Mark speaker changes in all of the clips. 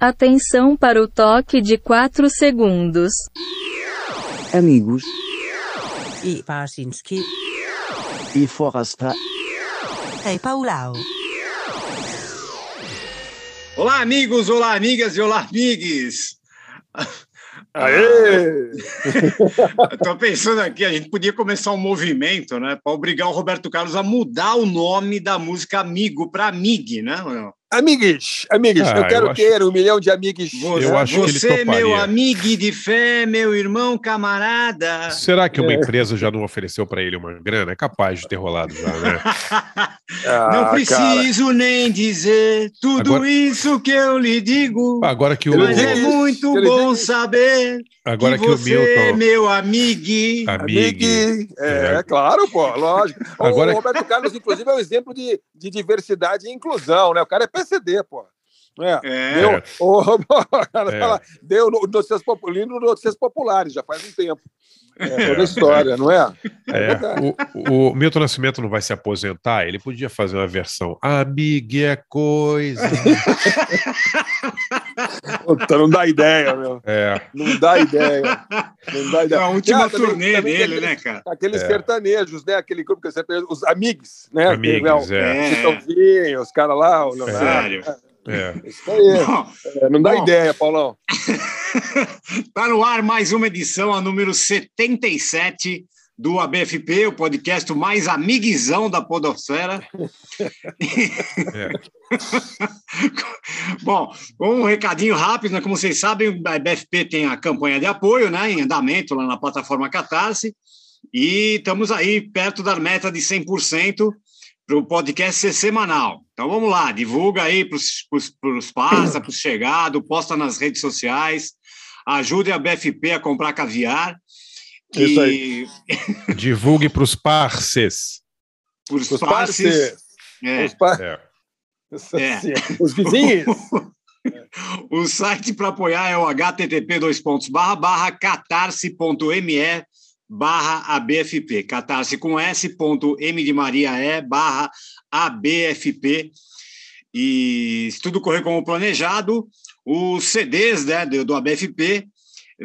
Speaker 1: Atenção para o toque de 4 segundos.
Speaker 2: Amigos
Speaker 3: I Barsinski.
Speaker 2: e Forrasta.
Speaker 3: Hej Paulau.
Speaker 4: Olá, amigos, olá, amigas e olá, amigues.
Speaker 5: Aê!
Speaker 4: Estou pensando aqui, a gente podia começar um movimento, né, para obrigar o Roberto Carlos a mudar o nome da música Amigo para Mig, né?
Speaker 5: Amigues, amigues,
Speaker 6: Ah,
Speaker 5: eu quero
Speaker 6: eu acho-
Speaker 5: ter um milhão de amigues.
Speaker 4: Você,
Speaker 6: Eu acho que ele
Speaker 4: você
Speaker 6: toparia.
Speaker 4: meu amigo de fé, meu irmão camarada.
Speaker 6: Será que uma
Speaker 5: É.
Speaker 6: empresa já não ofereceu para ele uma grana? É capaz de ter rolado já, né?
Speaker 5: Ah,
Speaker 4: Não
Speaker 5: cara.
Speaker 4: preciso nem dizer tudo
Speaker 6: Agora-
Speaker 4: isso que eu lhe digo.
Speaker 6: Agora que o,
Speaker 4: Mas é muito
Speaker 5: ele
Speaker 4: bom saber
Speaker 6: agora
Speaker 4: que
Speaker 6: que
Speaker 4: você é
Speaker 6: Milton,
Speaker 4: meu amigo.
Speaker 6: amigo,
Speaker 5: Amigue. É,
Speaker 6: É.
Speaker 5: claro, pô, lógico.
Speaker 6: Agora-
Speaker 5: O Roberto Carlos, inclusive, é um exemplo de, de diversidade e inclusão, né? O cara é PCD, pô. É.
Speaker 4: É.
Speaker 5: Deu, o, o cara
Speaker 6: É.
Speaker 5: fala, deu no, notícias, Popu- lindo no notícias populares, já faz um tempo. É, toda a história, não é?
Speaker 6: É,
Speaker 5: verdade.
Speaker 6: o, o Milton Nascimento não vai se aposentar, ele podia fazer uma versão Amigo é coisa.
Speaker 5: Puta, não dá ideia, meu.
Speaker 6: É,
Speaker 5: Não dá ideia. Não dá ideia.
Speaker 4: É a última
Speaker 5: Ah, também-
Speaker 4: turnê
Speaker 5: também
Speaker 4: dele,
Speaker 5: aquele-
Speaker 4: né, cara?
Speaker 5: Aqueles
Speaker 6: É.
Speaker 5: sertanejos, né? Aquele grupo que é sertanejo, os amigos, né?
Speaker 6: amigos,
Speaker 5: né,
Speaker 6: é.
Speaker 4: É.
Speaker 5: Chitãozinho, os caras lá, o Leonardo.
Speaker 4: Sério.
Speaker 6: É.
Speaker 5: Isso aí.
Speaker 4: Bom,
Speaker 5: É, não dá
Speaker 4: Bom.
Speaker 5: ideia, Paulão.
Speaker 4: Tá no ar mais uma edição, a número 77 do ABFP, o podcast mais amiguizão da podosfera.
Speaker 6: É.
Speaker 4: Bom, um recadinho rápido, né? como vocês sabem, a ABFP tem a campanha de apoio, né, em andamento lá na plataforma Catarse, e estamos aí perto da meta de 100% para o podcast ser semanal. Então vamos lá, divulga aí para os parça, para os chegados, posta nas redes sociais, ajude a BFP a comprar caviar. que
Speaker 5: Isso aí.
Speaker 6: Divulgue para os parces.
Speaker 4: Os
Speaker 5: Os
Speaker 4: parces.
Speaker 5: parceiros,
Speaker 4: É,
Speaker 5: os, par...
Speaker 6: É.
Speaker 4: É.
Speaker 5: os vizinhos.
Speaker 4: o site para apoiar é o http dois pontos barra barra catarse.me barra ABFP. Catarse com S ponto M de Maria é barra ABFP. E se tudo correr como planejado, os CDs né, do, do ABFP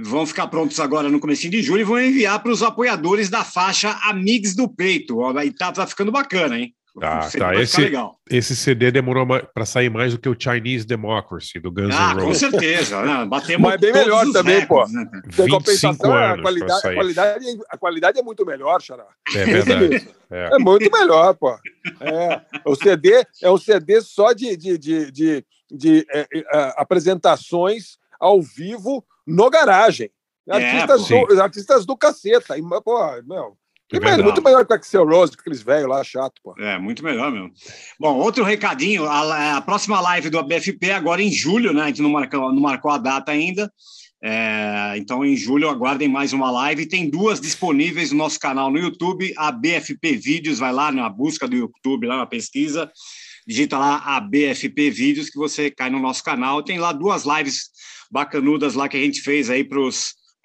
Speaker 4: vão ficar prontos agora no começo de julho e vão enviar para os apoiadores da faixa Amigos do Peito. E tá, tá ficando bacana, hein?
Speaker 6: Tá, tá. Esse-
Speaker 4: legal.
Speaker 6: Esse CD demorou para sair mais do que o Chinese Democracy, do Guns
Speaker 4: Ah,
Speaker 6: N'
Speaker 4: com
Speaker 6: Roses.
Speaker 4: certeza. Né? Batemos
Speaker 5: Mas bem
Speaker 4: todos
Speaker 5: melhor também, pô.
Speaker 4: né, cara?
Speaker 5: Tem
Speaker 6: 25
Speaker 5: compensação, a
Speaker 6: anos para
Speaker 5: qualidade, a, qualidade, a qualidade é muito melhor, Xará.
Speaker 6: É verdade. É.
Speaker 5: É muito melhor, pô. É, o CD é um CD só de, de, de, de, de, é, é, apresentações ao vivo no garagem. Artistas,
Speaker 6: pô.
Speaker 5: do, artistas do caceta. E, pô, meu,
Speaker 6: É
Speaker 5: muito melhor que o Axel Rose, aqueles velhos lá, chato, pô.
Speaker 4: É, muito melhor mesmo. Bom, outro recadinho: a, a próxima live do ABFP é agora em julho, né? A gente não marcou, não marcou a data ainda. É, então, em julho, aguardem mais uma live. Tem duas disponíveis no nosso canal no YouTube, a BFP Vídeos. Vai lá na busca do YouTube, lá na pesquisa, digita lá a BFP Vídeos, que você cai no nosso canal. Tem lá duas lives bacanudas lá que a gente fez aí para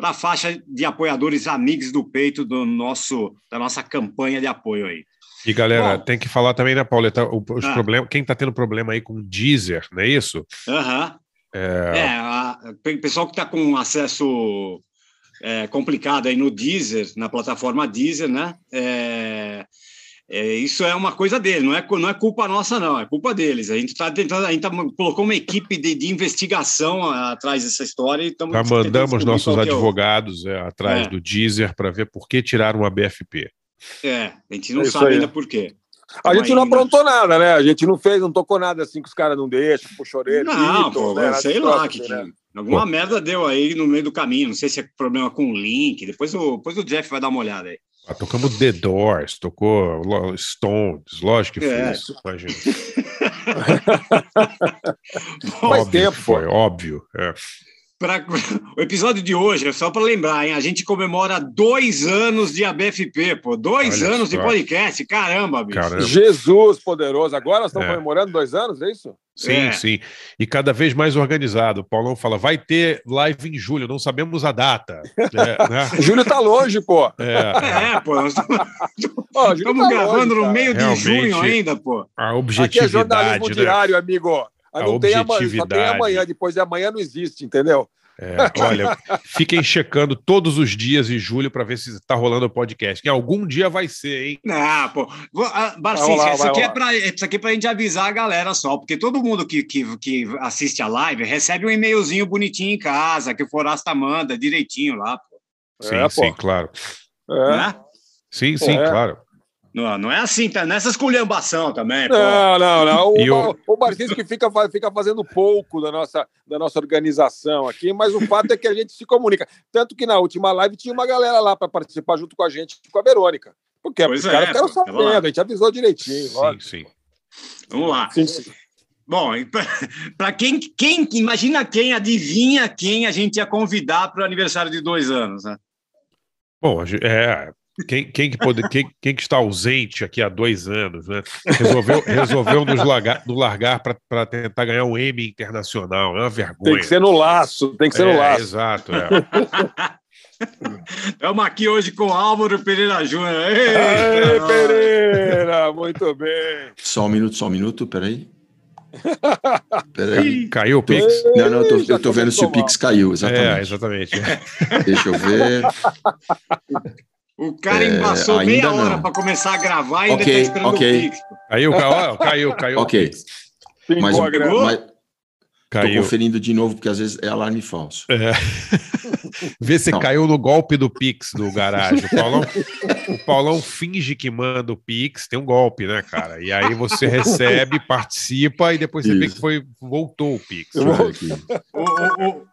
Speaker 4: a faixa de apoiadores amigos do peito do nosso, da nossa campanha de apoio aí.
Speaker 6: E galera,
Speaker 4: Bom.
Speaker 6: tem que falar também, né, Pauleta? o- Os
Speaker 4: Ah.
Speaker 6: problemas, quem tá tendo problema aí com o Deezer, não é isso?
Speaker 4: Aham.
Speaker 6: É,
Speaker 4: É, a- o pessoal que está com acesso é, complicado aí no Deezer, na plataforma Deezer, né? É, é, isso é uma coisa dele, não é, não é culpa nossa, não, é culpa deles. A gente está tentando, a gente tá, colocou uma equipe de, de investigação atrás dessa história e estamos.
Speaker 6: já mandamos nossos
Speaker 4: é
Speaker 6: advogados é, atrás
Speaker 4: É.
Speaker 6: do Deezer para ver por que tiraram a BFP.
Speaker 4: É, a gente não
Speaker 5: É
Speaker 4: sabe
Speaker 5: aí.
Speaker 4: ainda por quê.
Speaker 5: A gente não aprontou nada, né? A gente não fez, não tocou nada assim que os caras não deixam, puxa a orelha.
Speaker 4: Não, pô,
Speaker 5: né?
Speaker 4: Sei lá, que, que-
Speaker 5: né?
Speaker 4: alguma merda deu aí no meio do caminho. Não sei se é problema com o link. Depois o, depois o Jeff vai dar uma olhada aí.
Speaker 6: Ah, tocamos The Doors, tocou Stones, lógico que
Speaker 4: É.
Speaker 6: fez. Imagina.
Speaker 5: Faz
Speaker 6: óbvio
Speaker 5: tempo,
Speaker 6: foi, óbvio. é.
Speaker 4: Pra- o episódio de hoje é só para lembrar, hein? A gente comemora dois anos de ABFP, pô. Dois
Speaker 6: Olha
Speaker 4: anos de
Speaker 6: só.
Speaker 4: podcast. Caramba, bicho.
Speaker 6: Caramba.
Speaker 5: Jesus poderoso. Agora nós estamos
Speaker 6: É.
Speaker 5: comemorando dois anos, é isso?
Speaker 6: Sim,
Speaker 4: É.
Speaker 6: sim. E cada vez mais organizado. O Paulão fala: vai ter live em julho, não sabemos a data. É, né?
Speaker 5: Júlio tá longe, pô.
Speaker 6: É,
Speaker 4: É, pô. Nós estamos
Speaker 5: tá
Speaker 4: gravando
Speaker 5: longe,
Speaker 4: no meio de
Speaker 6: Realmente.
Speaker 4: junho ainda, pô.
Speaker 6: a
Speaker 5: Aqui é
Speaker 6: objetividade,
Speaker 5: jornalismo
Speaker 6: né?
Speaker 5: diário, amigo. Mas
Speaker 6: A
Speaker 5: não tem amanhã, só tem
Speaker 6: objetividade.
Speaker 5: amanhã, depois de amanhã não existe, entendeu?
Speaker 6: É, olha, fiquem checando todos os dias em julho para ver se está rolando o podcast. Que algum dia vai ser, hein?
Speaker 4: Não, pô. Vou- ah,
Speaker 5: Vai rolar,
Speaker 4: isso aqui, é pra, isso aqui é pra gente avisar a galera só, porque todo mundo que, que, que assiste a live recebe um e-mailzinho bonitinho em casa, que o Forasta manda direitinho lá, pô.
Speaker 6: Sim,
Speaker 5: É, pô.
Speaker 6: sim, claro.
Speaker 5: É.
Speaker 4: Né?
Speaker 6: Sim, sim,
Speaker 5: É.
Speaker 6: claro.
Speaker 4: Não, não é assim, tá nessa esculhambação também, pô.
Speaker 5: Não, não, não. O,
Speaker 6: E o-
Speaker 5: que fica, fica fazendo pouco da nossa, da nossa organização aqui, mas o fato é que a gente se comunica. Tanto que na última live tinha uma galera lá para participar junto com a gente, com a Verônica. Porque
Speaker 4: Pois
Speaker 5: os
Speaker 4: é,
Speaker 5: caras ficaram sabendo, a gente avisou direitinho.
Speaker 6: Sim,
Speaker 5: lógico.
Speaker 6: sim.
Speaker 4: Vamos lá.
Speaker 5: Sim, sim.
Speaker 4: Bom, para quem, quem, imagina quem adivinha quem a gente ia convidar para o aniversário de dois anos, né?
Speaker 6: Bom, é. Quem, quem, que pode, quem, quem que está ausente aqui há dois anos, né? Resolveu, resolveu nos largar, nos largar para tentar ganhar um M internacional. É uma vergonha.
Speaker 5: Tem que ser no laço, tem que ser
Speaker 6: é,
Speaker 5: no laço.
Speaker 6: Exato. É.
Speaker 4: Estamos aqui hoje com Álvaro Pereira Júnior.
Speaker 5: Aê,
Speaker 4: nós.
Speaker 5: Pereira, muito bem.
Speaker 7: Só um minuto, só um minuto, peraí. Peraí.
Speaker 6: Caiu o Pix?
Speaker 7: Não, não, eu tô, eu tô vendo se o Pix caiu,
Speaker 6: É,
Speaker 7: exatamente.
Speaker 6: exatamente.
Speaker 7: Deixa eu ver.
Speaker 4: O cara
Speaker 7: É,
Speaker 4: ainda meia
Speaker 7: ainda
Speaker 4: hora
Speaker 7: não.
Speaker 4: para começar a gravar e ainda
Speaker 7: Ok,
Speaker 4: está esperando
Speaker 7: ok.
Speaker 4: o Pix.
Speaker 6: Caiu, caiu, caiu, caiu.
Speaker 7: Ok.
Speaker 5: Pingou
Speaker 7: Mas, mas tô
Speaker 6: Caiu.
Speaker 7: conferindo de novo, porque às vezes é alarme falso.
Speaker 6: É. Vê se
Speaker 7: Não.
Speaker 6: caiu no golpe do Pix do garagem. O Paulão, o Paulão finge que manda o Pix, tem um golpe, né, cara? E aí você recebe, participa e depois você vê
Speaker 7: Isso.
Speaker 6: que foi, voltou o Pix.
Speaker 7: Eu ver aqui.
Speaker 4: O, o, o...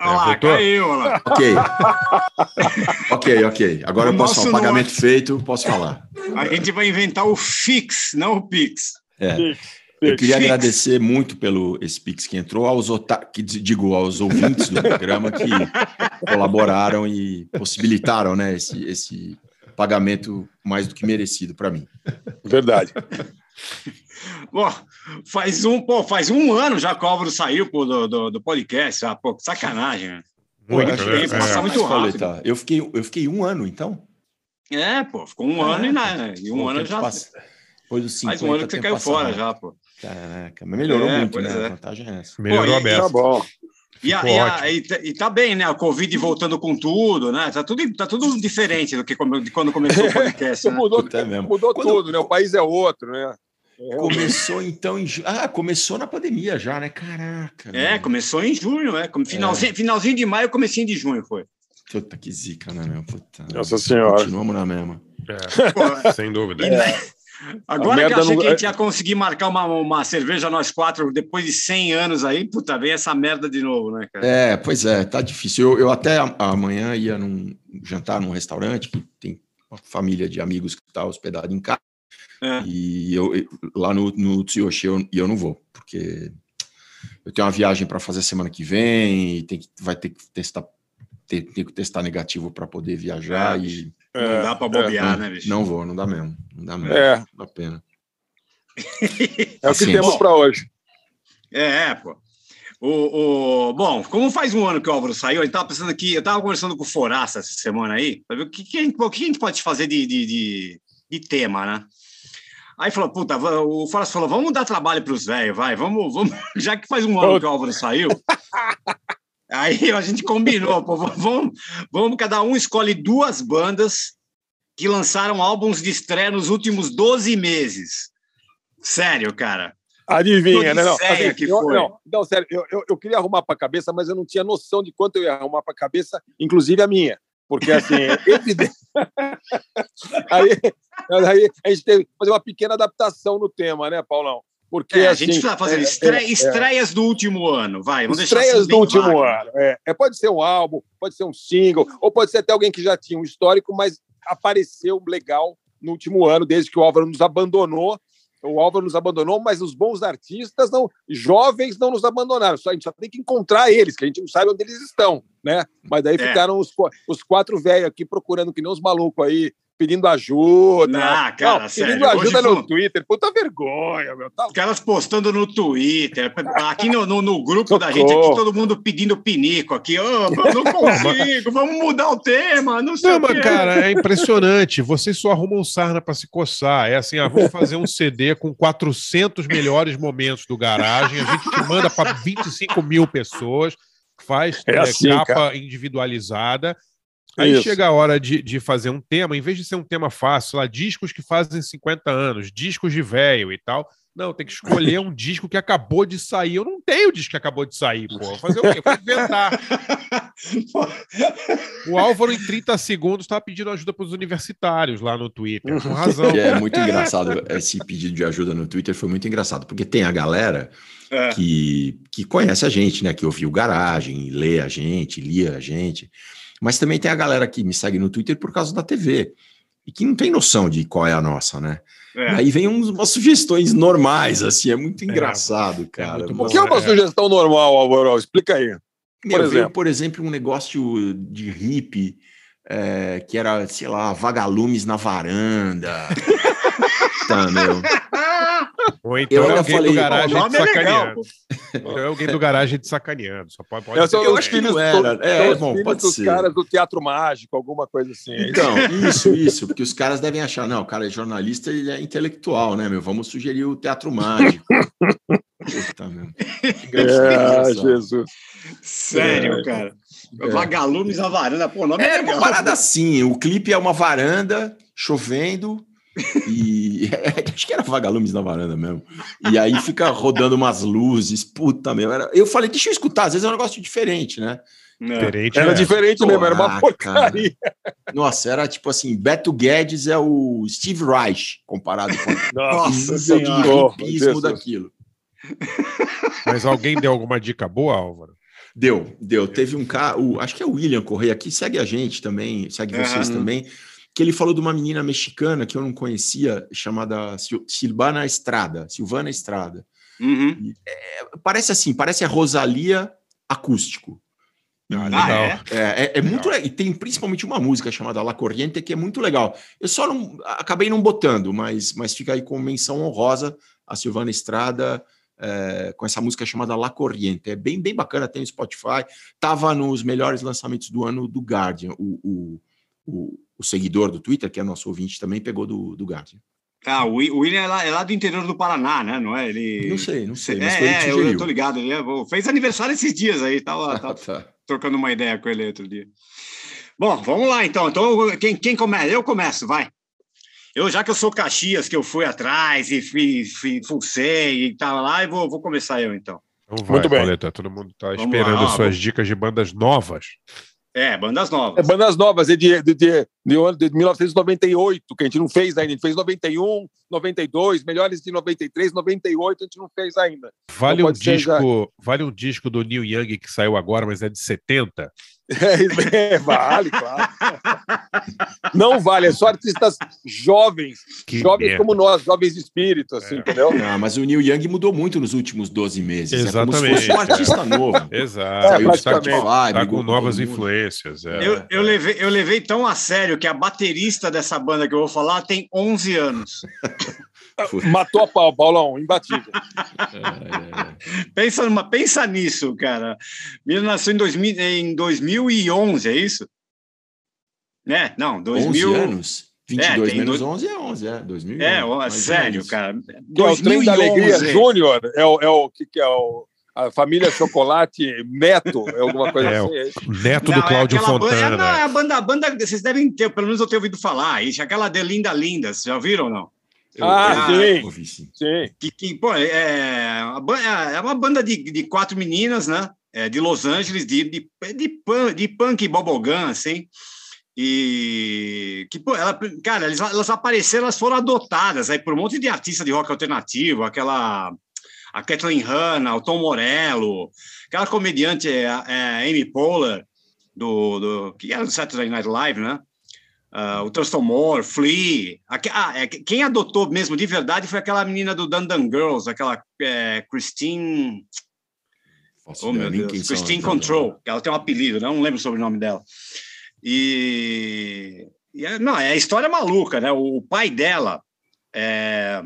Speaker 4: Olha lá,
Speaker 6: voltou?
Speaker 4: caiu, olha lá.
Speaker 7: Ok. ok, ok. Agora
Speaker 4: O
Speaker 7: eu posso falar. Pagamento feito, posso falar.
Speaker 4: A gente vai inventar o Fix, não o Pix.
Speaker 7: É. Eu queria
Speaker 4: Pix.
Speaker 7: agradecer muito pelo esse Pix que entrou, aos que digo, aos ouvintes do programa que colaboraram e possibilitaram né, esse, esse pagamento mais do que merecido para mim.
Speaker 5: Verdade.
Speaker 4: Bom, faz um, pô, faz um ano já que o Álvaro saiu pô, do, do, do podcast. Ah, pô, sacanagem. né?
Speaker 6: Muito, né?
Speaker 7: que
Speaker 4: passa
Speaker 6: É.
Speaker 4: muito rápido.
Speaker 7: Pauleta, eu fiquei, eu fiquei um ano, então.
Speaker 4: É, pô, ficou um ano e nada. E um
Speaker 7: Pô,
Speaker 4: ano
Speaker 7: tempo
Speaker 4: já.
Speaker 7: passa- Depois dos 50,
Speaker 4: Faz um ano que você
Speaker 7: tempo
Speaker 4: caiu fora
Speaker 7: rápido.
Speaker 4: já, pô.
Speaker 7: Caraca, mas melhorou
Speaker 4: É,
Speaker 7: muito, né?
Speaker 4: é.
Speaker 7: A vantagem é essa.
Speaker 6: Melhorou
Speaker 4: Pô, e-.
Speaker 5: Tá bom.
Speaker 4: E, a, e, a- e tá- e tá bem, né? A Covid voltando com tudo, né? Tá tudo, tá tudo diferente do que de quando começou o podcast. né?
Speaker 5: Mudou,
Speaker 7: é mesmo.
Speaker 5: mudou
Speaker 7: Quando-
Speaker 5: tudo, né? O país é outro, né? É,
Speaker 7: Começou então em. Ah, começou na pandemia já, né? Caraca.
Speaker 4: É,
Speaker 7: meu.
Speaker 4: começou em junho, é. Como Finalzinho, finalzinho de maio, comecinho de junho foi.
Speaker 7: Puta que zica, né, meu? Puta.
Speaker 5: Nossa Senhora.
Speaker 7: Continuamos na mesma.
Speaker 6: É, sem dúvida.
Speaker 4: E daí- Agora que eu achei
Speaker 5: não-
Speaker 4: que a gente ia conseguir marcar uma, uma cerveja nós quatro depois de 100 anos aí, puta, vem essa merda de novo, né, cara?
Speaker 7: É, pois é, tá difícil. Eu, eu até amanhã ia num jantar num restaurante que tem uma família de amigos que está hospedado em casa.
Speaker 4: É.
Speaker 7: E eu, eu- lá no, no Tsuyoshi eu, e eu não vou, porque eu tenho uma viagem para fazer semana que vem e tem que, vai ter que testar, ter, ter que testar negativo para poder viajar
Speaker 4: É,
Speaker 7: e
Speaker 4: Não dá pra bobear,
Speaker 7: não,
Speaker 4: né, bicho?
Speaker 7: não vou, não dá mesmo, não dá mesmo,
Speaker 5: É.
Speaker 7: não dá pena.
Speaker 5: É o que
Speaker 7: Assim,
Speaker 5: temos para hoje.
Speaker 4: É, é, pô. O, o, bom, como faz um ano que o Álvaro saiu, a gente tava pensando aqui, eu tava conversando com o Foraça essa semana aí, pra ver o que, que, a, gente, o que a gente pode fazer de, de, de, de tema, né? Aí falou, puta, o Foraça falou, vamos dar trabalho pros velhos, vai, vamos, vamos, já que faz um ano que o Álvaro saiu. Aí a gente combinou, pô, vamos, vamos, cada um escolhe duas bandas que lançaram álbuns de estreia nos últimos 12 meses. Sério, cara.
Speaker 5: Adivinha, né? Não, assim,
Speaker 4: que
Speaker 5: eu,
Speaker 4: foi.
Speaker 5: não, não, sério, eu, eu, eu queria arrumar para a cabeça, mas eu não tinha noção de quanto eu ia arrumar para a cabeça, inclusive a minha. Porque, assim, é evidente. Aí, aí a gente teve que fazer uma pequena adaptação no tema, né, Paulão? Porque
Speaker 4: É, a
Speaker 5: assim,
Speaker 4: gente está fazendo
Speaker 5: é,
Speaker 4: estre-
Speaker 5: é, é.
Speaker 4: estreias do último ano, vai. Vamos
Speaker 5: Estreias
Speaker 4: assim
Speaker 5: do último
Speaker 4: vago.
Speaker 5: ano. É, É, pode ser um álbum, pode ser um single, ou pode ser até alguém que já tinha um histórico, mas apareceu legal no último ano, desde que o Álvaro nos abandonou. O Álvaro nos abandonou, mas os bons artistas, não, jovens, não nos abandonaram. Só, a gente só tem que encontrar eles, que a gente não sabe onde eles estão, né? Mas daí
Speaker 4: É.
Speaker 5: ficaram os, os quatro velhos aqui procurando que nem os malucos aí, pedindo ajuda.
Speaker 4: Ah, cara, sério,
Speaker 5: pedindo ajuda no
Speaker 4: foi-
Speaker 5: Twitter. Puta vergonha, meu. Tá
Speaker 4: Os caras postando no Twitter, aqui no, no, no grupo da gente,
Speaker 5: Socorro.
Speaker 4: aqui todo mundo pedindo pinico aqui. Eu não consigo, vamos mudar o tema, não sei
Speaker 6: Não,
Speaker 4: o
Speaker 6: mas, cara, é impressionante. Vocês só arrumam sarna para se coçar. É assim, ah, vamos fazer um CD com 400 melhores momentos do garagem. A gente te manda para 25 mil pessoas, faz
Speaker 5: É
Speaker 6: é,
Speaker 5: assim,
Speaker 6: capa individualizada. Aí
Speaker 5: Isso.
Speaker 6: chega a hora de, de fazer um tema, em vez de ser um tema fácil, lá, discos que fazem 50 anos, discos de velho e tal. Não, tem que escolher um disco que acabou de sair. Eu não tenho disco que acabou de sair, pô. Vou fazer o quê? Vou inventar. O Álvaro, em 30 segundos, estava pedindo ajuda para os universitários lá no Twitter. Com razão.
Speaker 7: É muito engraçado. Esse pedido de ajuda no Twitter foi muito engraçado, porque tem a galera
Speaker 4: É.
Speaker 7: que, que conhece a gente, né? Que ouviu garagem, lê a gente, lia a gente. Mas também tem a galera que me segue no Twitter por causa da TV. E que não tem noção de qual é a nossa, né?
Speaker 4: É.
Speaker 7: Aí vem uns- umas sugestões normais, assim, é muito engraçado, cara.
Speaker 6: muito
Speaker 5: O que é uma
Speaker 6: É.
Speaker 5: sugestão normal, Álvaro? Explica aí.
Speaker 7: Meu,
Speaker 5: Por
Speaker 7: veio,
Speaker 5: exemplo?
Speaker 7: por exemplo, um negócio de hippie é, que era, sei lá, vagalumes na varanda. tá, meu.
Speaker 6: Ou então
Speaker 7: Eu
Speaker 6: é
Speaker 7: ainda
Speaker 6: alguém
Speaker 7: falei,
Speaker 6: do garagem
Speaker 4: o
Speaker 6: te
Speaker 4: nome é legal,
Speaker 6: sacaneando. é alguém do garagem te sacaneando. Só pode, pode
Speaker 5: É,
Speaker 6: ser.
Speaker 5: são
Speaker 7: Eu
Speaker 5: os
Speaker 7: acho que
Speaker 5: são-
Speaker 7: era. É,
Speaker 5: são os
Speaker 7: bom,
Speaker 5: filhos
Speaker 7: pode
Speaker 5: dos
Speaker 7: ser.
Speaker 5: caras do teatro mágico, alguma coisa assim.
Speaker 7: Então, isso, isso, porque os caras devem achar, não, o cara é jornalista e é intelectual, né, meu? Vamos sugerir o teatro mágico. Puta, meu. Que
Speaker 5: É. Jesus.
Speaker 4: Sério, cara. Vagalumes na varanda, pô, o nome é,
Speaker 7: É uma parada assim, o clipe é uma varanda, chovendo, e acho que era vagalumes na varanda mesmo. E aí fica rodando umas luzes, puta, meu. Era... Eu falei, deixa eu escutar, às vezes é um negócio diferente, né?
Speaker 4: É.
Speaker 6: Diferente,
Speaker 5: Era
Speaker 6: é.
Speaker 5: diferente mesmo, era uma
Speaker 7: Porra,
Speaker 5: porcaria.
Speaker 7: Nossa, era tipo assim, Beto Guedes é o Steve Reich, comparado com
Speaker 4: Nossa
Speaker 7: o
Speaker 5: Oh,
Speaker 7: hipismo daquilo.
Speaker 6: Mas alguém deu alguma dica boa, Álvaro?
Speaker 7: Deu, deu. Teve um cara, o, acho que é o William Correia, que segue a gente também, segue vocês
Speaker 4: Aham.
Speaker 7: também, que ele falou de uma menina mexicana que eu não conhecia, chamada Sil- Silvana Estrada, Silvana Estrada.
Speaker 4: Uhum.
Speaker 7: Parece assim, parece a Rosalia acústico.
Speaker 6: Ah,
Speaker 4: Ah,
Speaker 6: legal.
Speaker 4: é?
Speaker 7: É, é, é muito legal. E tem principalmente uma música chamada La Corriente, que é muito legal. Eu só não acabei não botando, mas, mas fica aí com menção honrosa a Silvana Estrada é, com essa música chamada La Corriente. É bem, bem bacana, tem no Spotify. Tava nos melhores lançamentos do ano do Guardian. O, o, o, o seguidor do Twitter, que é nosso ouvinte, também pegou do, do Guardian.
Speaker 4: Ah, o Wi- o William é lá, é lá do interior do Paraná, né? Não é? Ele...
Speaker 7: Não sei, não sei, mas foi
Speaker 4: É,
Speaker 7: ele que
Speaker 4: é, eu, tô ligado. Ele é- fez aniversário esses dias aí, tava,
Speaker 7: Ah,
Speaker 4: tava
Speaker 7: tá.
Speaker 4: trocando uma ideia com ele outro dia. Bom, vamos lá então. Então, quem, quem começa? Eu começo, vai. Eu, já que eu sou Caxias, que eu fui atrás e fui, fui fucei e tava lá, eu vou, vou começar eu então.
Speaker 6: Então vai,
Speaker 5: Muito bem.
Speaker 6: Pauleta. Todo mundo tá
Speaker 4: Vamos
Speaker 6: esperando
Speaker 4: lá,
Speaker 6: as suas dicas de bandas novas.
Speaker 4: É, bandas
Speaker 5: É
Speaker 4: novas.
Speaker 5: bandas novas, é de, de, de, de, ano de 1998, que a gente não fez ainda. A gente fez 91, 92, melhores de 93, 98, a gente não fez ainda.
Speaker 6: Vale
Speaker 5: Então
Speaker 6: um disco, vale um disco do Neil Young que saiu agora, mas é de 70.
Speaker 5: É, vale, claro. Não vale, é só artistas jovens,
Speaker 6: Que
Speaker 5: jovens
Speaker 6: merda.
Speaker 5: como nós, jovens de espírito, assim,
Speaker 6: É.
Speaker 5: entendeu?
Speaker 7: Ah, mas o Neil Young mudou muito nos últimos 12 meses. É
Speaker 6: Exatamente,
Speaker 7: como se fosse um artista novo.
Speaker 6: Exato.
Speaker 5: É,
Speaker 6: está,
Speaker 5: praticamente.
Speaker 7: Spotify,
Speaker 6: tá com novas influências. é.
Speaker 4: Eu, eu, levei, eu levei tão a sério que a baterista dessa banda que eu vou falar tem 11 anos.
Speaker 5: Matou a pau, Paulão, imbatível.
Speaker 7: É,
Speaker 4: Pensa, numa, pensa nisso, cara. Ele nasceu em, 2000, em 2011, é isso? Né? Não, 2000.
Speaker 7: 11 anos? 22
Speaker 4: tem
Speaker 7: menos
Speaker 4: dois-
Speaker 7: 11 é 11, é 2000.
Speaker 4: É, sério, cara.
Speaker 5: Que é o Trem da Alegria
Speaker 4: 2011.
Speaker 5: Júnior, é o, é o que, que é o. A família Chocolate Neto, é alguma coisa
Speaker 6: É,
Speaker 5: assim.
Speaker 6: Neto
Speaker 4: Não,
Speaker 6: do Cláudio
Speaker 4: é aquela banda-
Speaker 6: Fontana.
Speaker 4: é, não, é a banda, a banda, vocês devem ter, pelo menos eu tenho ouvido falar, isso, aquela Delinda Lindas, já ouviram ou não?
Speaker 7: Eu-
Speaker 5: Ah,
Speaker 7: eu
Speaker 5: sim.
Speaker 7: ouvi, sim.
Speaker 5: Sim.
Speaker 4: Que, que pô, é, ban- é uma banda de, de quatro meninas, né? É, de Los Angeles, de, de, de, punk, de punk bubblegum, assim. E que, pô, ela, cara, eles- elas apareceram, elas foram adotadas aí por um monte de artista de rock alternativo, aquela a Kathleen Hanna, o Tom Morello, aquela comediante é, é, Amy Poehler, do, do, que era do Saturday Night Live, né? Ah, o Thurston Moore, Flea. Ah, é, quem adotou mesmo de verdade foi aquela menina do Dandan Girls, aquela é, Christine. Oh, meu Deus. Christine
Speaker 7: elas,
Speaker 4: Control, que ela tem um apelido, não lembro sobre o nome dela. E. e é- não, é a história maluca, né? O, o pai dela, é,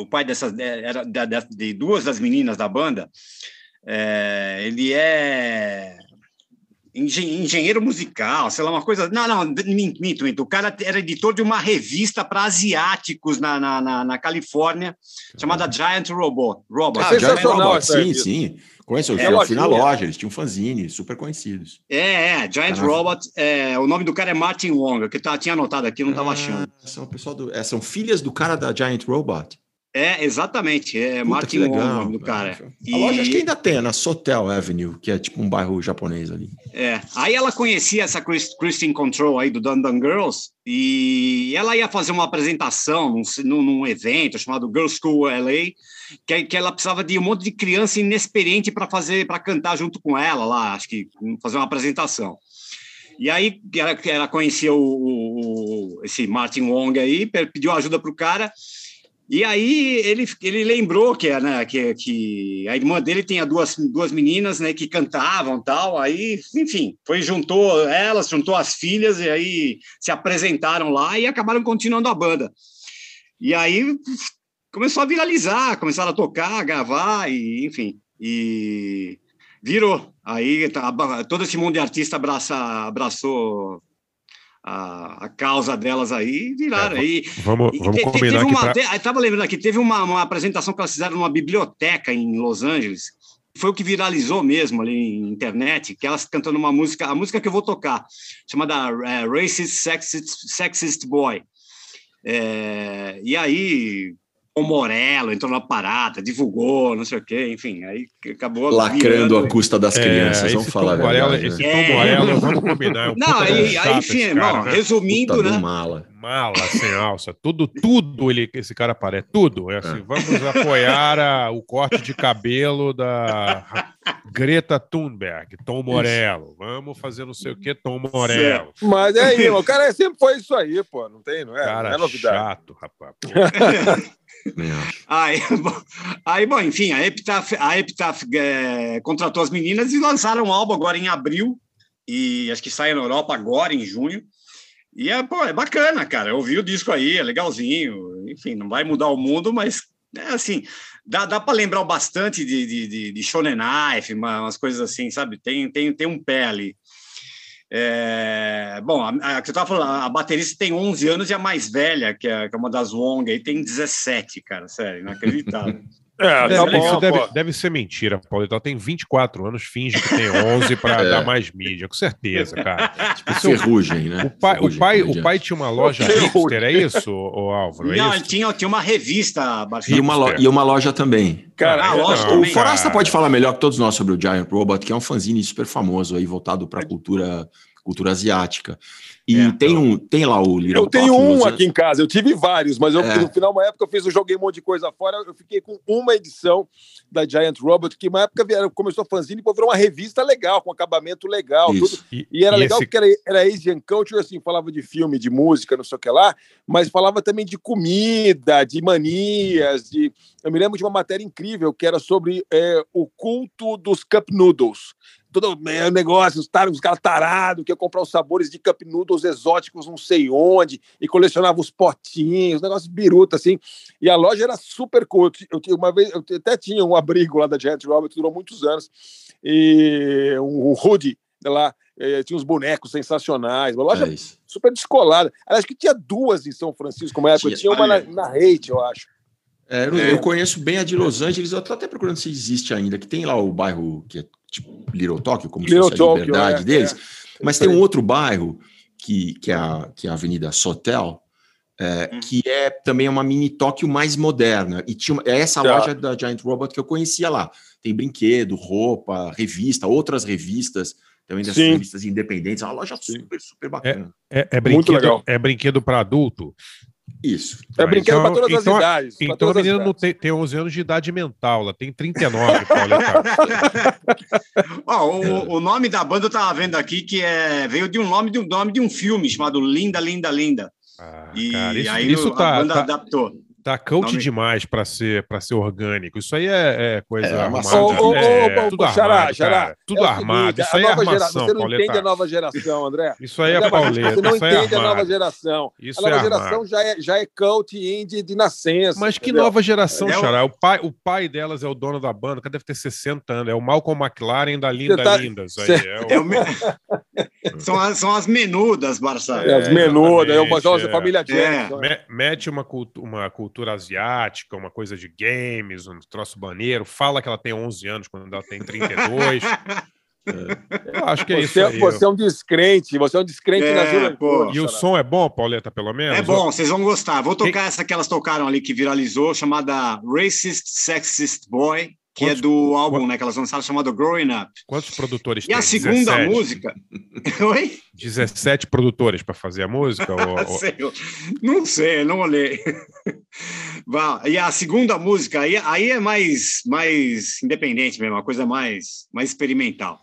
Speaker 4: o pai dessas, é, era de duas das meninas da banda, é, ele é engen- engenheiro musical, sei lá, uma coisa. Não, não, minto, minto, minto. O cara era editor de uma revista para asiáticos na, na, na, na Califórnia, chamada Giant Robot. Robot.
Speaker 5: Ah,
Speaker 7: Giant Robot,
Speaker 5: essa
Speaker 7: sim, sim. Conheço, eu
Speaker 4: É,
Speaker 7: fui- eu fui na loja, eles tinham fanzine, super conhecidos.
Speaker 4: É, é, Giant
Speaker 7: Caramba.
Speaker 4: Robot. É, o nome do cara é Martin Wong, que tá, tinha anotado aqui, não estava achando.
Speaker 7: Ah, são, o pessoal do, é, são filhas do cara da Giant Robot.
Speaker 4: É, exatamente. É
Speaker 7: Puta,
Speaker 4: Martin Wong,
Speaker 7: legal,
Speaker 4: nome do cara.
Speaker 7: A loja acho que ainda tem, é na Sotel Avenue, que é tipo um bairro japonês ali.
Speaker 4: É. Aí ela conhecia essa Chris- Christine Control aí do Dun Girls e ela ia fazer uma apresentação num, num- evento chamado Girls School LA, que, que ela precisava de um monte de criança inexperiente para fazer, para cantar junto com ela lá, acho que fazer uma apresentação. E aí ela, ela conhecia o, o- esse Martin Wong aí, pe- pediu ajuda para o cara. E aí ele, ele lembrou que, né, que, que a irmã dele tinha duas, duas meninas né, que cantavam tal. Aí, enfim, foi juntou elas, juntou as filhas e aí se apresentaram lá e acabaram continuando a banda. E aí começou a viralizar, começaram a tocar, a gravar e enfim, e virou. Aí tá, todo esse mundo de artista abraça, abraçou a, a causa delas aí viraram.
Speaker 6: É,
Speaker 4: e,
Speaker 6: Vamos,
Speaker 4: e
Speaker 6: vamos
Speaker 4: te-
Speaker 6: combinar
Speaker 4: teve uma,
Speaker 6: pra...
Speaker 4: te- eu tava lembrando aqui, teve uma, uma apresentação que elas fizeram numa biblioteca em Los Angeles. Foi o que viralizou mesmo ali na internet, que elas cantando uma música, a música que eu vou tocar, chamada é, Racist Sexist, Sexist Boy. É, e aí o Morello entrou na parada, divulgou, não sei o quê, enfim, aí acabou
Speaker 7: Lacrando
Speaker 4: virando-
Speaker 7: a custa das
Speaker 6: É,
Speaker 7: crianças,
Speaker 6: esse
Speaker 7: vamos falar a
Speaker 6: Tom Morello,
Speaker 7: verdade.
Speaker 6: esse
Speaker 7: né?
Speaker 6: Tom
Speaker 4: É.
Speaker 6: Morello, vamos combinar. É um
Speaker 4: Não, aí,
Speaker 6: chato
Speaker 4: aí, enfim,
Speaker 6: cara,
Speaker 4: bom,
Speaker 6: né?
Speaker 4: resumindo,
Speaker 7: Puta do
Speaker 4: né?
Speaker 7: mala.
Speaker 6: Mala, sem alça, tudo, tudo ele, esse cara parece, tudo. É assim, vamos apoiar a- o corte de cabelo da Greta Thunberg, Tom Morello. Vamos fazer não sei o que, Tom Morello.
Speaker 5: Mas é aí, o cara sempre foi isso aí, pô. Não tem, não é?
Speaker 6: Cara
Speaker 5: não é novidade.
Speaker 6: chato, rapaz.
Speaker 4: Aí, bom, aí, bom, enfim, a Epitaph, a Epitaph é, contratou as meninas e lançaram um álbum agora em abril, e acho que sai na Europa agora, em junho. E é, pô, é bacana, cara. Eu ouvi o disco aí, é legalzinho. Enfim, não vai mudar o mundo, mas é assim, dá, dá para lembrar bastante de, de, de, de Shonen Knife, uma- umas coisas assim, sabe? Tem, tem, tem um pé ali. É, bom, a, a, que eu tava falando, a baterista tem 11 anos e a mais velha, que é, que é uma das Wong, aí tem 17, cara, sério, inacreditável.
Speaker 5: É,
Speaker 6: Deve-
Speaker 5: tá
Speaker 6: isso
Speaker 5: bom,
Speaker 6: deve,
Speaker 5: pô.
Speaker 6: deve ser mentira, Paulo. Ela tem 24 anos, finge que tem 11 para
Speaker 7: É.
Speaker 6: dar mais mídia, com certeza, cara.
Speaker 7: Tipo
Speaker 6: Isso é
Speaker 7: ferrugem, né?
Speaker 6: O pai, o,
Speaker 7: Ferrugem,
Speaker 6: pai,
Speaker 7: comediante.
Speaker 6: o pai tinha uma loja hipster, é isso, ô Álvaro? É
Speaker 4: Não,
Speaker 6: isso?
Speaker 4: ele tinha, tinha uma revista.
Speaker 7: E uma, lo- e uma loja também.
Speaker 5: Cara,
Speaker 4: Ah,
Speaker 5: é-
Speaker 4: lógico,
Speaker 6: Não,
Speaker 7: O
Speaker 4: também.
Speaker 7: Forasta pode falar melhor que todos nós sobre o Giant Robot, que é um fanzine super famoso aí, voltado para a cultura, cultura asiática. E
Speaker 4: É,
Speaker 7: tem, um, tem lá o Little
Speaker 5: Eu tenho um aqui em casa, eu tive vários, mas eu,
Speaker 7: É.
Speaker 5: no final, uma época, eu fiz, eu joguei um monte de coisa fora, eu fiquei com uma edição da Giant Robot, que uma época vieram- começou a fanzine, pô, virou uma revista legal, com acabamento legal, tudo.
Speaker 6: E,
Speaker 5: E era
Speaker 6: e
Speaker 5: legal
Speaker 6: esse-
Speaker 5: porque era, era Asian Culture, assim, falava de filme, de música, não sei o que lá, mas falava também de comida, de manias, de... Eu me lembro de uma matéria incrível que era sobre é, o culto dos cup noodles. Todo é, negócio, os, tar- os caras tarados que iam comprar os sabores de cup noodles exóticos não sei onde, e colecionava os potinhos, negócio biruta, assim. E a loja era super cool. Eu, tinha- uma vez, eu até tinha um abrigo lá da Giant Robert, durou muitos anos, e um, um hoodie lá, eh, tinha uns bonecos sensacionais, uma loja
Speaker 7: É
Speaker 5: super descolada. Acho que tinha duas em São Francisco, uma época.
Speaker 7: Tinha.
Speaker 5: Tinha uma na, na Hate, eu acho.
Speaker 7: É, eu, eu conheço bem a de Los Angeles, eu tô até procurando se existe ainda, que tem lá o bairro que é tipo Little Tokyo, como
Speaker 5: Little
Speaker 7: se fosse a
Speaker 5: Tokyo,
Speaker 7: liberdade
Speaker 5: é,
Speaker 7: deles.
Speaker 5: é.
Speaker 7: Mas tem um outro bairro que, que, é, a, que é a Avenida Sotel, é,
Speaker 4: Hum.
Speaker 7: que é também uma mini Tóquio mais moderna. E tinha uma- é essa
Speaker 5: Tá.
Speaker 7: loja da Giant Robot que eu conhecia lá. Tem brinquedo, roupa, revista, outras revistas, também dessas
Speaker 5: Sim.
Speaker 7: revistas independentes. É uma loja super, super bacana.
Speaker 6: é, é
Speaker 5: Muito
Speaker 6: brinquedo,
Speaker 5: legal.
Speaker 6: é brinquedo para adulto.
Speaker 7: Isso.
Speaker 5: É
Speaker 6: Ah,
Speaker 5: brinquedo
Speaker 6: então-
Speaker 5: para todas
Speaker 6: então-
Speaker 5: as idades.
Speaker 6: Então a menina não tem, tem 11 anos de idade mental, ela tem 39, Paulo.
Speaker 4: Ó, o, o nome da banda eu tava vendo aqui que é, veio de um nome de um nome de um filme chamado Linda, Linda, Linda.
Speaker 6: Ah,
Speaker 4: E
Speaker 6: cara, isso,
Speaker 4: aí
Speaker 6: isso
Speaker 4: o- a
Speaker 6: tá,
Speaker 4: banda
Speaker 6: tá,
Speaker 4: adaptou.
Speaker 6: Tá coach demais para ser para ser orgânico. Isso aí é, é coisa
Speaker 7: É,
Speaker 6: armada.
Speaker 7: armação.
Speaker 5: Ô, ô, ô,
Speaker 6: é,
Speaker 5: ô,
Speaker 6: tudo
Speaker 5: Xará,
Speaker 6: armado,
Speaker 5: Xará,
Speaker 6: cara. Tudo
Speaker 5: É o
Speaker 6: armado. Isso aí é
Speaker 5: nova gera-
Speaker 6: armação,
Speaker 5: Você não
Speaker 6: Pauleta.
Speaker 5: entende a nova geração, André.
Speaker 6: Isso aí é Pauleta.
Speaker 5: Você não
Speaker 6: Isso aí é
Speaker 5: entende a nova geração.
Speaker 6: Isso
Speaker 5: a
Speaker 6: é
Speaker 5: nova geração já é, já é cult indie de nascença.
Speaker 6: Mas que
Speaker 5: entendeu?
Speaker 6: nova geração,
Speaker 4: É o-
Speaker 6: Xará? O pai, o pai delas é o dono da banda, que deve ter 60 anos. É o Malcolm McLaren da Linda
Speaker 5: tá-
Speaker 6: Lindas. Aí,
Speaker 5: Cê-
Speaker 6: é o-
Speaker 4: É o são, as, são as menudas, Barça.
Speaker 5: É, as
Speaker 6: É,
Speaker 5: menudas, é
Speaker 6: é.
Speaker 5: família Jackson.
Speaker 6: Me- Mete uma, cultu- uma cultura asiática, uma coisa de games, um troço baneiro. Fala que ela tem 11 anos quando ela tem 32. Eu acho que é isso
Speaker 5: Você,
Speaker 6: aí.
Speaker 5: você é um descrente, você é um descrente
Speaker 4: É,
Speaker 5: na
Speaker 4: pô.
Speaker 5: juventude.
Speaker 6: E o som é bom, Pauleta, pelo menos?
Speaker 4: É bom, vocês vão gostar. Vou tocar essa que elas tocaram ali, que viralizou, chamada Racist Sexist Boy, que
Speaker 6: Quantos-
Speaker 4: é do álbum né, que elas lançaram, chamado Growing Up.
Speaker 6: Quantos produtores
Speaker 4: E
Speaker 6: tem?
Speaker 4: a segunda
Speaker 6: 17?
Speaker 4: música. Oi?
Speaker 6: 17 produtores para fazer a música? ou-
Speaker 4: Sei, não sei, não olhei. E a segunda música, aí, aí é mais, mais independente mesmo, uma coisa mais, mais experimental.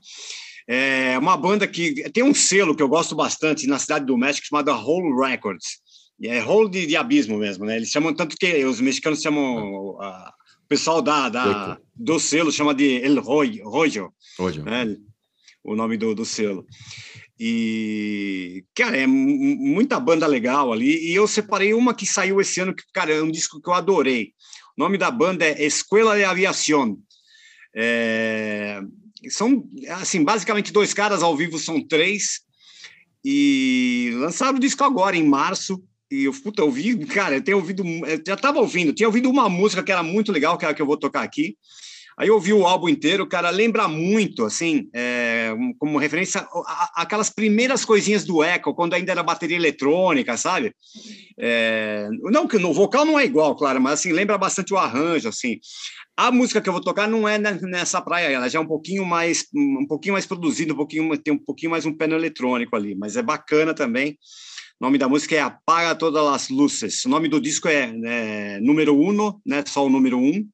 Speaker 4: É uma banda que tem um selo que eu gosto bastante na cidade do México chamado Hole Records. E é Hole de, de abismo mesmo, né? Eles chamam tanto que os mexicanos chamam a- o pessoal da, da, do selo chama de El Rollo, Rollo
Speaker 7: Hoje,
Speaker 4: né? O nome do, do selo. E, cara, é mu- muita banda legal ali. E eu separei uma que saiu esse ano, que, cara, é um disco que eu adorei. O nome da banda é Escuela de Aviación. É, são, assim, basicamente dois caras ao vivo, são três. E lançaram o disco agora, em março. E eu, puta, ouvi, cara, eu tenho ouvido, eu já estava ouvindo, tinha ouvido uma música que era muito legal, que é a que eu vou tocar aqui. Aí eu ouvi o álbum inteiro, cara, lembra muito, assim, é, como referência, a- a- aquelas primeiras coisinhas do Echo, quando ainda era bateria eletrônica, sabe? É, não que no vocal não é igual, claro, mas assim, lembra bastante o arranjo, assim. A música que eu vou tocar não é ne- nessa praia, ela já é um pouquinho mais, um pouquinho mais produzida, um pouquinho, tem um pouquinho mais um pé no eletrônico ali, mas é bacana também. O nome da música é Apaga Todas as Luces. O nome do disco é, é número uno, né? Só o número um.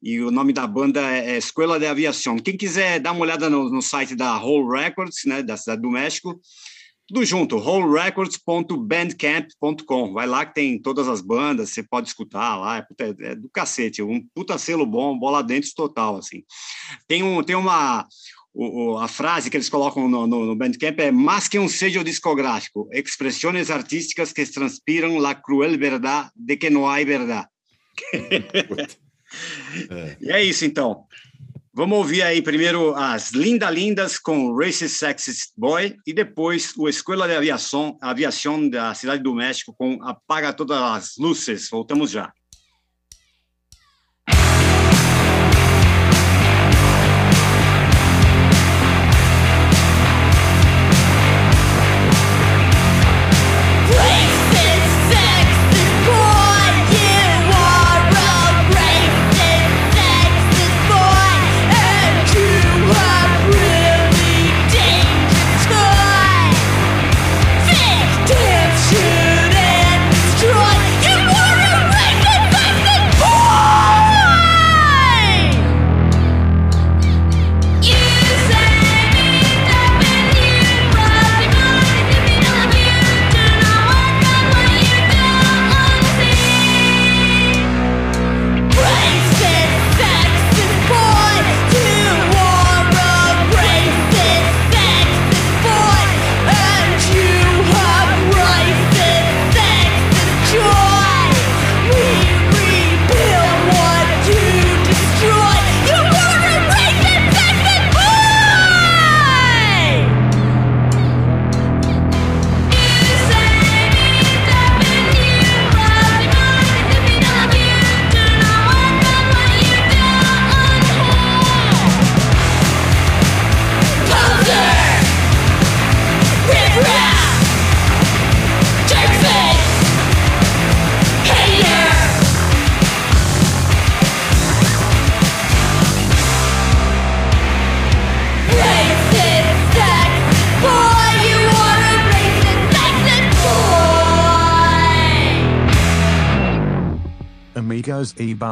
Speaker 4: E o nome da banda é é Escuela de Aviação. Quem quiser dar uma olhada no, no site da Whole Records, né, da cidade do México, tudo junto, wholerecords.bandcamp.com. Vai lá que tem todas as bandas, você pode escutar lá, é- é do cacete, um puta selo bom, bola dentro total, assim. Tem, um, tem uma... o- a frase que eles colocam no, no, no Bandcamp é mais que um sello discográfico, expressões artísticas que transpiram la cruel verdad de que não há verdade. E é isso, então. Vamos ouvir aí primeiro as Linda Lindas com Racist Sexist Boy e depois o Escola de Aviação, Aviação da Cidade do México com Apaga Todas as Luzes. Voltamos já.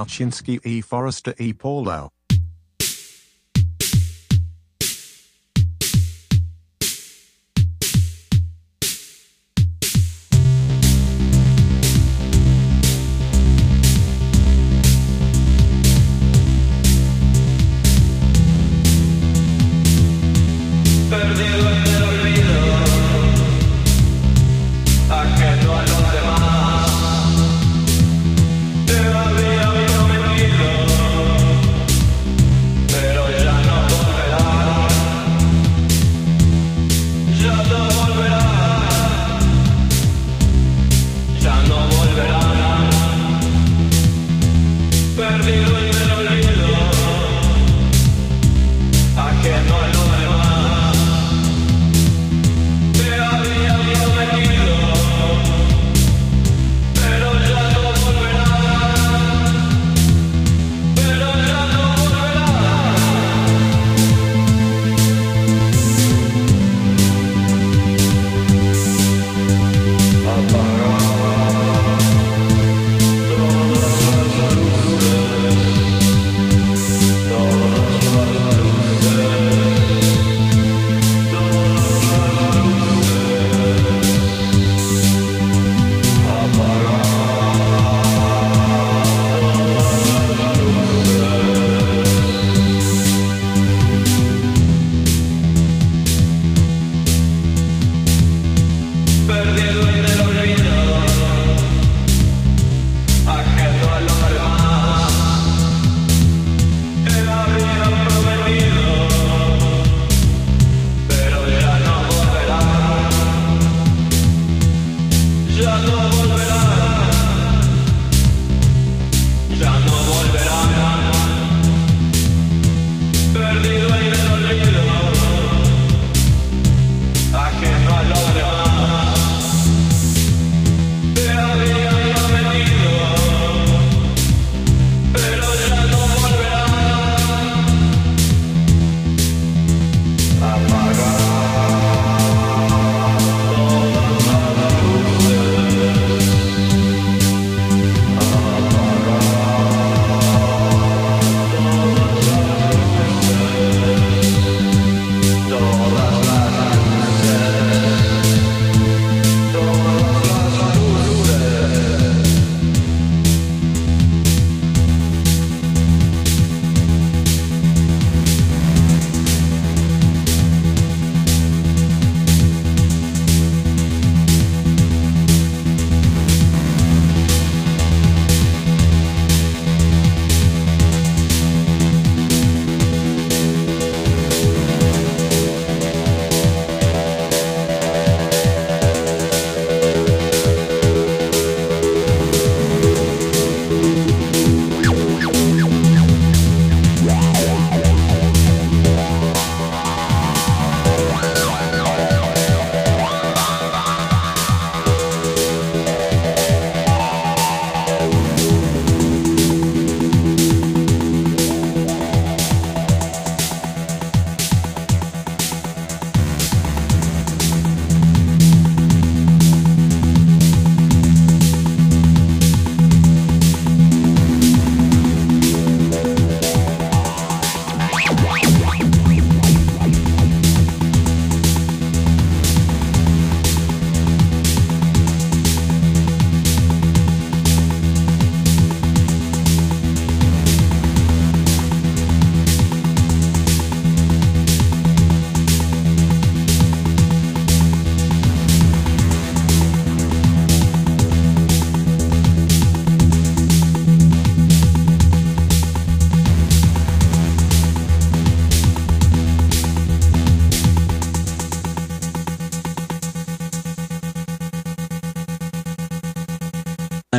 Speaker 8: Amigos e Balchinsky e Forrester e Paulo.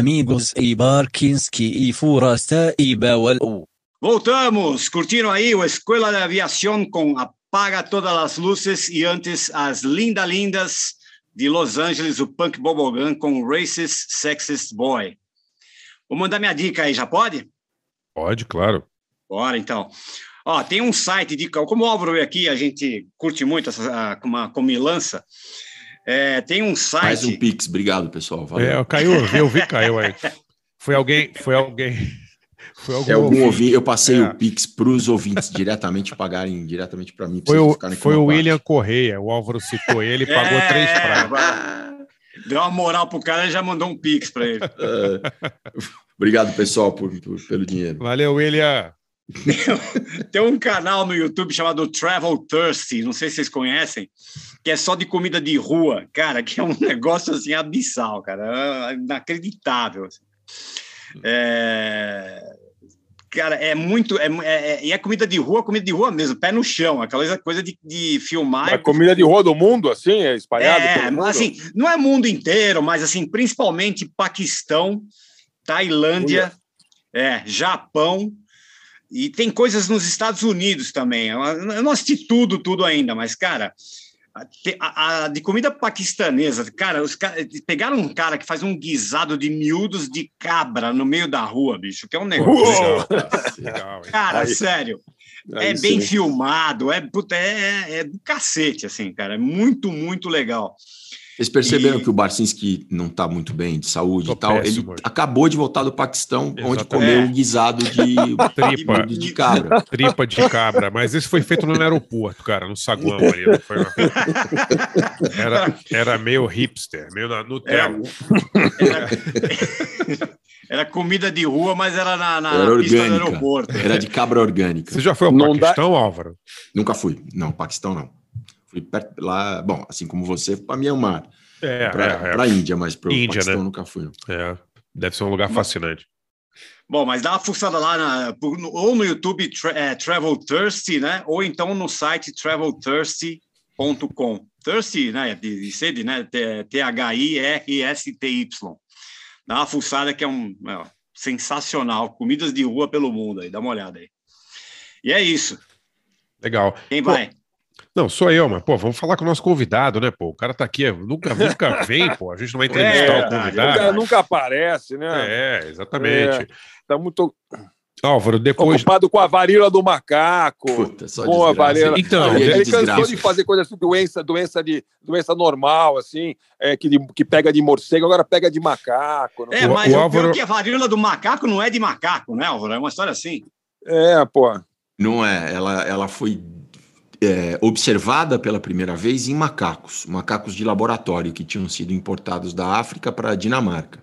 Speaker 9: Amigos e Barkinski e Furasta e Bawal.
Speaker 4: Voltamos, curtiram aí o Escola de Aviação com Apaga Todas as Luzes e antes as Linda Lindas de Los Angeles, o Punk Bobogan com Racist Sexist Boy. Vou mandar minha dica aí, já pode?
Speaker 6: Pode, claro.
Speaker 4: Bora, então. Ó, tem um site de... Como o Álvaro veio aqui, a gente curte muito essa uma comilança. É, tem um site...
Speaker 7: Mais um Pix, obrigado, pessoal. Valeu.
Speaker 6: É, caiu, eu vi, caiu aí. Foi alguém, foi alguém, foi algum
Speaker 7: É algum
Speaker 6: ouvinte.
Speaker 7: ouvinte, eu passei
Speaker 6: É.
Speaker 7: o Pix para os ouvintes diretamente pagarem diretamente para mim. pra
Speaker 6: Foi o, foi o William Correia, o Álvaro citou ele, pagou
Speaker 4: É,
Speaker 6: três pratos.
Speaker 4: Deu uma moral pro cara e já mandou um pix para ele.
Speaker 7: É. Obrigado, pessoal, por, por- pelo dinheiro.
Speaker 6: Valeu, William.
Speaker 4: Tem um canal no YouTube chamado Travel Thirsty, não sei se vocês conhecem, que é só de comida de rua, cara, que é um negócio assim abissal, cara, é inacreditável. assim. É, Cara, é muito. É, é- é- e é comida de rua, comida de rua mesmo, pé no chão, aquela coisa de, de filmar.
Speaker 5: A comida de rua do mundo, assim, é espalhada
Speaker 4: É,
Speaker 5: pelo mundo?
Speaker 4: assim, não é mundo inteiro, mas assim, principalmente Paquistão, Tailândia, é, Japão, e tem coisas nos Estados Unidos também. Eu não assisti tudo, tudo ainda, mas, cara, a, a- de comida paquistanesa, cara, os pegaram um cara que faz um guisado de miúdos de cabra no meio da rua, bicho, que é um negócio.
Speaker 6: Legal, hein?
Speaker 4: Cara,
Speaker 5: Aí-
Speaker 4: sério.
Speaker 5: Aí
Speaker 4: É bem
Speaker 5: sim.
Speaker 4: filmado, é, puta, é, é do cacete, assim, cara. É muito, muito legal.
Speaker 7: Vocês perceberam
Speaker 4: E-
Speaker 7: que o Barcinski não está muito bem de saúde
Speaker 6: Tô
Speaker 7: e tal?
Speaker 6: péssimo.
Speaker 7: Ele acabou de voltar do Paquistão, onde
Speaker 6: Exatamente.
Speaker 7: comeu
Speaker 4: É.
Speaker 7: um guisado de,
Speaker 6: Tripa.
Speaker 7: de, de cabra.
Speaker 6: Tripa de cabra, mas esse foi feito no aeroporto, cara, no saguão ali. Não foi uma- era, era meio hipster, meio na Nutella.
Speaker 4: Era, era comida de rua, mas era na, na
Speaker 7: Era
Speaker 4: pista do aeroporto.
Speaker 7: Era de cabra orgânica.
Speaker 6: Você já foi ao
Speaker 5: Não dá-
Speaker 6: Paquistão, Álvaro?
Speaker 7: Nunca fui. Não, Paquistão não. Fui perto, lá, bom, assim como você, para Myanmar,
Speaker 6: É,
Speaker 7: para
Speaker 6: é,
Speaker 7: a Índia, mas para o Paquistão
Speaker 6: né?
Speaker 7: nunca fui.
Speaker 6: é, é. Deve ser um lugar fascinante.
Speaker 4: Bom, mas dá uma fuçada lá, na- ou no YouTube tra, é, Travel Thirsty, né? Ou então no site travelthirsty.com. Thirsty, né? De, de sede, né? T- T-H-I-R-S-T-Y. Dá uma fuçada que é um é, sensacional. Comidas de rua pelo mundo aí, dá uma olhada aí. E é isso.
Speaker 6: Legal.
Speaker 4: Quem
Speaker 6: Pô,
Speaker 4: vai?
Speaker 6: Não, sou eu, mas, pô, vamos falar com o nosso convidado, né, pô? O cara tá aqui, nunca, nunca vem, pô. A gente não vai entrevistar
Speaker 4: É,
Speaker 6: o
Speaker 5: O cara
Speaker 6: convidado.
Speaker 5: nunca aparece, né?
Speaker 6: É, exatamente.
Speaker 5: Tá muito
Speaker 6: Álvaro, depois.
Speaker 5: ocupado com a varíola do macaco.
Speaker 7: Puta, só
Speaker 5: com a
Speaker 7: desgraça.
Speaker 5: varíola.
Speaker 6: Então,
Speaker 5: ele, ele cansou de fazer coisa assim, doença, doença, de, doença normal, assim, é, que, de- que pega de morcego, agora pega de macaco.
Speaker 4: É,
Speaker 6: O-
Speaker 4: mas
Speaker 6: o
Speaker 4: o,
Speaker 6: Álvaro-
Speaker 4: pior é que a varíola do macaco não é de macaco, né, Álvaro? É uma história assim.
Speaker 5: É, pô.
Speaker 7: Não é, ela, ela foi é, observada pela primeira vez em macacos, macacos de laboratório que tinham sido importados da África para a Dinamarca.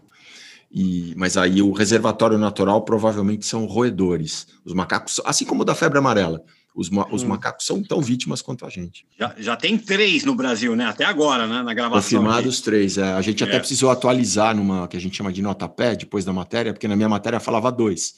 Speaker 7: E, mas aí o reservatório natural provavelmente são roedores. Os macacos, assim como o da febre amarela, os, ma- os
Speaker 5: Hum.
Speaker 7: macacos são tão vítimas quanto a gente.
Speaker 4: Já, já tem três no Brasil, né? Até agora, né? Na gravação.
Speaker 7: Confirmados três. é, a gente até
Speaker 4: É.
Speaker 7: precisou atualizar numa que a gente chama de nota pé depois da matéria, porque na minha matéria falava dois.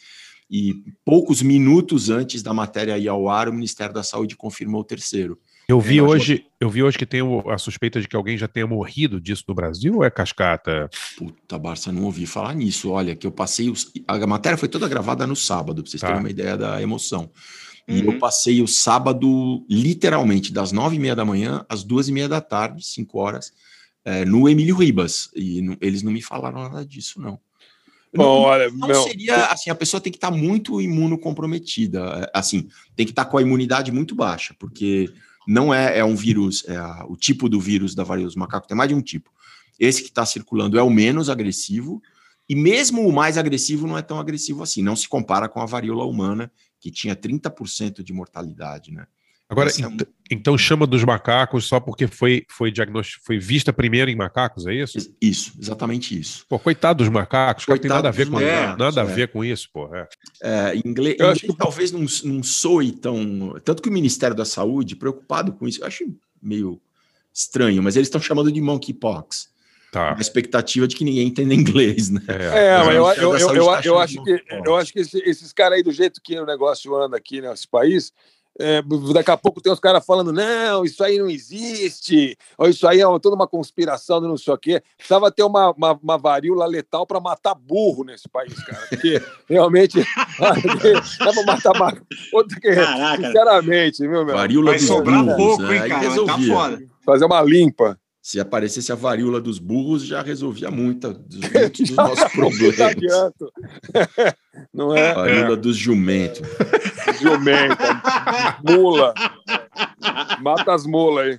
Speaker 7: E poucos minutos antes da matéria ir ao ar, o Ministério da Saúde confirmou o terceiro.
Speaker 6: Eu vi
Speaker 7: Eu acho-
Speaker 6: hoje, eu vi hoje que tem a suspeita de que alguém já tenha morrido disso no Brasil ou é cascata?
Speaker 7: Puta, Barça, não ouvi falar nisso. Olha, que eu passei. Os... A matéria foi toda gravada no sábado, pra vocês
Speaker 6: Tá.
Speaker 7: terem uma ideia da emoção. E
Speaker 4: Uhum.
Speaker 7: eu passei o sábado, literalmente, das nove e meia da manhã às duas e meia da tarde, cinco horas, eh, no Emílio Ribas. E não- eles não me falaram nada disso, não.
Speaker 5: Bom,
Speaker 7: Não-
Speaker 5: olha,
Speaker 7: não
Speaker 5: meu,
Speaker 7: seria assim, a pessoa tem que estar muito imunocomprometida, é, assim, tem que estar com a imunidade muito baixa, porque não é, é um vírus, é a- o tipo do vírus da varíola dos macacos tem mais de um tipo. Esse que está circulando é o menos agressivo, e mesmo o mais agressivo não é tão agressivo assim, não se compara com a varíola humana, que tinha 30% de mortalidade, né?
Speaker 6: Agora,
Speaker 7: é um-
Speaker 6: ent- então chama dos macacos só porque foi, foi, foi vista primeiro em macacos, é isso?
Speaker 7: Isso, exatamente isso.
Speaker 6: Pô, coitado dos macacos, cara, tem nada a ver
Speaker 7: Coitado
Speaker 6: com
Speaker 4: macacos,
Speaker 6: nada a
Speaker 7: é.
Speaker 6: ver com isso, pô. é.
Speaker 7: É, em inglês,
Speaker 5: Eu acho
Speaker 7: inglês talvez não, não soe tão. Tanto que o Ministério da Saúde, preocupado com isso, eu acho meio estranho, mas eles estão chamando de monkeypox.
Speaker 6: Tá.
Speaker 7: A expectativa de que ninguém entenda inglês, né?
Speaker 6: É.
Speaker 5: É,
Speaker 7: Mas
Speaker 5: eu, eu, eu, eu,
Speaker 7: tá
Speaker 5: eu
Speaker 7: achando
Speaker 5: acho que,
Speaker 7: que-
Speaker 5: eu acho que esse- esses caras aí, do jeito que o negócio anda aqui nesse país, é, daqui a pouco tem uns caras falando, não, isso aí não existe, ou isso aí é toda uma conspiração de não sei o quê. Precisava ter uma, uma, uma varíola letal para matar burro nesse país, cara, porque realmente dá para matar
Speaker 4: Caraca.
Speaker 5: sinceramente, viu, meu?
Speaker 7: Varíola
Speaker 4: Vai sobrar
Speaker 7: burros,
Speaker 4: pouco,
Speaker 7: né?
Speaker 4: hein, cara? Tá foda.
Speaker 5: Fazer uma limpa.
Speaker 7: Se aparecesse a varíola dos burros, já resolvia muita, dos, muitos dos nossos
Speaker 5: Não
Speaker 7: problemas.
Speaker 5: adianta. Não é?
Speaker 7: Varíola dos jumentos.
Speaker 5: Jumenta, mula. Mata as mulas aí.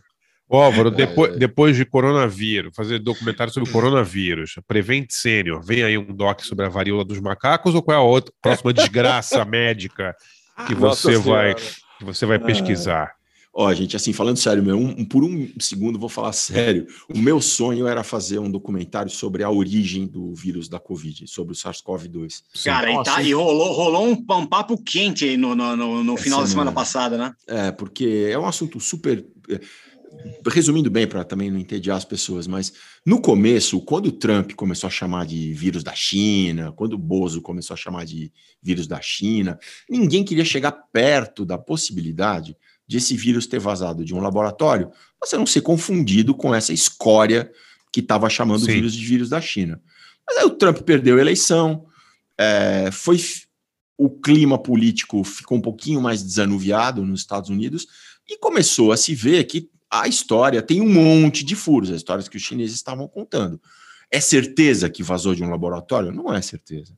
Speaker 6: Ô, Álvaro,
Speaker 7: É.
Speaker 6: depois, depois de coronavírus, fazer documentário sobre coronavírus, Prevent Sênior, vem aí um doc sobre a varíola dos macacos ou qual é a outra próxima desgraça médica que
Speaker 5: Nossa
Speaker 6: você vai,
Speaker 5: Senhora.
Speaker 6: que você vai pesquisar?
Speaker 7: Ó, gente, assim, falando sério, meu, um, um- por um segundo vou falar sério. O meu sonho era fazer um documentário sobre a origem do vírus da Covid, sobre o SARS-CoV-2.
Speaker 4: Cara, e, tá, e rolou, rolou um, um papo quente aí no, no, no, no
Speaker 7: Essa
Speaker 4: final da semana
Speaker 7: semana.
Speaker 4: passada, né?
Speaker 7: É, porque é um assunto super. é, Resumindo bem, para também não entediar as pessoas, mas no começo, quando o Trump começou a chamar de vírus da China, quando o Bozo começou a chamar de vírus da China, ninguém queria chegar perto da possibilidade de esse vírus ter vazado de um laboratório, para você não ser confundido com essa escória que estava chamando o vírus de vírus da China. Mas aí o Trump perdeu a eleição, é, foi o clima político ficou um pouquinho mais desanuviado nos Estados Unidos e começou a se ver que a história tem um monte de furos, as histórias que os chineses estavam contando. É certeza que vazou de um laboratório? Não é certeza.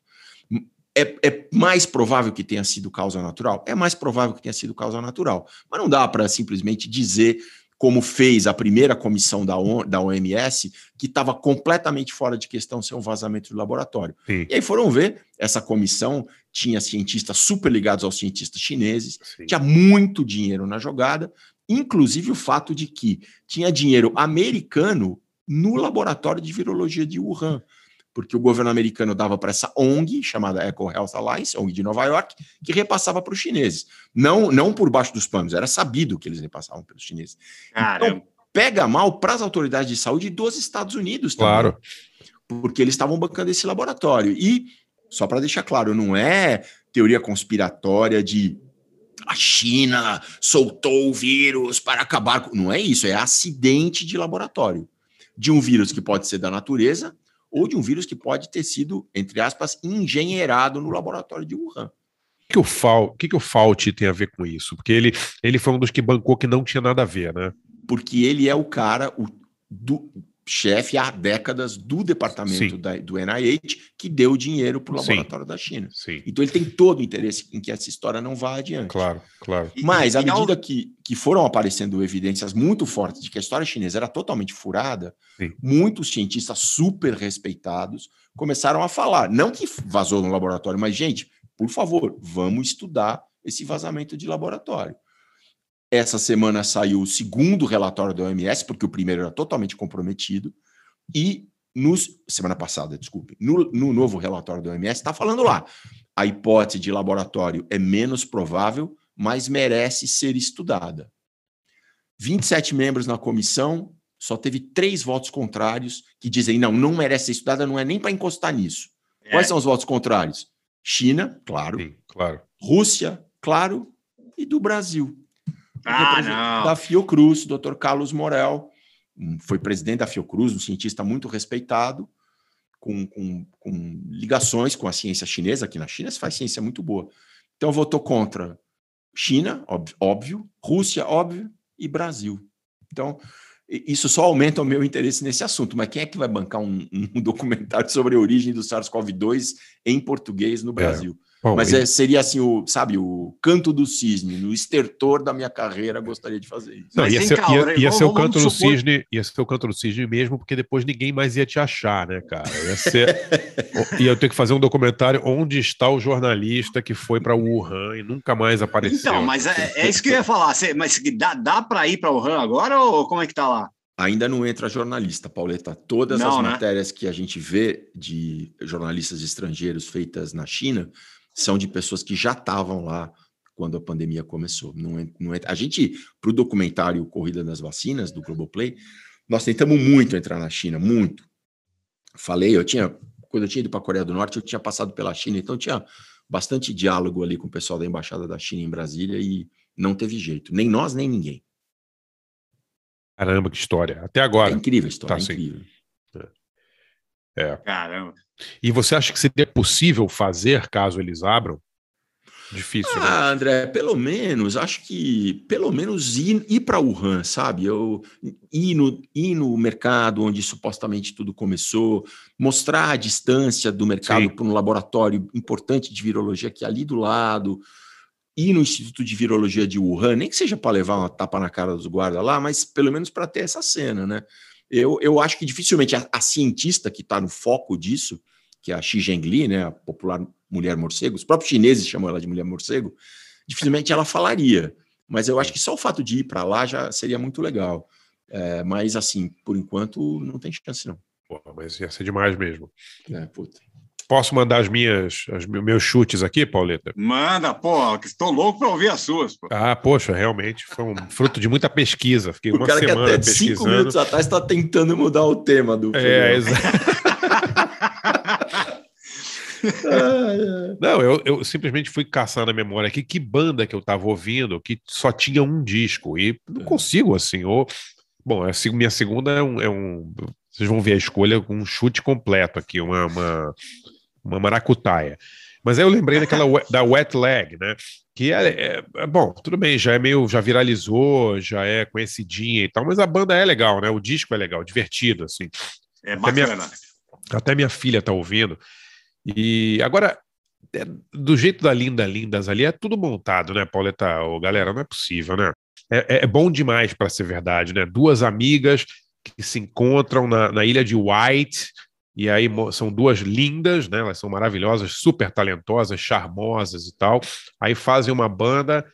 Speaker 7: É, é mais provável que tenha sido causa natural? É mais provável que tenha sido causa natural. Mas não dá para simplesmente dizer, como fez a primeira comissão da, ON da OMS, que estava completamente fora de questão ser um vazamento de laboratório.
Speaker 6: Sim.
Speaker 7: E aí foram ver, essa comissão tinha cientistas super ligados aos cientistas chineses,
Speaker 6: Sim.
Speaker 7: tinha muito dinheiro na jogada, inclusive o fato de que tinha dinheiro americano no laboratório de virologia de Wuhan, porque o governo americano dava para essa ONG, chamada Eco Health Alliance, ONG de Nova York, que repassava para os chineses. Não, não por baixo dos panos, era sabido que eles repassavam para os chineses.
Speaker 4: Caramba.
Speaker 7: Então, pega mal para as autoridades de saúde dos Estados Unidos também
Speaker 6: Claro.
Speaker 7: porque eles estavam bancando esse laboratório. E, só para deixar claro, não é teoria conspiratória de a China soltou o vírus para acabar com. Não é isso, é acidente de laboratório. De um vírus que pode ser da natureza ou de um vírus que pode ter sido, entre aspas, engenheirado no laboratório de Wuhan.
Speaker 6: O que, o Fau, que, que o Fauci tem a ver com isso? Porque ele, ele foi um dos que bancou que não tinha nada a ver, né?
Speaker 7: Porque ele é o cara, o do, chefe há décadas do departamento
Speaker 6: Sim.
Speaker 7: da- do NIH que deu o dinheiro para o
Speaker 6: Sim.
Speaker 7: laboratório da China.
Speaker 6: Sim.
Speaker 7: Então ele tem todo o interesse em que essa história não vá adiante.
Speaker 6: Claro, claro.
Speaker 4: E-
Speaker 7: Mas à
Speaker 4: e ao-
Speaker 7: medida que, que foram aparecendo evidências muito fortes de que a história chinesa era totalmente furada,
Speaker 6: Sim.
Speaker 7: muitos cientistas super respeitados começaram a falar, não que vazou no laboratório, mas gente, por favor, vamos estudar esse vazamento de laboratório. Essa semana saiu o segundo relatório da OMS, porque o primeiro era totalmente comprometido, e nos, semana passada, desculpe, no, no novo relatório da OMS está falando lá, a hipótese de laboratório é menos provável, mas merece ser estudada. 27 membros na comissão, só teve três votos contrários que dizem não, não merece ser estudada, não é nem para encostar nisso.
Speaker 4: É.
Speaker 7: Quais são os votos contrários? China, claro.
Speaker 6: Sim, claro.
Speaker 7: Rússia, claro. E do Brasil.
Speaker 4: Ah.
Speaker 7: Da Fiocruz, Dr. Carlos Morel, foi presidente da Fiocruz, um cientista muito respeitado, com, com- com ligações com a ciência chinesa. Aqui na China se faz ciência muito boa. Então votou contra China, óbvio, óbvio, Rússia, óbvio, e Brasil. Então, isso só aumenta o meu interesse nesse assunto. Mas quem é que vai bancar um, um documentário sobre a origem do SARS-CoV-2 em português no Brasil?
Speaker 6: Bom,
Speaker 7: Mas
Speaker 6: e-
Speaker 7: é, seria assim, o, sabe, o canto do cisne, no estertor da minha carreira, gostaria de fazer isso.
Speaker 6: Não, ia ser,
Speaker 4: cá,
Speaker 6: ia-
Speaker 4: Aurélio,
Speaker 6: ia ser o canto do
Speaker 4: supor-
Speaker 6: cisne, ia ser o canto do cisne mesmo, porque depois ninguém mais ia te achar, né, cara? Ia ser. ia eu ter que fazer um documentário onde está o jornalista que foi para Wuhan e nunca mais apareceu.
Speaker 4: Então, mas é, é isso que eu ia falar. Cê- mas dá, dá para ir para o RAM agora ou como é que tá lá?
Speaker 7: Ainda não entra jornalista, Pauleta. Todas
Speaker 4: Não,
Speaker 7: as
Speaker 4: né?
Speaker 7: matérias que a gente vê de jornalistas estrangeiros feitas na China são de pessoas que já estavam lá quando a pandemia começou. Não, en- não entra- a gente, para o documentário Corrida das Vacinas, do Globoplay, nós tentamos muito entrar na China, muito. Falei, eu tinha, quando eu tinha ido para a Coreia do Norte, eu tinha passado pela China, então tinha bastante diálogo ali com o pessoal da Embaixada da China em Brasília e não teve jeito, nem nós, nem ninguém.
Speaker 6: Caramba, que história. Até
Speaker 7: É
Speaker 6: agora.
Speaker 7: incrível a história,
Speaker 6: Tá,
Speaker 7: é
Speaker 6: sim.
Speaker 7: incrível.
Speaker 6: É.
Speaker 4: Caramba.
Speaker 6: E você acha que seria possível fazer caso eles abram? Difícil, né?
Speaker 7: Ah, André, pelo menos, acho que pelo menos ir, ir para Wuhan, sabe? Eu ir no, ir no mercado onde supostamente tudo começou, mostrar a distância do mercado para um laboratório importante de virologia que é ali do lado, ir no Instituto de Virologia de Wuhan, nem que seja para levar uma tapa na cara dos guardas lá, mas pelo menos para ter essa cena, né? Eu, eu acho que dificilmente a, a cientista que está no foco disso, que é a Xi Zhengli, né, a popular mulher morcego, os próprios chineses chamam ela de mulher morcego, dificilmente ela falaria. Mas eu acho que só o fato de ir para lá já seria muito legal. É, mas, assim, por enquanto, não tem chance, não.
Speaker 6: Pô, mas ia ser demais mesmo.
Speaker 7: É, puta.
Speaker 6: Posso mandar as minhas, os meus chutes aqui, Pauleta?
Speaker 4: Manda, pô, que estou louco para ouvir as suas. Pô.
Speaker 6: Ah, poxa, realmente foi um fruto de muita pesquisa. Fiquei
Speaker 7: O
Speaker 6: uma
Speaker 7: cara que
Speaker 6: semana
Speaker 7: até cinco
Speaker 6: pesquisando.
Speaker 7: minutos atrás está tentando mudar o tema do
Speaker 6: É, exato. Não, eu, eu simplesmente fui caçar na memória aqui que banda que eu tava ouvindo que só tinha um disco e não consigo assim. Ou, bom, a se- minha segunda é um, é um- Vocês vão ver a escolha com um chute completo aqui, uma, uma, uma maracutaia. Mas aí eu lembrei daquela da Wet Leg, né? Que é, é- é- bom, tudo bem, já é meio, já viralizou, já é conhecidinha e tal, mas a banda é legal, né? O disco é legal, divertido, assim.
Speaker 4: É
Speaker 6: Até minha-
Speaker 4: bacana.
Speaker 6: até minha filha tá ouvindo. E agora, é, do jeito da Linda Lindas ali, é tudo montado, né, Pauleta? Ô, galera, não é possível, né? É, é bom demais para ser verdade, né? Duas amigas que se encontram na, na ilha de White, e aí são duas lindas, né? Elas são maravilhosas, super talentosas, charmosas e tal. Aí fazem uma banda.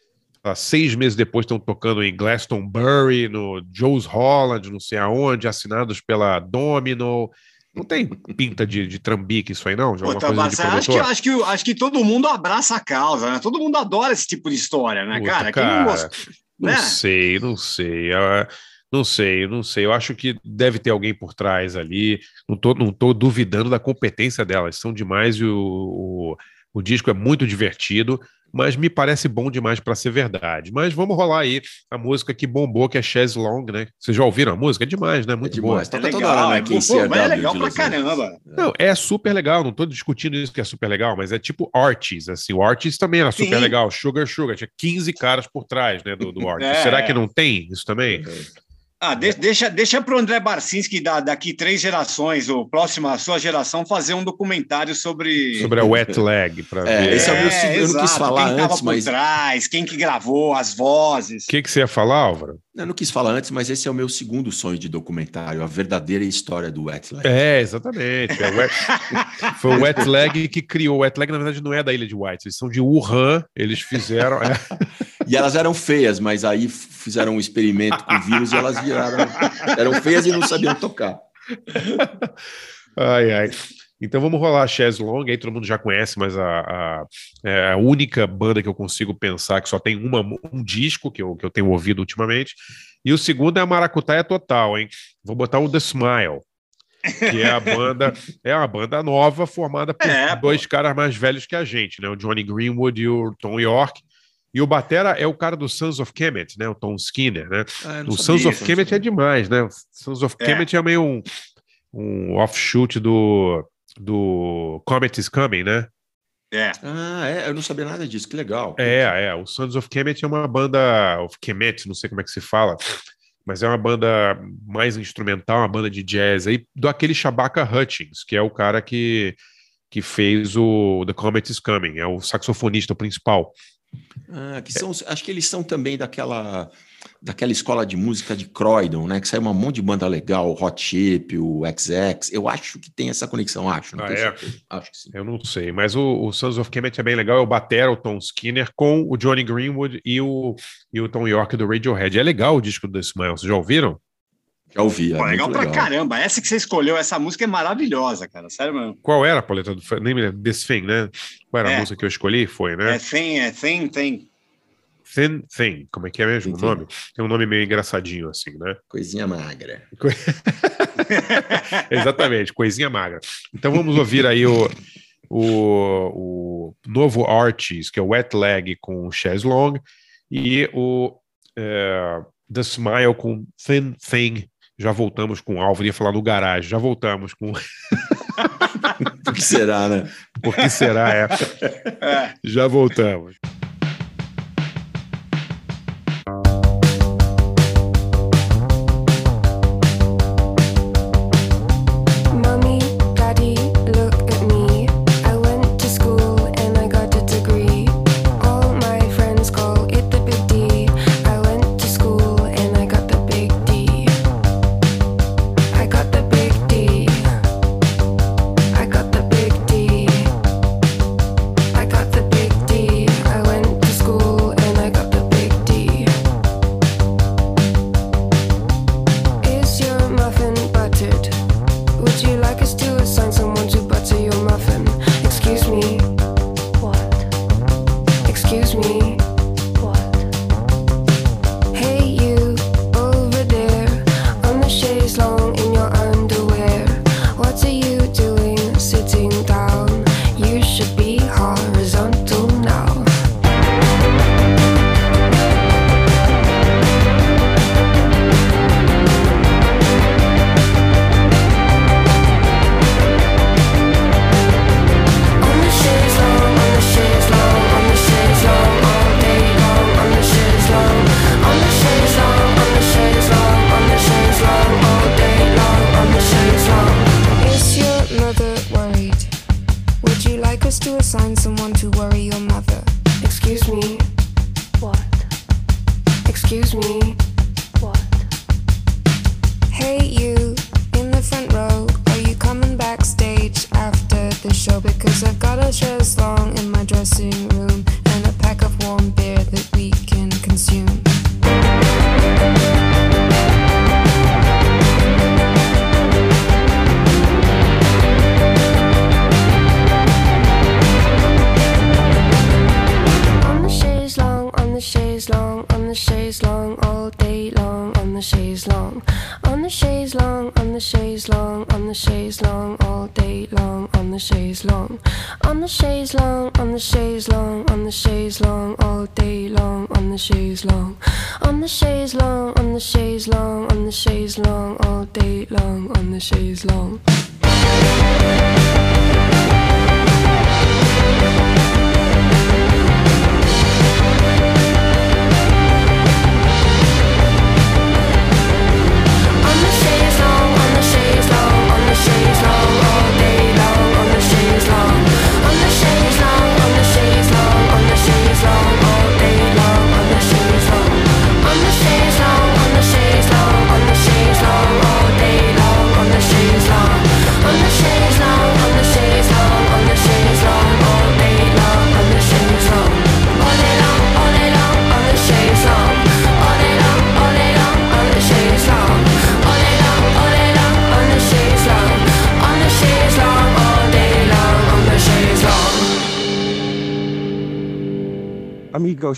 Speaker 6: ah, Seis meses depois estão tocando em Glastonbury, no Joe's Holland, não sei aonde, assinados pela Domino. Não tem pinta de, de trambique isso aí, não? De alguma
Speaker 4: Puta,
Speaker 6: coisa de
Speaker 4: acho, que, acho, que, acho que todo mundo abraça a causa, né? Todo mundo adora esse tipo de história, né,
Speaker 6: Puta,
Speaker 4: cara? Quem não
Speaker 6: cara,
Speaker 4: gosta?
Speaker 6: Não
Speaker 4: né?
Speaker 6: sei, não sei. ah, Não sei, não sei. Eu acho que deve ter alguém por trás ali. Não tô, não tô duvidando da competência delas. São demais e o, o, o disco é muito divertido, mas me parece bom demais para ser verdade. Mas vamos rolar aí a música que bombou, que é Chaise Long, né? Vocês já ouviram a música? É demais, né? Muito boa.
Speaker 7: demais. Toca
Speaker 4: É
Speaker 7: toda
Speaker 4: legal,
Speaker 7: hora, né?
Speaker 4: é, pô, mas é legal pra caramba.
Speaker 6: Não, é super legal, não tô discutindo isso que é super legal, mas é tipo Artis, assim, o Artis também era super
Speaker 4: Sim.
Speaker 6: legal, Sugar Sugar, tinha 15 caras por trás, né, do, do Artis.
Speaker 4: É,
Speaker 6: Será
Speaker 4: é.
Speaker 6: que não tem isso também?
Speaker 4: Ah, de- deixa, deixa para o André Barcinski, da, daqui três gerações, ou próxima, a sua geração, fazer um documentário sobre.
Speaker 6: Sobre a Wet Leg, pra
Speaker 7: É,
Speaker 6: ver.
Speaker 7: esse é o meu seg- eu não quis
Speaker 4: exato,
Speaker 7: falar
Speaker 4: quem
Speaker 7: antes,
Speaker 4: por
Speaker 7: mas-
Speaker 4: trás, quem que gravou, as vozes.
Speaker 6: O que, que você ia falar, Álvaro?
Speaker 7: Eu não quis falar antes, mas esse é o meu segundo sonho de documentário, a verdadeira história do Wetland.
Speaker 6: É, exatamente. é o Wet- Foi o Wet Leg que criou. O Wet Leg, na verdade, não é da Ilha de White, eles são de Wuhan, eles fizeram. é.
Speaker 7: E elas eram feias, mas aí fizeram um experimento com vírus e elas viraram. Eram feias e não sabiam tocar.
Speaker 6: Ai, ai. Então vamos rolar a Chaise Long, aí todo mundo já conhece, mas a, a, é a única banda que eu consigo pensar que só tem uma, um disco que eu, que eu tenho ouvido ultimamente. E o segundo é a Maracutaia Total, hein? Vou botar o The Smile, que é a banda, é uma banda nova formada por
Speaker 4: É, pô.
Speaker 6: dois caras mais velhos que a gente, né? O Johnny Greenwood e o Tom York. E o Batera é o cara do Sons of Kemet, né? O Tom Skinner, né?
Speaker 7: Ah,
Speaker 6: O
Speaker 7: sabia
Speaker 6: Sons of Kemet é demais, né? O Sons of
Speaker 4: É.
Speaker 6: Kemet é meio um, um offshoot do, do Comet is Coming, né?
Speaker 4: É.
Speaker 7: Ah, é, eu não sabia nada disso, que legal.
Speaker 6: É, é. O Sons of Kemet é uma banda. Of Kemet, não sei como é que se fala. Mas é uma banda mais instrumental, uma banda de jazz aí, do aquele Shabaka Hutchins, que é o cara que, que fez o The Comet is Coming, é o saxofonista principal.
Speaker 7: Ah, que são, acho que eles são também daquela, daquela escola de música de Croydon, né? Que saiu um monte de banda legal, o Hot Chip, o XX. Eu acho que tem essa conexão, acho. Não
Speaker 6: Ah, é?
Speaker 7: Acho que sim.
Speaker 6: Eu não sei, mas o, o Sons of Kemet é bem legal, é o Batera, o Tom Skinner, com o Johnny Greenwood e o, e o Tom York do Radiohead. É legal o disco do vocês já ouviram?
Speaker 7: Já ouvi. É
Speaker 4: Pô, legal
Speaker 7: muito
Speaker 4: pra
Speaker 7: legal.
Speaker 4: caramba. Essa que você escolheu, essa música é maravilhosa, cara. Sério mesmo.
Speaker 6: Qual era a paleta do nem me lembro, This Thing, né? Qual era a
Speaker 4: É.
Speaker 6: música que eu escolhi? Foi, né?
Speaker 4: É Thing, é Thing, Thing.
Speaker 6: Thin Thing, como é que é mesmo o nome? Tem um nome meio engraçadinho assim, né?
Speaker 7: Coisinha magra.
Speaker 6: Exatamente, coisinha magra. Então vamos ouvir aí o, o, o novo Arties, que é o Wet Leg com Chaise Long, e o é, The Smile com Thin Thing. Já voltamos com o Álvaro, ia falar no garagem, já voltamos com
Speaker 7: O que será, né?
Speaker 6: Por que será? É.
Speaker 4: É.
Speaker 6: Já voltamos.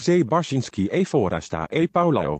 Speaker 10: Amigo C. Barsinski e Forasta e Paulao.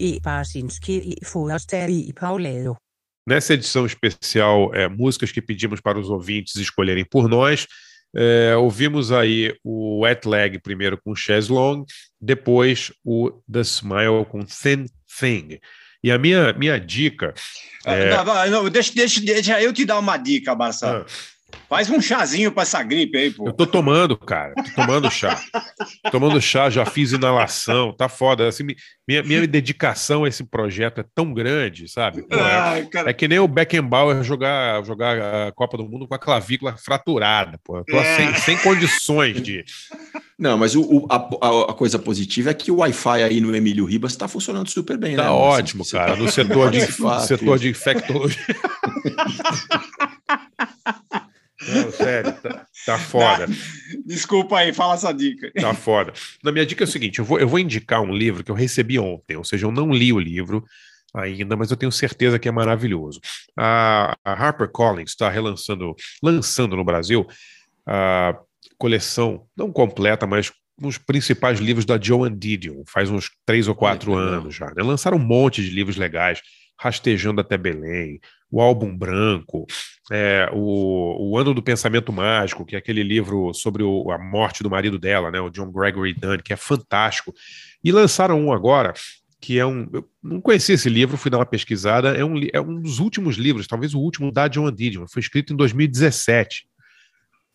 Speaker 3: E Barsinski e Forster e Paulero.
Speaker 6: Nessa edição especial, é, músicas que pedimos para os ouvintes escolherem por nós. É, ouvimos aí o Wet Leg primeiro com Chaz Long, depois o The Smile com Thin Thing. E a minha, minha dica. É...
Speaker 4: Ah, não, não, deixa, deixa, deixa eu te dar uma dica, Barça.
Speaker 6: Ah.
Speaker 4: Faz um chazinho para essa gripe aí, pô.
Speaker 6: Eu tô tomando, cara. Tô tomando chá. tomando chá, já fiz inalação, tá foda. Assim, minha, minha dedicação a esse projeto é tão grande, sabe? Pô, é,
Speaker 4: Ai, cara.
Speaker 6: é que nem o Beckenbauer jogar, jogar a Copa do Mundo com a clavícula fraturada, pô. Eu tô
Speaker 4: É.
Speaker 6: sem, sem condições de.
Speaker 7: Não, mas o, o- a, a- coisa positiva é que o Wi-Fi aí no Emílio Ribas está funcionando super bem, né?
Speaker 6: Tá
Speaker 7: Marcelo?
Speaker 6: ótimo,
Speaker 7: Você
Speaker 6: cara.
Speaker 7: tá-
Speaker 6: No setor de,
Speaker 7: participar,
Speaker 6: setor de infectologia. Não, sério, tá, tá foda.
Speaker 4: Desculpa aí, fala essa dica.
Speaker 6: Tá foda. Na minha dica é o seguinte: eu vou, eu vou indicar um livro que eu recebi ontem, ou seja, eu não li o livro ainda, mas eu tenho certeza que é maravilhoso. A, a HarperCollins está relançando, lançando no Brasil a coleção, não completa, mas os principais livros da Joan Didion, faz uns três ou quatro anos já. né? Lançaram um monte de livros legais, Rastejando até Belém, o Álbum Branco, é, o, o Ano do Pensamento Mágico, que é aquele livro sobre o- a morte do marido dela, né, o John Gregory Dunn, que é fantástico. E lançaram um agora, que é um. Eu não conhecia esse livro, fui dar uma pesquisada. É um, é um dos últimos livros, talvez o último da John Didion. Foi escrito em 2017.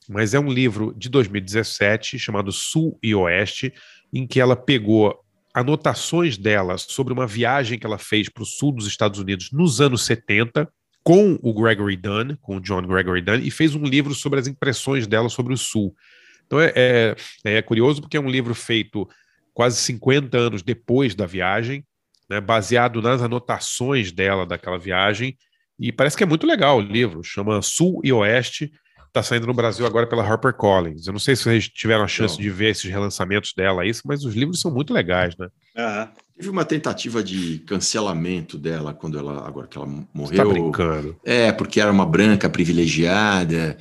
Speaker 6: Mas é um livro de 2017 chamado Sul e Oeste, em que ela pegou anotações dela sobre uma viagem que ela fez para o sul dos Estados Unidos nos anos 70 com o Gregory Dunn, com o John Gregory Dunn, e fez um livro sobre as impressões dela sobre o sul. Então é, é, é curioso porque é um livro feito quase 50 anos depois da viagem, né, baseado nas anotações dela daquela viagem, e parece que é muito legal o livro, chama Sul e Oeste, está saindo no Brasil agora pela HarperCollins. Eu não sei se vocês tiveram a chance de ver esses relançamentos dela, isso, mas os livros são muito legais, né?
Speaker 7: Teve uma tentativa de cancelamento dela quando ela agora que ela
Speaker 6: Você
Speaker 7: morreu.
Speaker 6: tá brincando.
Speaker 7: É, porque era uma branca privilegiada,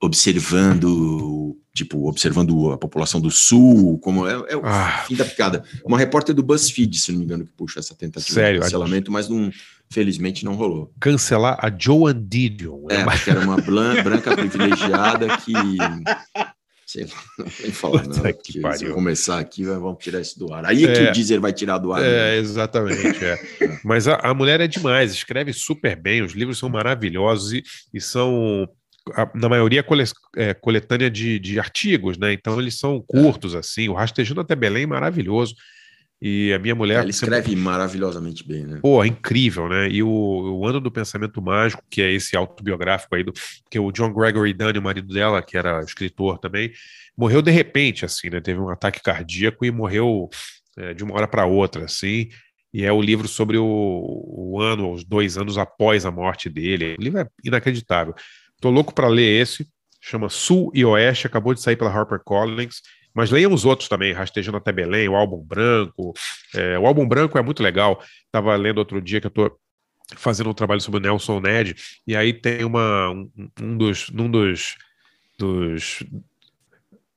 Speaker 7: observando, tipo, observando a população do sul, como é, é o
Speaker 6: Ah.
Speaker 7: fim da picada. Uma repórter do BuzzFeed, se não me engano, que puxa essa tentativa
Speaker 6: Sério?
Speaker 7: de cancelamento, mas não, felizmente não rolou.
Speaker 6: Cancelar a Joan Didion.
Speaker 7: É, porque era uma branca privilegiada que. Sei lá, nem falar, não.
Speaker 6: Puta que
Speaker 7: porque Se
Speaker 6: pariu.
Speaker 7: eu começar aqui, vamos tirar isso do ar. Aí é que
Speaker 6: É.
Speaker 7: o Deezer vai tirar do ar.
Speaker 6: É,
Speaker 7: né?
Speaker 6: exatamente. É. Mas a, a mulher é demais, escreve super bem, os livros são maravilhosos e, e são, na maioria, cole, é, coletânea de, de artigos, né? Então eles são curtos, assim. O Rastejando até Belém é maravilhoso. E a minha mulher.
Speaker 7: Ela escreve maravilhosamente bem, né?
Speaker 6: Pô, é incrível, né? E o, o Ano do Pensamento Mágico, que é esse autobiográfico aí, do, que o John Gregory Dunn, o marido dela, que era escritor também, morreu de repente, assim, né? Teve um ataque cardíaco e morreu é, de uma hora para outra, assim. E é o livro sobre o, o ano, os dois anos após a morte dele. O livro é inacreditável. Tô louco para ler esse. Chama Sul e Oeste, acabou de sair pela HarperCollins. Mas leiam os outros também, Rastejando até Belém, o Álbum Branco. É, o Álbum Branco é muito legal. Estava lendo outro dia que eu estou fazendo um trabalho sobre o Nelson Ned, e aí tem uma, um, um dos, um dos, dos,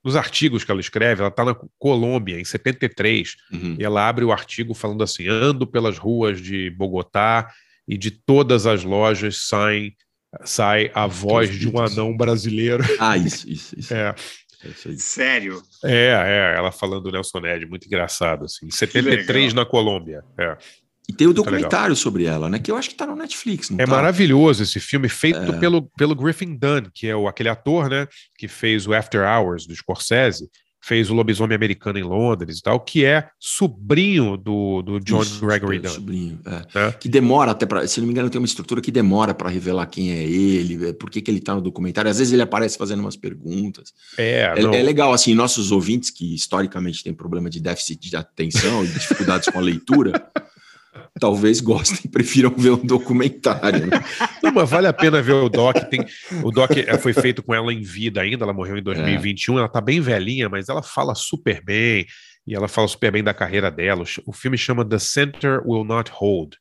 Speaker 6: dos artigos que ela escreve, ela está na Colômbia, em 73,
Speaker 7: Uhum.
Speaker 6: e ela abre o artigo falando assim: ando pelas ruas de Bogotá e de todas as lojas saem, sai a voz de um anão brasileiro.
Speaker 7: Ah, isso, isso, isso.
Speaker 6: É.
Speaker 7: É.
Speaker 4: Sério?
Speaker 6: É, é, ela falando do Nelson Ned, muito engraçado, assim. 73 na Colômbia. É.
Speaker 7: E tem o
Speaker 6: legal.
Speaker 7: documentário sobre ela, né? Que eu acho que tá no Netflix, não
Speaker 6: É
Speaker 7: tá?
Speaker 6: maravilhoso esse filme, feito
Speaker 7: É.
Speaker 6: pelo, pelo Griffin Dunn, que é o, aquele ator, né, que fez o After Hours do Scorsese, fez o Lobisomem Americano em Londres e tal, que é sobrinho do, do John
Speaker 7: Isso,
Speaker 6: Gregory
Speaker 7: é,
Speaker 6: Dunn.
Speaker 7: sobrinho, é. Que demora até para, se não me engano, tem uma estrutura que demora para revelar quem é ele, é, por que, que ele tá no documentário. Às vezes ele aparece fazendo umas perguntas.
Speaker 6: É,
Speaker 7: É, é legal, assim, nossos ouvintes que historicamente têm problema de déficit de atenção e dificuldades com a leitura, talvez gostem, prefiram ver um documentário. né?
Speaker 6: Não, mas vale a pena ver o Doc. Tem, o Doc eh, foi feito com ela em vida ainda, ela morreu em 2021, ela tá bem velhinha, mas ela fala super bem, e ela fala super bem da carreira dela. O filme chama The Center Will Not Hold.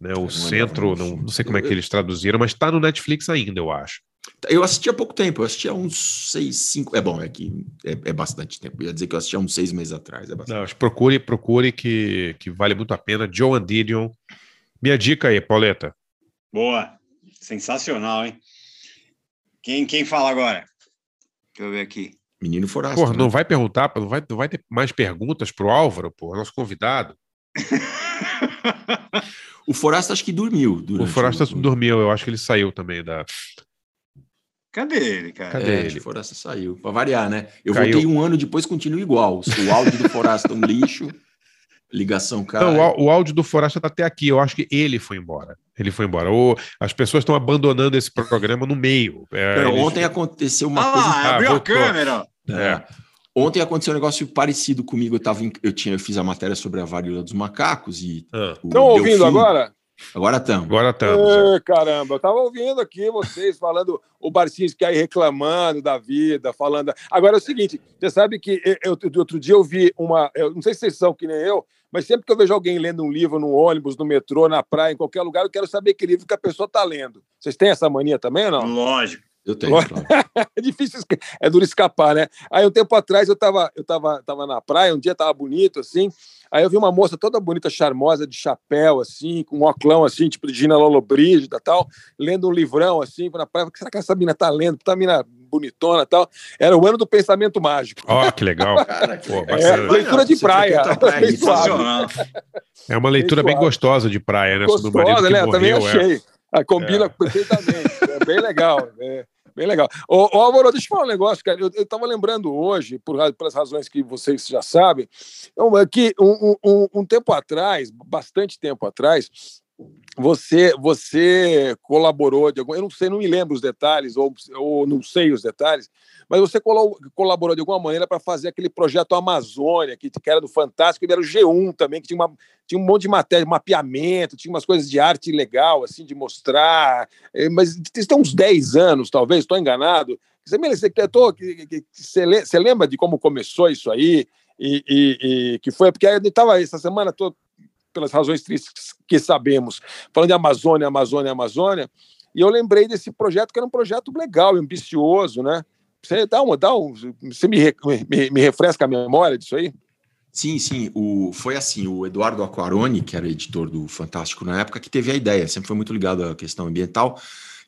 Speaker 6: Né, o centro, não, não sei como é que eles traduziram, mas tá no Netflix ainda, eu acho.
Speaker 7: Eu assisti há pouco tempo, eu assisti há uns seis, cinco. É bom, é que é, é bastante tempo. Eu ia dizer que eu assisti há uns seis meses atrás. É bastante.
Speaker 6: Não, mas procure, procure que, que vale muito a pena. Joe and Didion. Minha dica aí, Pauleta.
Speaker 4: Boa. Sensacional, hein? Quem, quem fala agora? Deixa eu ver aqui.
Speaker 7: Menino Forasto.
Speaker 6: Porra,
Speaker 7: né?
Speaker 6: não vai perguntar, não vai, não vai ter mais perguntas pro Álvaro, pô, nosso convidado.
Speaker 7: O Forasto acho que dormiu.
Speaker 6: O
Speaker 7: durante
Speaker 6: Forasta dormiu, eu acho que ele saiu também da.
Speaker 4: Cadê ele, cara?
Speaker 6: Cadê
Speaker 7: É,
Speaker 6: ele?
Speaker 7: Forasto saiu. Pra variar, né? Eu
Speaker 6: Caiu.
Speaker 7: voltei um ano depois, continua igual. O áudio do Forasto é um lixo. Ligação cara.
Speaker 6: Não, o, áudio do Forasta tá até aqui. Eu acho que ele foi embora. Ele foi embora. Ou as pessoas estão abandonando esse programa no meio. É, eles-
Speaker 7: ontem aconteceu uma
Speaker 4: Ah
Speaker 7: coisa.
Speaker 4: lá, abriu a
Speaker 6: voltou.
Speaker 4: câmera.
Speaker 7: É. Ontem aconteceu um negócio parecido comigo. Eu, tava em- eu, tinha, eu fiz a matéria sobre a varíola dos macacos e.
Speaker 6: Ah,
Speaker 5: Estão ouvindo
Speaker 7: Delfim-
Speaker 5: agora?
Speaker 7: Agora estamos.
Speaker 6: agora estamos. é.
Speaker 5: Caramba, eu tava ouvindo aqui vocês falando, o Barcinski aí reclamando da vida, falando. Agora é o seguinte: você sabe que eu, eu- outro dia eu vi uma. Eu não sei se vocês são que nem eu, mas sempre que eu vejo alguém lendo um livro no ônibus, no metrô, na praia, em qualquer lugar, eu quero saber que livro que a pessoa está lendo. Vocês têm essa mania também ou não?
Speaker 4: Lógico.
Speaker 7: Eu tenho, claro.
Speaker 5: É difícil, é duro escapar, né? Aí um tempo atrás eu tava, eu tava, tava na praia, um dia tava bonito assim. Aí eu vi uma moça toda bonita, charmosa, de chapéu, assim, com um oclão, assim, tipo de Gina Lollobrigida e tal, lendo um livrão, assim, na praia. O que será que essa mina tá lendo? Tá mina bonitona e tal. Era o ano do pensamento mágico.
Speaker 6: Ó, que legal.
Speaker 7: Cara,
Speaker 6: Pô,
Speaker 5: É, leitura de praia. suave.
Speaker 4: Sensacional.
Speaker 6: É uma leitura bem gostosa de praia, né? Sobre o marido
Speaker 5: Gostosa,
Speaker 6: que
Speaker 5: né? Eu também
Speaker 6: morreu, é.
Speaker 5: achei. Ah, combina
Speaker 6: É.
Speaker 5: perfeitamente. É bem legal. É bem legal. Ô, ô Álvaro, deixa eu falar um negócio, cara. Eu, eu tava lembrando hoje, por, pelas razões que vocês já sabem, é que um, um- um tempo atrás, bastante tempo atrás, você você colaborou de algum, eu não sei, não me lembro os detalhes ou, ou não sei os detalhes, mas você colo- colaborou de alguma maneira para fazer aquele projeto Amazônia que, que era do Fantástico, ele era o G1 também, que tinha, uma, tinha um monte de matéria, mapeamento, tinha umas coisas de arte legal assim de mostrar, eh, mas isso tem uns 10 anos, talvez, estou enganado. Você, você, tô- que- que- você le- você lembra de como começou isso aí? E, e- e que foi porque eu estava essa semana toda pelas razões tristes que sabemos, falando de Amazônia, Amazônia, Amazônia, e eu lembrei desse projeto que era um projeto legal, ambicioso, né? Você dá uma, dá um, você me, me, me refresca a memória disso aí?
Speaker 7: Sim, sim. O, foi assim, o Eduardo Aquaroni, que era editor do Fantástico na época, que teve a ideia, sempre foi muito ligado à questão ambiental,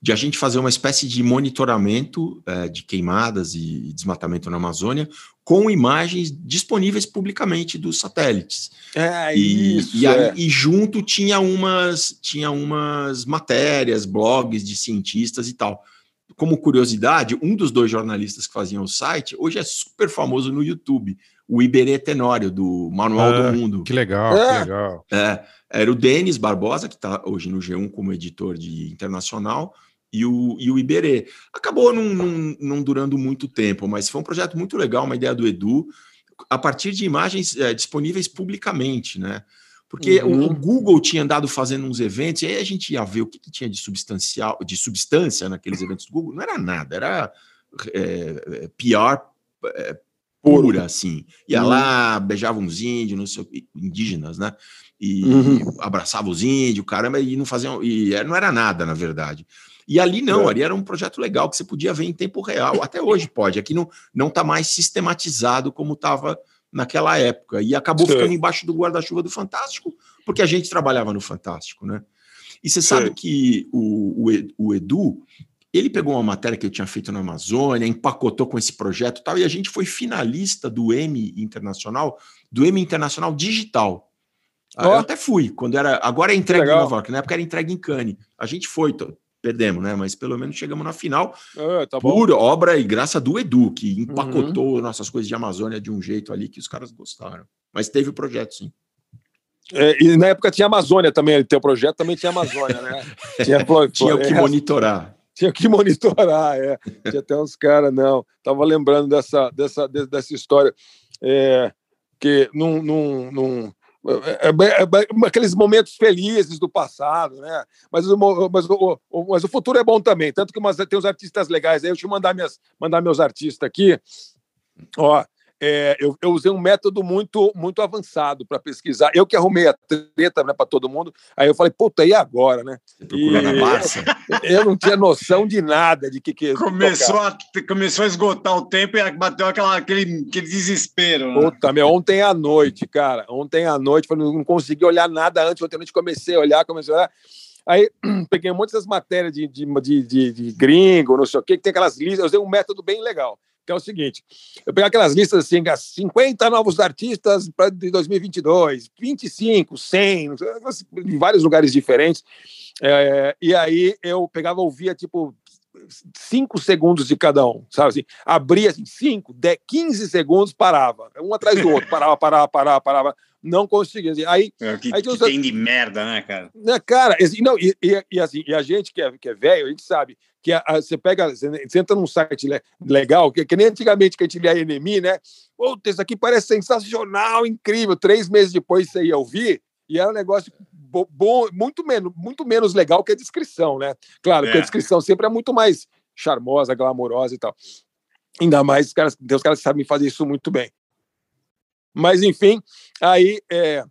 Speaker 7: de a gente fazer uma espécie de monitoramento eh, de queimadas e desmatamento na Amazônia com imagens disponíveis publicamente dos satélites.
Speaker 5: É,
Speaker 7: E,
Speaker 5: isso.
Speaker 7: e, aí-
Speaker 5: é.
Speaker 7: e junto tinha umas, tinha umas matérias, blogs de cientistas e tal. Como curiosidade, um dos dois jornalistas que faziam o site hoje é super famoso no YouTube, o Iberê Tenório, do Manual
Speaker 6: Ah,
Speaker 7: do Mundo.
Speaker 6: Que legal,
Speaker 5: É.
Speaker 6: que legal.
Speaker 7: É, era o Denis Barbosa, que está hoje no G1 como editor de internacional, e o, e o Iberê. Acabou não, não, não durando muito tempo, mas foi um projeto muito legal, uma ideia do Edu, a partir de imagens eh, disponíveis publicamente, né? Porque o-
Speaker 5: Uhum.
Speaker 7: o, Google tinha andado fazendo uns eventos, e aí a gente ia ver o que, que tinha de substancial, de substância naqueles eventos do Google. Não era nada, era eh, PR eh, pura, assim. Ia
Speaker 5: Uhum.
Speaker 7: lá, beijava uns índios, não sei, o indígenas, né? E
Speaker 5: Uhum.
Speaker 7: abraçava os índios, caramba, e não faziam, e eh, não era nada, na verdade. E ali não,
Speaker 5: É.
Speaker 7: ali era um projeto legal que você podia ver em tempo real. Até hoje pode. Aqui não não está mais sistematizado como estava naquela época. E acabou
Speaker 5: Sei.
Speaker 7: ficando embaixo do guarda-chuva do Fantástico, porque a gente trabalhava no Fantástico, né? E você
Speaker 5: Sei.
Speaker 7: sabe que o, o, o Edu, ele pegou uma matéria que eu tinha feito na Amazônia, empacotou com esse projeto e tal, e a gente foi finalista do M Internacional, do M Internacional Digital.
Speaker 5: Ó.
Speaker 7: Eu até fui, quando era. Agora é entregue em
Speaker 5: Legal.
Speaker 7: Nova York, na época era entregue em Cannes. A gente foi, perdemos, né? Mas pelo menos chegamos na final
Speaker 5: Ah, tá bom.
Speaker 7: por obra e graça do Edu, que empacotou nossas coisas de Amazônia de um jeito ali que os caras gostaram. Mas teve o projeto, sim.
Speaker 5: É, e na época tinha Amazônia também, teu projeto também tinha Amazônia, né? Tinha,
Speaker 7: Tinha o que
Speaker 5: é,
Speaker 7: monitorar.
Speaker 5: tinha que monitorar, é. Tinha até uns caras, não. Tava lembrando dessa, dessa, de- dessa história. É, que num, num, num- é, é- é- aqueles momentos felizes do passado, né? Mas o, mas, o- mas o futuro é bom também, tanto que umas, tem uns artistas legais aí. Deixa eu mandar, minhas, mandar meus artistas aqui. Ó, é, eu, eu usei um método muito muito avançado para pesquisar. Eu que arrumei a treta né, para todo mundo. Aí eu falei, puta, e agora, né?
Speaker 7: procurou na Barça?
Speaker 5: Eu não tinha noção de nada de que que
Speaker 4: Começou a, começou a esgotar o tempo e bateu aquela, aquele, aquele desespero. Né?
Speaker 5: Puta, meu, ontem à noite, cara, ontem à noite, falei, não consegui olhar nada antes, ontem à noite comecei a olhar, comecei a olhar. Aí peguei um monte dessas matérias de, de, de, de, de gringo, não sei o quê, que tem aquelas listas, eu usei um método bem legal, que é o seguinte, eu peguei aquelas listas assim, 50 novos artistas para de 2022, 25, 100, não sei, em vários lugares diferentes, é, e aí eu pegava, ouvia, tipo, cinco segundos de cada um, sabe assim? Abria assim, cinco, 10, 15 segundos, parava, um atrás do outro, parava, parava, parava, parava, não conseguia. Assim, aí,
Speaker 4: É, que,
Speaker 5: aí
Speaker 4: que tem de merda, né, cara?
Speaker 5: né, cara, assim, não, e, e- e assim, e a gente que é, que é velho, a gente sabe que a- a- você pega, você, você entra num site le- legal, que, que nem antigamente que a gente lia NME, né? Puta, isso aqui parece sensacional, incrível. Três meses depois você ia ouvir, e era um negócio bo- bom, muito, menos, muito menos legal que a descrição, né? Claro, que
Speaker 4: É.
Speaker 5: a descrição sempre é muito mais charmosa, glamourosa e tal. Ainda mais, os caras, tem os caras que sabem fazer isso muito bem. Mas, enfim, aí, é,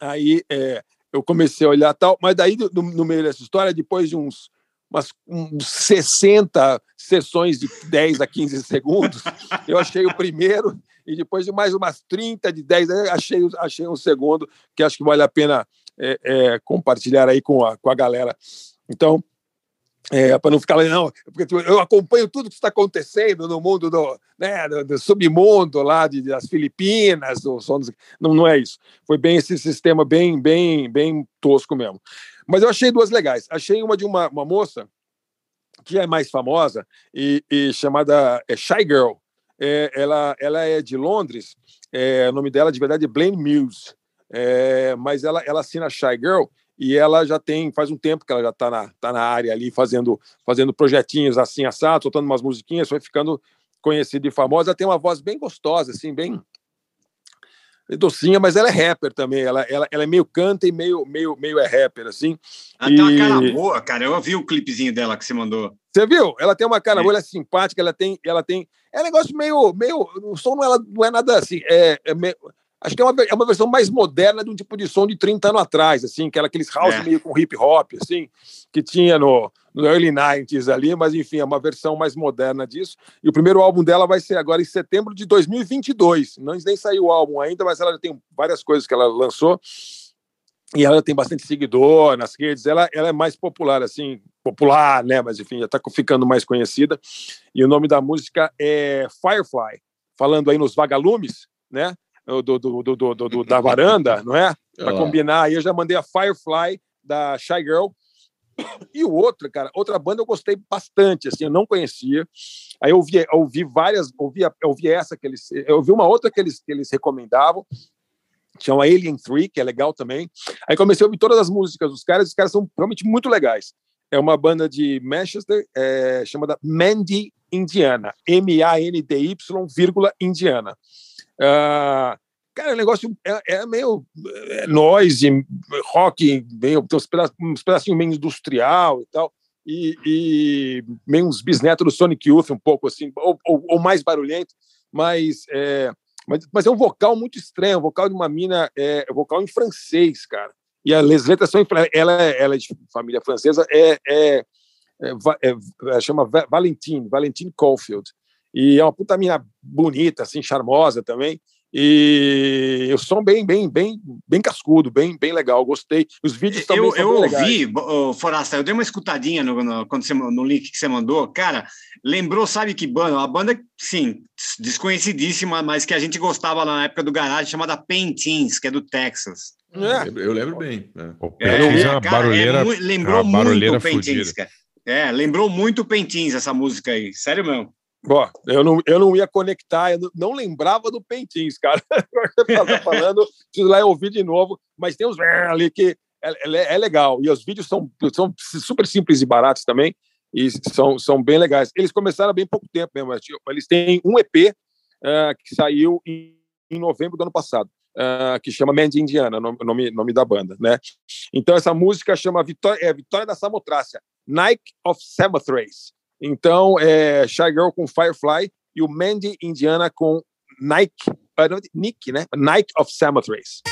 Speaker 5: aí é, eu comecei a olhar tal, mas daí, no, no meio dessa história, depois de uns, umas, uns 60 sessões de 10 a 15 segundos, eu achei o primeiro, e depois de mais umas 30 de 10, aí achei, achei um segundo, que acho que vale a pena é, é, compartilhar aí com a, com a galera. Então, é, para não ficar lá, não, porque tipo, eu acompanho tudo que está acontecendo no mundo do, né, do, do submundo lá de, das Filipinas, do, não, não é isso. Foi bem esse sistema bem, bem, bem tosco mesmo. Mas eu achei duas legais. Achei uma de uma, uma moça que é mais famosa e, e chamada é, Shy Girl. É, ela, ela é de Londres. é, o nome dela de verdade é Blaine Muse. É, mas ela, ela assina Shy Girl e ela já tem faz um tempo que ela já está na, tá na área ali fazendo fazendo projetinhos assim assado, soltando umas musiquinhas, foi ficando conhecida e famosa. Ela tem uma voz bem gostosa, assim, bem docinha, mas ela é rapper também. Ela, ela, ela é meio canta e meio meio meio é rapper assim.
Speaker 4: Ela tem uma
Speaker 5: E-
Speaker 4: cara boa, cara. Eu vi o clipezinho dela que você mandou.
Speaker 5: Você viu? Ela tem uma cara
Speaker 4: Sim.
Speaker 5: boa, ela é simpática, ela tem, ela tem. É um negócio meio, meio. O som não é, não é nada assim. É, é meio- acho que é uma, é uma versão mais moderna de um tipo de som de 30 anos atrás, assim, que era aqueles house
Speaker 4: É.
Speaker 5: meio com hip hop, assim, que tinha no, no early 90s ali, mas enfim, é uma versão mais moderna disso. E o primeiro álbum dela vai ser agora em setembro de 2022. Não nem saiu o álbum ainda, mas ela já tem várias coisas que ela lançou. E ela tem bastante seguidor nas redes. Ela, ela é mais popular, assim, popular, né? Mas enfim, já está ficando mais conhecida. E o nome da música é Firefly, falando aí nos vagalumes, né? Do, do, do, do, da varanda, não é? Para combinar. Aí eu já mandei a Firefly da Shy Girl. E o outro, cara, outra banda eu gostei bastante, assim, eu não conhecia. Aí eu ouvi, eu ouvi várias, ouvi, ouvi essa que eles, eu ouvi uma outra que eles, que eles recomendavam, chama Alien 3, que é legal também. Aí comecei a ouvir todas as músicas dos caras, os caras são realmente muito legais. É uma banda de Manchester, é, chamada Mandy Indiana, M-A-N-D-Y, vírgula, Indiana. Ah, cara, o negócio é, é meio é, noise, rock, meio, tem uns, uns pedacinhos meio industrial e tal, e, e meio uns bisnetos do Sonic Youth, um pouco assim, ou, ou, ou mais barulhento, mas é, mas, mas é um vocal muito estranho, um vocal de uma mina, é, é um vocal em francês, cara. E as letras são ela, é- ela é de família francesa, é, é, é, é, chama Va- Valentine, Valentine Caulfield. E é uma puta mina bonita, assim, charmosa também. E o som bem, bem, bem, bem cascudo, bem, bem legal. Gostei. Os vídeos também
Speaker 4: Eu,
Speaker 5: são
Speaker 4: eu ouvi, ô, Forasta, eu dei uma escutadinha no, no- quando você, no link que você mandou. Cara, lembrou, sabe que banda? Uma banda, sim, desconhecidíssima, mas que a gente gostava na época do garagem, chamada Paintings, que é do Texas.
Speaker 7: Eu lembro, eu lembro bem. né?
Speaker 6: O Paintings é, uma
Speaker 4: cara,
Speaker 6: barulheira.
Speaker 4: mui- lembrou
Speaker 6: é uma barulheira
Speaker 4: muito o Paintings, cara. É, lembrou muito o Paintings essa música aí. Sério mesmo.
Speaker 5: Ó, eu não, eu não ia conectar, eu não, lembrava do Pentins, cara. Tá falando, preciso lá ouvir de novo, mas tem uns ali que é, é- é legal. E os vídeos são, são super simples e baratos também, e são, são bem legais. Eles começaram há bem pouco tempo mesmo. tipo, Eles têm um EP ah, que saiu em, em novembro do ano passado. ah, que chama Mandy Indiana, nome, nome da banda, né? Então essa música chama Vitória, é, Vitória da Samotrácia, Nike of Samothrace. Então, é Shy Girl com Firefly e o Mandy Indiana com
Speaker 11: Nike, ah, não, Nick, né? Night of Samothrace.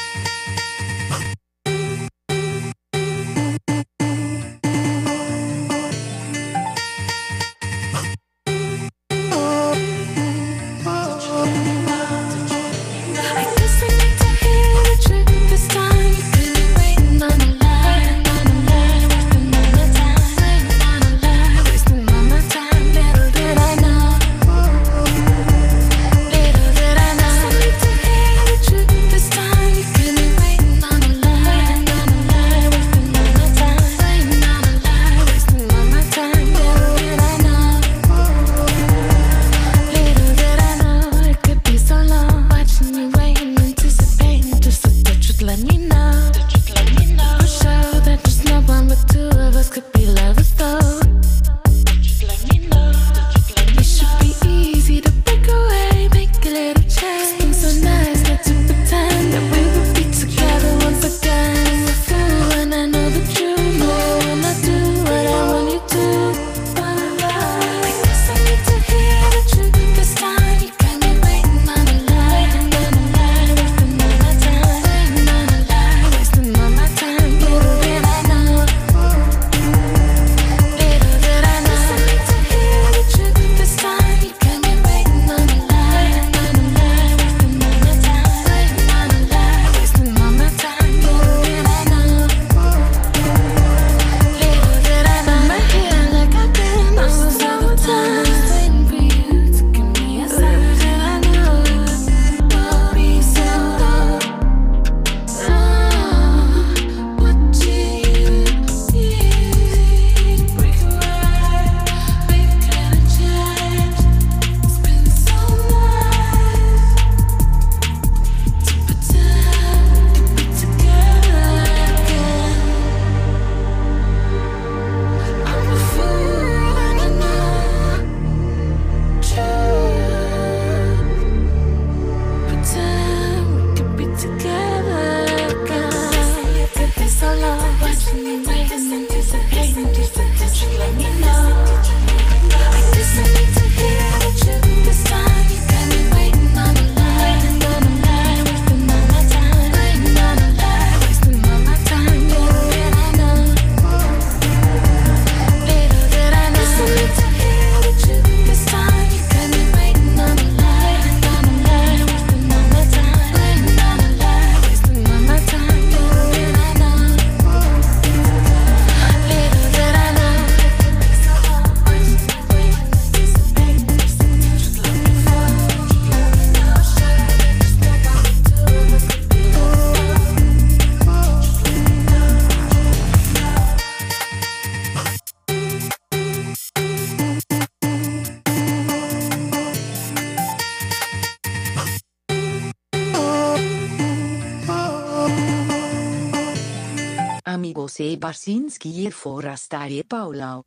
Speaker 12: Barsinski e Forastari Paulau.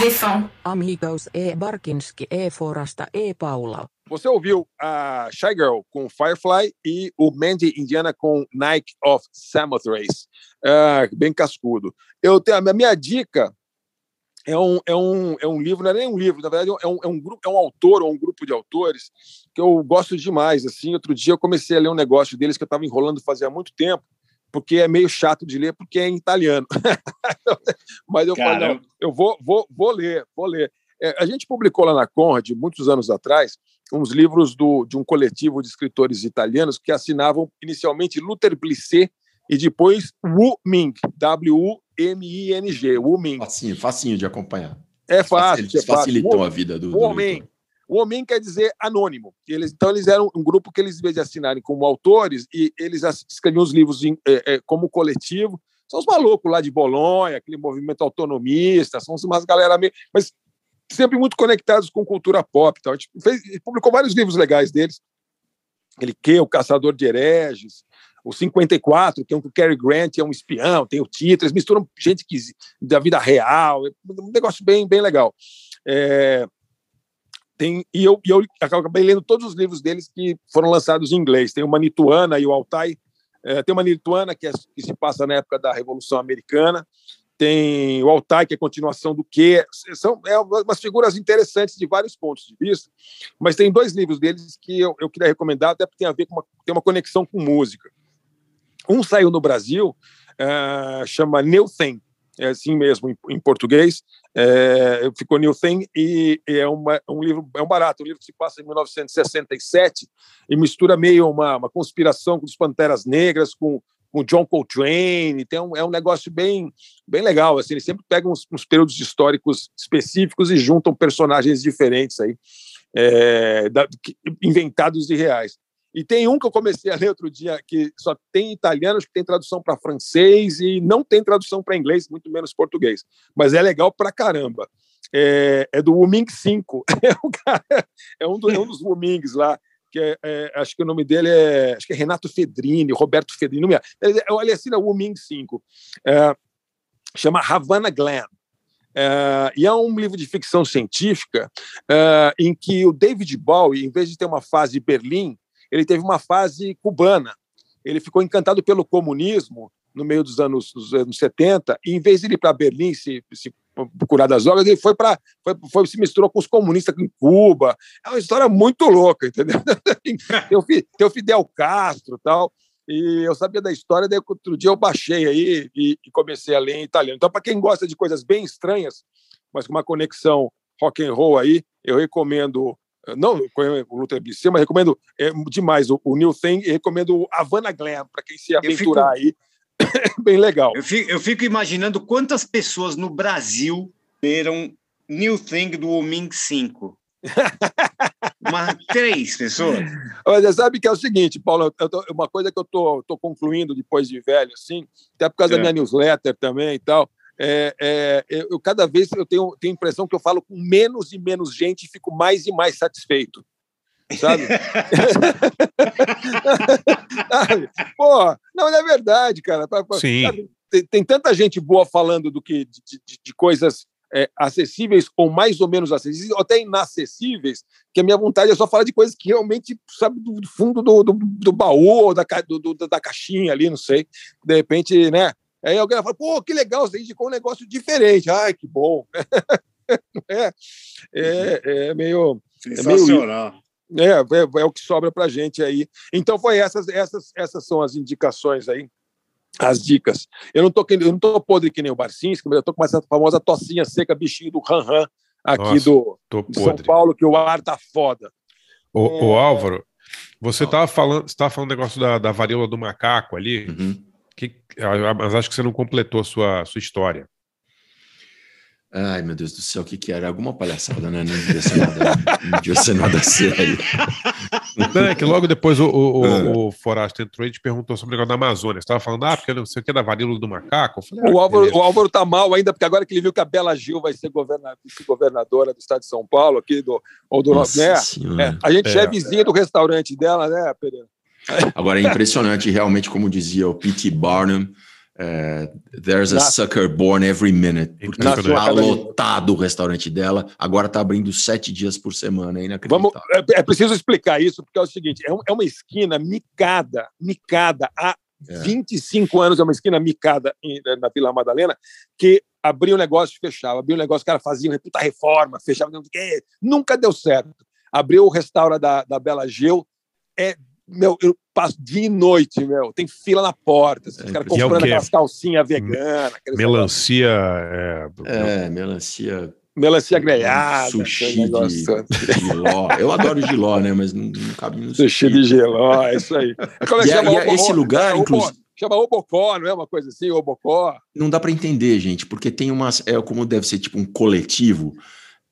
Speaker 13: Défends.
Speaker 3: Amigos e Barkinski e Forasta e Paula.
Speaker 5: Você ouviu a Shy Girl com Firefly e o Mandy Indiana com Nike of Samothrace. Ah, bem cascudo. Eu tenho, a minha dica é um, é, um, é um livro, não é nem um livro, na verdade é um, é um grupo, é um autor ou um grupo de autores que eu gosto demais. Assim, outro dia eu comecei a ler um negócio deles que eu estava enrolando fazia muito tempo, porque é meio chato de ler, porque é em italiano. Mas eu falei, não, eu vou, vou, vou ler, vou ler. É, a gente publicou lá na Conrad, muitos anos atrás, uns livros do, de um coletivo de escritores italianos que assinavam inicialmente Luther Blissé e depois Wu Ming, W-U-M-I-N-G, Wu Ming.
Speaker 7: Facinho, facinho de acompanhar.
Speaker 5: É fácil.
Speaker 7: Eles
Speaker 5: é fácil.
Speaker 7: facilitam
Speaker 5: Wu-
Speaker 7: a vida do, do
Speaker 5: o homem.
Speaker 7: leitor.
Speaker 5: O homem quer dizer anônimo. Eles, então, eles eram um grupo que eles, em vez de assinarem como autores, e eles escreviam os livros em- é, é, como coletivo. São os malucos lá de Bolonha, aquele movimento autonomista, são umas galera meio. Mas sempre muito conectados com cultura pop. Então, a gente fez, publicou vários livros legais deles. Aquele que, O Caçador de Hereges, o 54, que é um que o Cary Grant é um espião, tem o título, eles misturam gente que, da vida real, um negócio bem, bem legal. É, tem, e eu, e eu acabei lendo todos os livros deles que foram lançados em inglês. Tem o Manituana e o Altai. É, tem o Manituana, que, é, que se passa na época da Revolução Americana. Tem o Altai, que é continuação do que. São é, umas figuras interessantes de vários pontos de vista. Mas tem dois livros deles que eu, eu queria recomendar, até porque tem a ver com uma, tem uma conexão com música. Um saiu no Brasil, eh, chama New Thing, é assim mesmo em, em português. É, ficou New Thing e, e é uma, um livro, é um barato, um livro que se passa em 1967 e mistura meio uma, uma conspiração com os Panteras Negras, com com John Coltrane, tem um, é um negócio bem, bem legal. Assim, eles sempre pegam uns, uns períodos históricos específicos e juntam personagens diferentes aí, é, da, inventados e reais. E tem um que eu comecei a ler outro dia que só tem italiano, acho que tem tradução para francês e não tem tradução para inglês, muito menos português. Mas é legal pra caramba. É, é do Wuming 5. É cara, é um, do, é um dos Wumings lá que é, é, acho que o nome dele é, acho que é Renato Fedrini, Roberto Fedrini, não me ele, ele assina o Ming 5, é, chama Havana Glam. É, e é um livro de ficção científica é, em que o David Bowie, em vez de ter uma fase de Berlim, ele teve uma fase cubana. Ele ficou encantado pelo comunismo no meio dos anos, dos anos 70, e em vez de ir para Berlim se, se procurar das drogas, ele foi para foi, foi, se misturou com os comunistas em Cuba. É uma história muito louca, entendeu? tem, o, tem o Fidel Castro tal. E eu sabia da história, daí outro dia eu baixei aí e, e comecei a ler em italiano. Então, para quem gosta de coisas bem estranhas, mas com uma conexão rock and roll aí, eu recomendo não o Luther BC, mas recomendo é, demais o, o New Thing e recomendo o Havana Glam para quem se aventurar fico, aí. Bem legal.
Speaker 4: Eu fico, eu fico, imaginando quantas pessoas no Brasil leram New Thing do Oming 5. Uma, três pessoas.
Speaker 5: Olha, sabe que é o seguinte, Paulo, tô, uma coisa que eu tô, tô concluindo depois de velho, assim, até por causa é. da minha newsletter também e tal. É, é, eu cada vez eu tenho, tenho a impressão que eu falo com menos e menos gente e fico mais e mais satisfeito. Sabe? Pô, não, é verdade, cara.
Speaker 6: Sim.
Speaker 5: Sabe, tem, tem, tanta gente boa falando do que de, de, de coisas é, acessíveis ou mais ou menos acessíveis, ou até inacessíveis, que a minha vontade é só falar de coisas que realmente, sabe, do, fundo do, do, do baú da, do, da caixinha ali, não sei. De repente, né? Aí alguém vai falar, pô, que legal, você indicou um negócio diferente. Ai, que bom. é, é, é meio.
Speaker 4: Sensacional.
Speaker 5: É, meio, é, é, é o que sobra pra gente aí. Então, foi essas, essas, essas são as indicações aí, as dicas. Eu não tô, eu não tô podre que nem o Barcinski, mas eu tô com essa famosa tocinha seca, bichinho do Han Han aqui
Speaker 6: Nossa,
Speaker 5: do São Paulo, que o ar tá foda.
Speaker 6: O, é... o Álvaro, você estava falando, você tava falando negócio da, da varíola do macaco ali.
Speaker 7: Uhum.
Speaker 6: Que, mas acho que você não completou a sua, sua história.
Speaker 7: Ai, meu Deus do céu, o que que era? Alguma palhaçada, né? Não devia ser nada, não devia ser nada sério.
Speaker 6: Não, é que logo depois o, o, o, o Forasto entrou e te perguntou sobre o negócio da Amazônia. Você estava falando, ah, porque não sei o que é da varíola do macaco. Eu
Speaker 5: falei, ah, o, Álvaro, o Álvaro tá mal ainda, porque agora que ele viu que a Bela Gil vai ser governadora, governadora do estado de São Paulo, aqui do, ou do Nossa né? É, a gente é. já é vizinho do restaurante dela, né, Pereira?
Speaker 7: Agora é impressionante, realmente, como dizia o P.T. Barnum, É, There's a sucker born every minute. Porque tá
Speaker 5: cada-
Speaker 7: lotado o restaurante dela. Agora tá abrindo sete dias por semana. É
Speaker 5: Vamos,
Speaker 7: inacreditável.
Speaker 5: é, é preciso explicar isso, porque é o seguinte: é, um- é uma esquina micada, micada há
Speaker 7: É.
Speaker 5: 25 anos, é uma esquina micada em- na Vila Madalena, que abria um negócio e fechava, abria um negócio, o cara fazia uma puta reforma, fechava, nunca deu certo. Abriu o restaurante da, da Bela Geu, é, meu, eu passo dia e noite, meu, tem fila na porta, os caras
Speaker 6: E é
Speaker 5: comprando
Speaker 6: quê?
Speaker 5: aquelas calcinhas veganas,
Speaker 6: Melancia. É,
Speaker 7: É, melancia.
Speaker 5: melancia grelhada,
Speaker 7: Sushi de
Speaker 5: todo.
Speaker 7: giló. Eu adoro giló, né? Mas não, não cabe no
Speaker 5: Sushi de geló, é isso aí. É como é que
Speaker 7: E,
Speaker 5: chama
Speaker 7: e esse lugar, inclusive,
Speaker 5: Chama Obocó, não é uma coisa assim? Obocó.
Speaker 7: não dá para entender, gente, porque tem umas. É como deve ser tipo um coletivo.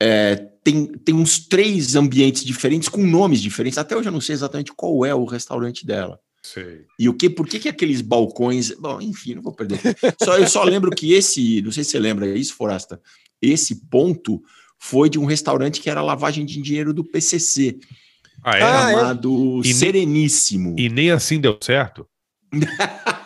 Speaker 7: É, tem, tem uns três ambientes diferentes com nomes diferentes. Até hoje eu não sei exatamente qual é o restaurante dela.
Speaker 6: sei.
Speaker 7: E o que, por que, que aqueles balcões. Bom, enfim, não vou perder. Só, eu só lembro que esse. Não sei se você lembra isso, Forasta. Esse ponto foi de um restaurante que era lavagem de dinheiro do PCC,
Speaker 6: Ah, é?
Speaker 5: Ah, é?
Speaker 7: chamado
Speaker 6: E nem-
Speaker 7: Sereníssimo.
Speaker 6: E nem assim deu certo?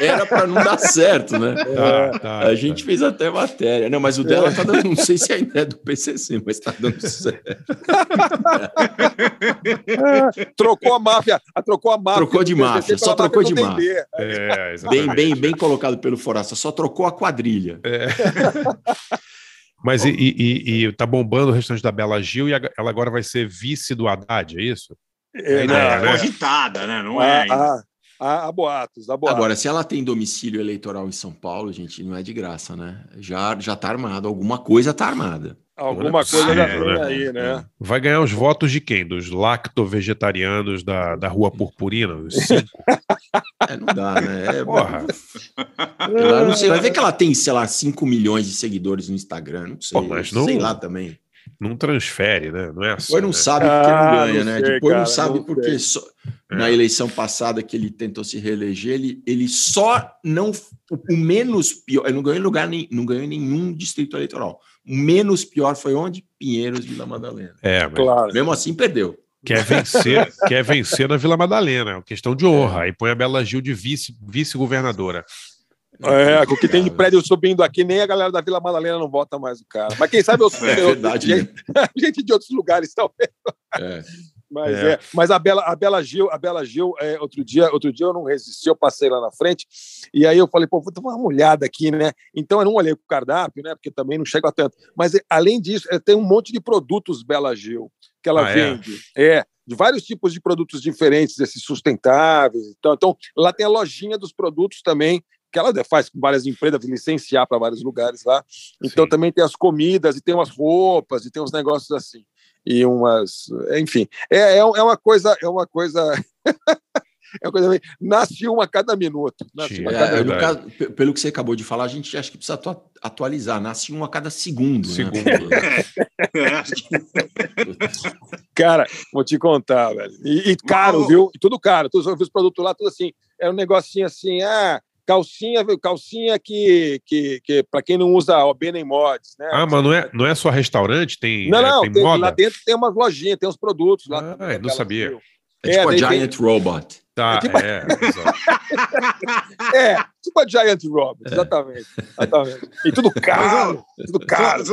Speaker 7: Era para não dar certo, né?
Speaker 6: Tá, tá,
Speaker 7: A gente fez até matéria. Não, mas o dela tá dando. Não sei se ainda é do PCC, mas tá dando certo.
Speaker 5: Trocou a máfia. a- Trocou a máfia.
Speaker 7: Trocou de máfia, só trocou de
Speaker 5: do
Speaker 7: máfia.
Speaker 6: É,
Speaker 7: Bem,
Speaker 6: exatamente.
Speaker 7: bem, bem colocado pelo Forasta. Só trocou a quadrilha.
Speaker 6: É. Mas e, e, e- e tá bombando o restaurante da Bela Gil e a- ela agora vai ser vice do Haddad, é isso?
Speaker 5: É,
Speaker 6: É,
Speaker 5: não,
Speaker 6: né?
Speaker 4: É cogitada, né? Não é. ainda.
Speaker 5: Há, há, boatos, há boatos.
Speaker 7: Agora, se ela tem domicílio eleitoral em São Paulo, gente, não é de graça, né? Já, já tá armado. Alguma coisa tá armada.
Speaker 5: Alguma
Speaker 6: é
Speaker 5: coisa já tem
Speaker 6: né?
Speaker 5: aí, né?
Speaker 6: Vai ganhar os votos de quem? Dos lacto-vegetarianos da, da Rua Purpurina? Os cinco?
Speaker 7: É, não dá, né? É,
Speaker 6: Porra.
Speaker 7: Eu não sei, vai ver que ela tem, sei lá, 5 milhões de seguidores no Instagram, não sei.
Speaker 6: Pô, mas não-
Speaker 7: Sei lá também.
Speaker 6: Não transfere, né? Não é assim.
Speaker 7: Depois não
Speaker 6: né?
Speaker 7: sabe porque
Speaker 5: Ah,
Speaker 7: não ganha,
Speaker 5: não
Speaker 7: né?
Speaker 5: sei,
Speaker 7: Depois não
Speaker 5: cara,
Speaker 7: sabe
Speaker 5: não
Speaker 7: porque só-
Speaker 6: É.
Speaker 7: na eleição passada que ele tentou se reeleger, ele, ele só não. O, o menos pior. Ele não ganhou em lugar nem, não ganhou em nenhum distrito eleitoral. O menos pior foi onde? Pinheiros, Vila Madalena.
Speaker 6: É, mas
Speaker 5: Claro.
Speaker 7: Mesmo assim, perdeu.
Speaker 6: quer vencer, quer vencer na Vila Madalena, é uma questão de honra. Aí põe a Bela Gil de vice- vice-governadora.
Speaker 5: É, com o que tem de prédio subindo aqui, nem a galera da Vila Madalena não vota mais o cara. Mas quem sabe eu,
Speaker 7: É
Speaker 5: eu-
Speaker 7: verdade, né?
Speaker 5: gente, gente de outros lugares talvez.
Speaker 7: É.
Speaker 5: Mas,
Speaker 6: É.
Speaker 5: é. mas a Bela, a Bela Gil, a Bela Gil, é, outro dia, outro dia eu não resisti, eu passei lá na frente e aí eu falei, pô, vou dar uma olhada aqui, né? Então eu não olhei pro cardápio, né? Porque também não chega tanto. Mas é, além disso, é, tem um monte de produtos Bela Gil que ela
Speaker 6: Ah, é?
Speaker 5: vende. É? de vários tipos de produtos diferentes, esses sustentáveis. Então, então lá tem a lojinha dos produtos também que ela faz com várias empresas, licenciar para vários lugares lá. Então
Speaker 6: Sim.
Speaker 5: também tem as comidas e tem umas roupas e tem uns negócios assim e umas, enfim, é, é, é uma coisa, é uma coisa, é uma coisa meio- nasce uma a cada minuto. Uma a
Speaker 7: É,
Speaker 5: cada
Speaker 7: no
Speaker 5: minuto.
Speaker 7: caso, pelo que você acabou de falar, a gente acha que precisa atua- atualizar. Nasce um a cada segundo. né?
Speaker 6: Segundo.
Speaker 5: Cara, vou te contar, velho. E, e caro,
Speaker 4: Mas,
Speaker 5: viu? E tudo caro. Todos os produtos lá, tudo assim. É um negocinho assim, ah, calcinha, calcinha que, que, que para quem não usa OB nem mods, né?
Speaker 6: Ah, mas não é, não é só restaurante? Tem,
Speaker 5: Não,
Speaker 6: é,
Speaker 5: não,
Speaker 6: tem
Speaker 5: tem-
Speaker 6: moda?
Speaker 5: lá dentro tem umas lojinhas, tem uns produtos lá.
Speaker 6: Ah,
Speaker 5: também,
Speaker 6: eu não sabia.
Speaker 7: É tipo a
Speaker 5: daí tem-
Speaker 7: Giant Robot.
Speaker 6: Tá,
Speaker 5: É tipo-
Speaker 6: é.
Speaker 5: É, tipo a Giant Robot, exatamente. exatamente. E tudo caro, tudo caro.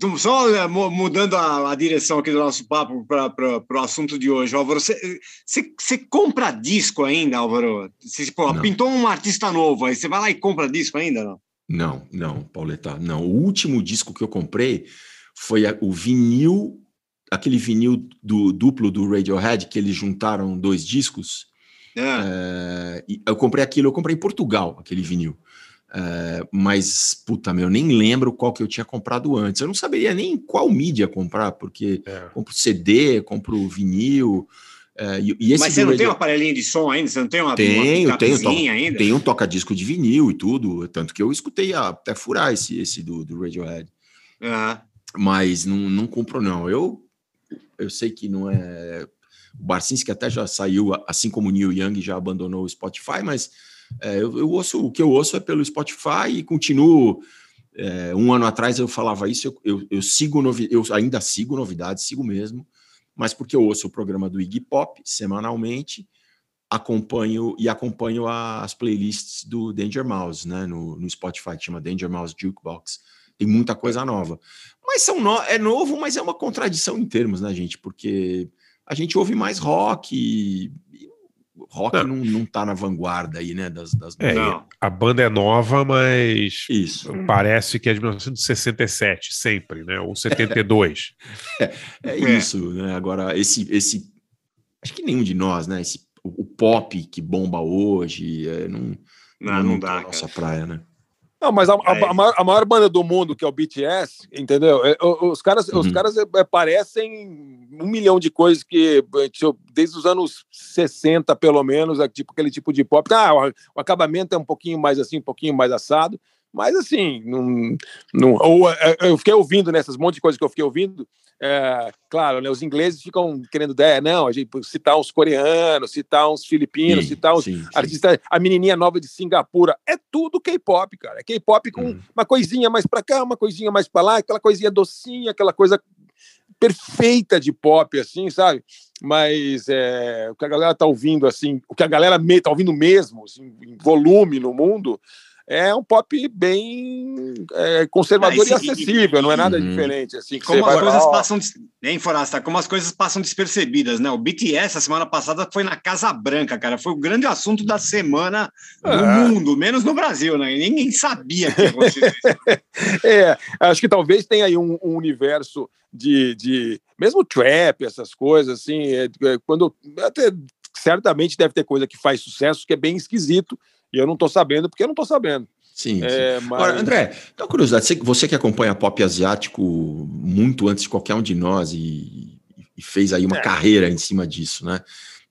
Speaker 4: Só, só- mu- mudando a, a direção aqui do nosso papo para o assunto de hoje, Álvaro, você, compra disco ainda, Álvaro? Você, pô, pintou um artista novo, aí você vai lá e compra disco ainda, não?
Speaker 7: Não, não, Pauleta, não. O último disco que eu comprei foi a- o vinil, aquele vinil do duplo do Radiohead, que eles juntaram dois discos.
Speaker 4: É.
Speaker 7: É, eu comprei aquilo, eu comprei em Portugal, aquele vinil. É, mas, puta, meu, eu nem lembro qual que eu tinha comprado antes. Eu não saberia nem qual mídia comprar, porque
Speaker 6: É.
Speaker 7: compro CD, compro vinil. é, e, e esse
Speaker 4: Mas você não tem
Speaker 7: Radio-
Speaker 4: um aparelhinho de som ainda? Você não tem uma,
Speaker 7: Tenho,
Speaker 4: uma
Speaker 7: tenho,
Speaker 4: ainda?
Speaker 7: tem um toca-disco de vinil e tudo, tanto que eu escutei até furar esse, esse do, do Radiohead,
Speaker 4: Ah,
Speaker 7: mas não, não compro não. Eu, eu sei que não é... O Barcinski até já saiu, assim como o Neil Young já abandonou o Spotify, mas é, eu, eu ouço, o que eu ouço é pelo Spotify e continuo... é, um ano atrás eu falava isso, eu, eu, eu sigo novi, eu ainda sigo novidades, sigo mesmo, mas porque eu ouço o programa do Iggy Pop semanalmente, acompanho e acompanho as playlists do Danger Mouse, né, no, no Spotify, chama Danger Mouse Jukebox. Tem muita coisa nova. Mas são no, é novo, mas é uma contradição em termos, né, gente? Porque a gente ouve mais rock rock não. Não, não tá na vanguarda aí, né, das, das
Speaker 6: É, a banda é nova, mas
Speaker 7: Isso.
Speaker 6: parece que é de 1967, sempre, né? Ou 72.
Speaker 7: é, é isso, né? Agora, esse, esse. Acho que nenhum de nós, né? Esse, o, o pop que bomba hoje é, não,
Speaker 4: Não, não
Speaker 7: tá
Speaker 4: dá,
Speaker 7: na nossa praia, né?
Speaker 5: Não, mas a, a-
Speaker 4: É.
Speaker 5: a maior, a maior banda do mundo, que é o BTS, entendeu? É, Os caras, os
Speaker 7: Uhum.
Speaker 5: caras é, parecem um milhão de coisas que, tipo, desde os anos 60, pelo menos, é tipo aquele tipo de pop. Ah, o acabamento é um pouquinho mais assim, um pouquinho mais assado, mas assim, não, não, ou, é, eu fiquei ouvindo nessas monte de coisas que eu fiquei ouvindo. é, claro, né, os ingleses ficam querendo, é, não, a gente citar uns coreanos, citar uns filipinos,
Speaker 7: Sim,
Speaker 5: citar uns
Speaker 7: sim, sim.
Speaker 5: artistas, a menininha nova de Singapura, é tudo K-pop, cara. É K-pop com
Speaker 7: Uhum.
Speaker 5: uma coisinha mais pra cá, uma coisinha mais pra lá, aquela coisinha docinha, aquela coisa perfeita de pop, assim, sabe? Mas é, o que a galera tá ouvindo, assim, o que a galera me, tá ouvindo mesmo, assim, em volume no mundo, é um pop bem é, conservador
Speaker 4: Ah,
Speaker 5: e acessível, não é nada
Speaker 7: Uhum.
Speaker 5: diferente, assim, que
Speaker 4: Como
Speaker 5: você
Speaker 4: as
Speaker 5: vai
Speaker 4: coisas passam, hein, Forasta? Como as coisas passam despercebidas, né? O BTS, a semana passada, foi na Casa Branca, cara. Foi o grande assunto da semana no
Speaker 5: Ah.
Speaker 4: mundo, menos no Brasil, né? Ninguém sabia que ia acontecer isso.
Speaker 5: É, acho que talvez tenha aí um, um universo de, de. Mesmo trap, essas coisas, assim, é, é, quando. Até, certamente deve ter coisa que faz sucesso que é bem esquisito, e eu não tô sabendo porque eu não tô sabendo.
Speaker 7: Sim, sim.
Speaker 5: É, mas...
Speaker 7: Agora, André, dá uma curiosidade, você, você que acompanha pop asiático muito antes de qualquer um de nós e, e fez aí uma
Speaker 5: É.
Speaker 7: carreira em cima disso, né?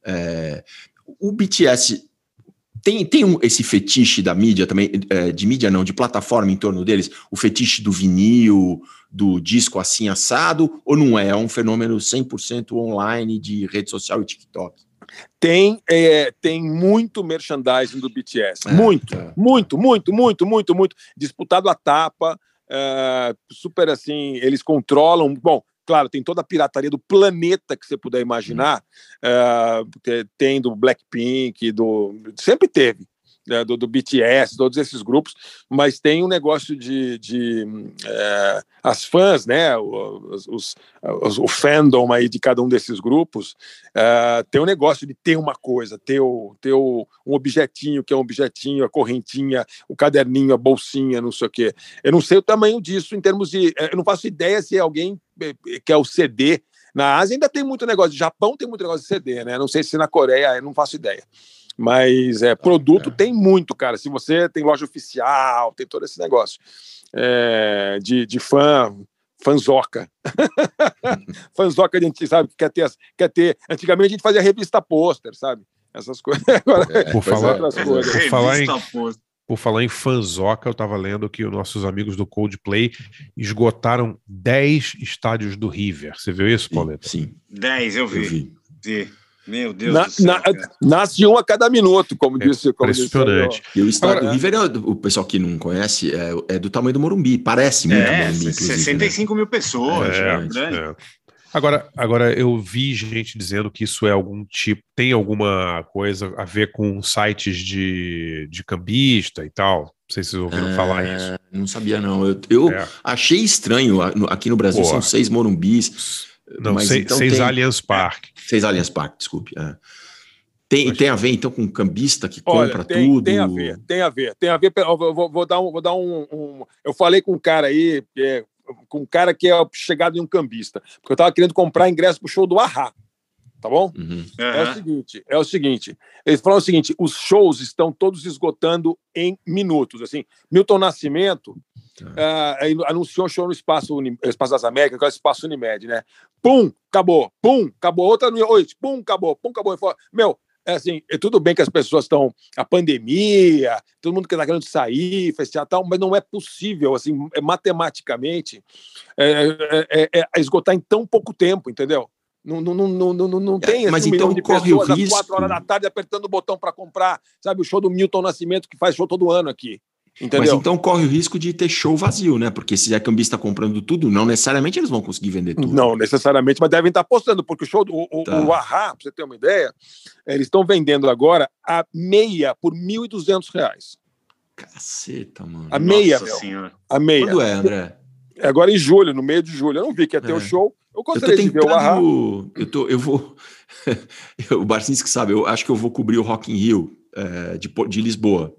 Speaker 7: É, o BTS tem, tem um- esse fetiche da mídia também, é, de mídia não, de plataforma em torno deles, o fetiche do vinil, do disco assim assado, ou não é? É um fenômeno 100% online de rede social e TikTok?
Speaker 5: Tem, é, tem muito merchandising do BTS.
Speaker 7: É,
Speaker 5: muito,
Speaker 7: é.
Speaker 5: muito, muito, muito, muito, muito. Disputado a tapa, é, super assim, eles controlam. Bom, claro, tem toda a pirataria do planeta que você puder imaginar. te- tem do Blackpink, do. Sempre teve. Né, do, do BTS, todos esses grupos, mas tem um negócio de, de é, as fãs, né, os, os- os- o fandom aí de cada um desses grupos, é, tem um negócio de ter uma coisa, ter, o, ter o, um objetinho que é um objetinho, a correntinha, o caderninho, a bolsinha, não sei o quê. Eu não sei o tamanho disso em termos de. Eu não faço ideia se alguém eh, quer o CD. Na Ásia ainda tem muito negócio, Japão tem muito negócio de CD, né? Não sei se na Coreia, eu não faço ideia. Mas é, produto tem muito, cara. Se você tem loja oficial, tem todo esse negócio é, de, de fã, fanzoca. fanzoca, a gente sabe que quer ter, quer ter. Antigamente a gente fazia revista pôster, sabe? Essas coisas. Agora,
Speaker 6: Por
Speaker 7: pois é,
Speaker 6: falar,
Speaker 7: é.
Speaker 5: coisas.
Speaker 6: por falar em, por falar em fanzoca, eu tava lendo que os nossos amigos do Coldplay esgotaram 10 estádios do River. Você viu isso, Pauleta?
Speaker 7: Sim,
Speaker 4: 10, eu
Speaker 7: eu
Speaker 4: vi.
Speaker 7: vi.
Speaker 4: Meu Deus
Speaker 5: Na-
Speaker 4: do céu.
Speaker 5: na- nasce um a cada minuto, como
Speaker 6: É
Speaker 5: disse. Como disse
Speaker 6: impressionante.
Speaker 7: E o estádio
Speaker 6: Agora-
Speaker 7: do River, é o pessoal que não conhece, é, é do tamanho do Morumbi. Parece muito
Speaker 4: É,
Speaker 7: Morumbi, inclusive. né?
Speaker 4: 65 mil pessoas.
Speaker 6: É,
Speaker 4: né?
Speaker 6: é. Agora, agora, eu vi gente dizendo que isso é algum tipo, tem alguma coisa a ver com sites de, de cambista e tal. Não sei se vocês ouviram
Speaker 7: É,
Speaker 6: falar isso.
Speaker 7: Não sabia, não. Eu, eu
Speaker 6: É.
Speaker 7: achei estranho. Aqui no Brasil
Speaker 6: Pô.
Speaker 7: são seis Morumbis.
Speaker 6: Não,
Speaker 7: mas
Speaker 6: seis,
Speaker 7: então
Speaker 6: seis
Speaker 7: tem-
Speaker 6: Allianz Park.
Speaker 7: Seis Allianz Parque, desculpe. é. Tem, tem a ver, então, com cambista que
Speaker 5: Olha,
Speaker 7: compra
Speaker 5: tem,
Speaker 7: tudo?
Speaker 5: tem a ver, tem a ver, tem a ver. Eu vou, vou- dar um, vou dar um, um- Eu falei com um cara aí, é, com um cara que é chegado em um cambista, porque eu estava querendo comprar ingresso pro show do Ahá, tá bom?
Speaker 7: Uhum.
Speaker 5: É o seguinte, é o seguinte. Eles falaram o seguinte: os shows estão todos esgotando em minutos. Assim, Milton Nascimento ah, aí anunciou um show no Espaço, Espaço das Américas, que é o Espaço Unimed, né? Pum, acabou, pum, acabou. Outra noite, pum, acabou, pum, acabou. Meu, é assim, é tudo bem que as pessoas estão. A pandemia, todo mundo que está querendo sair, festejar tal, mas não é possível, assim, é, matematicamente, é, é, é, é esgotar em tão pouco tempo, entendeu? Não, não, não, não, não, não
Speaker 7: É,
Speaker 5: tem
Speaker 7: mas
Speaker 5: esse
Speaker 7: então
Speaker 5: milhão de
Speaker 7: corre o
Speaker 5: pessoas às
Speaker 7: risco.
Speaker 5: quatro horas da tarde apertando o botão para comprar, sabe? O show do Milton Nascimento, que faz show todo ano aqui. Entendeu?
Speaker 7: Mas então corre o risco de ter show vazio, né? Porque se é cambista comprando tudo, não necessariamente eles vão conseguir vender tudo.
Speaker 5: Não necessariamente, mas devem estar apostando, porque o show do o,
Speaker 7: Tá.
Speaker 5: o Ahá, pra você ter uma ideia, eles estão vendendo agora a meia por 1.200 reais.
Speaker 7: Caceta, mano.
Speaker 5: A meia,
Speaker 4: Nossa
Speaker 5: meu.
Speaker 4: senhora.
Speaker 5: A meia.
Speaker 7: Quando é, André?
Speaker 5: É agora em julho, no meio de julho. Eu não vi que ia ter
Speaker 7: É.
Speaker 5: o show. Eu
Speaker 7: Eu tô
Speaker 5: gostaria de ver o Ahá.
Speaker 7: tentando. Eu, tô, eu vou. o Barcinski sabe, eu acho que eu vou cobrir o Rock in Rio é, de, de Lisboa.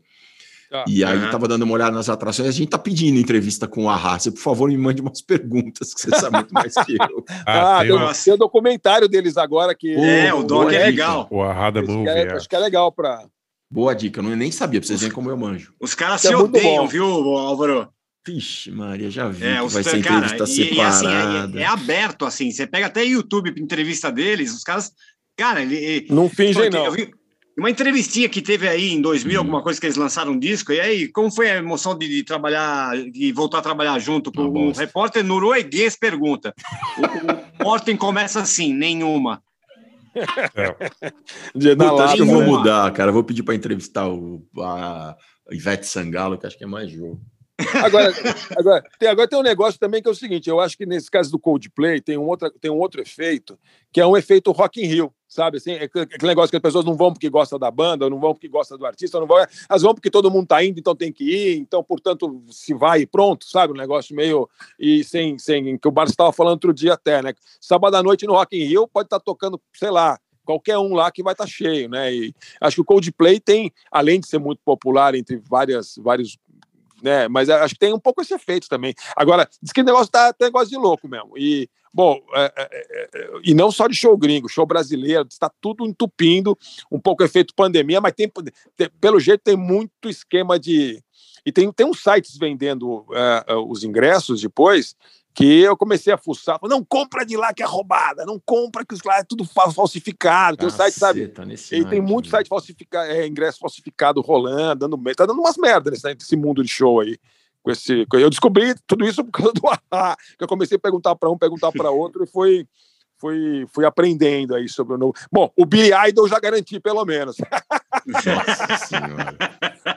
Speaker 5: Tá.
Speaker 7: E aí
Speaker 4: Aham.
Speaker 7: tava dando uma olhada nas atrações. A gente tá pedindo entrevista com o Arra. Você, por favor, me mande umas perguntas, que você sabe muito mais que eu.
Speaker 5: Ah,
Speaker 6: Ah,
Speaker 5: tem, o-
Speaker 6: o,
Speaker 5: o documentário deles agora que.
Speaker 4: É, o doc
Speaker 7: boa
Speaker 4: é
Speaker 7: dica.
Speaker 4: legal.
Speaker 6: o Arrada Movie.
Speaker 5: é,
Speaker 6: é.
Speaker 5: acho que é legal pra.
Speaker 7: Boa dica, eu não- nem sabia, pra vocês verem como eu manjo.
Speaker 4: Os caras
Speaker 5: É
Speaker 4: se
Speaker 5: muito
Speaker 4: odeiam,
Speaker 5: bom.
Speaker 4: viu, Álvaro?
Speaker 7: Vixe, Maria, já vi
Speaker 4: É,
Speaker 7: que
Speaker 4: os
Speaker 7: vai ser
Speaker 4: cara,
Speaker 7: entrevista
Speaker 4: e, e assim,
Speaker 7: separada.
Speaker 4: é, é aberto assim. Você pega até YouTube entrevista deles, os caras, cara, ele,
Speaker 5: Não fingem,
Speaker 4: Porque
Speaker 5: não.
Speaker 4: Eu vi uma entrevistinha que teve aí em 2000,
Speaker 7: Hum.
Speaker 4: alguma coisa que eles lançaram um disco, e aí, como foi a emoção de, de trabalhar, de voltar a trabalhar junto com
Speaker 7: Uma
Speaker 4: um
Speaker 7: bosta.
Speaker 4: repórter norueguês? Pergunta. O, o Morten começa assim: nenhuma.
Speaker 5: De, na
Speaker 7: Puta, acho que eu vou
Speaker 5: né?
Speaker 7: mudar, cara. Eu vou pedir para entrevistar o, a Ivete Sangalo, que acho que é mais jogo.
Speaker 5: Agora, agora, tem, agora tem um negócio também que é o seguinte: eu acho que nesse caso do Coldplay tem um outro, tem um outro efeito, que é um efeito Rock in Rio, sabe? Assim, é aquele negócio que as pessoas não vão porque gostam da banda, não vão porque gostam do artista, não vão, elas vão porque todo mundo tá indo, então tem que ir, então, portanto, se vai e pronto, sabe? Um negócio meio. E sem. sem que o Barça estava falando outro dia até, né? Sábado à noite no Rock in Rio pode estar tocando, sei lá. Qualquer um lá que vai estar cheio, né? E acho que o Coldplay tem, além de ser muito popular entre várias, vários né? Mas acho que tem um pouco esse efeito também. Agora, diz que o negócio tá, tá negócio de louco mesmo. E, bom, é, é, é, e não só de show gringo, show brasileiro, está tudo entupindo, um pouco efeito pandemia, mas tem, tem- pelo jeito tem muito esquema de. E tem, tem uns sites vendendo é, é, os ingressos depois. Que eu comecei a fuçar, falei, não compra de lá que é roubada, não compra que os lá é tudo fa- falsificado. Tem um site, sabe?
Speaker 7: Nesse
Speaker 5: E tem muito
Speaker 7: né?
Speaker 5: site falsificado, é, ingresso falsificado rolando, dando tá dando umas merdas nesse, nesse mundo de show aí. Com esse, eu descobri tudo isso por causa do Ahá, que eu comecei a perguntar para um, perguntar para outro e fui, fui, fui aprendendo aí sobre o novo. Bom, o Billy Idol já garanti, pelo menos.
Speaker 7: Nossa senhora.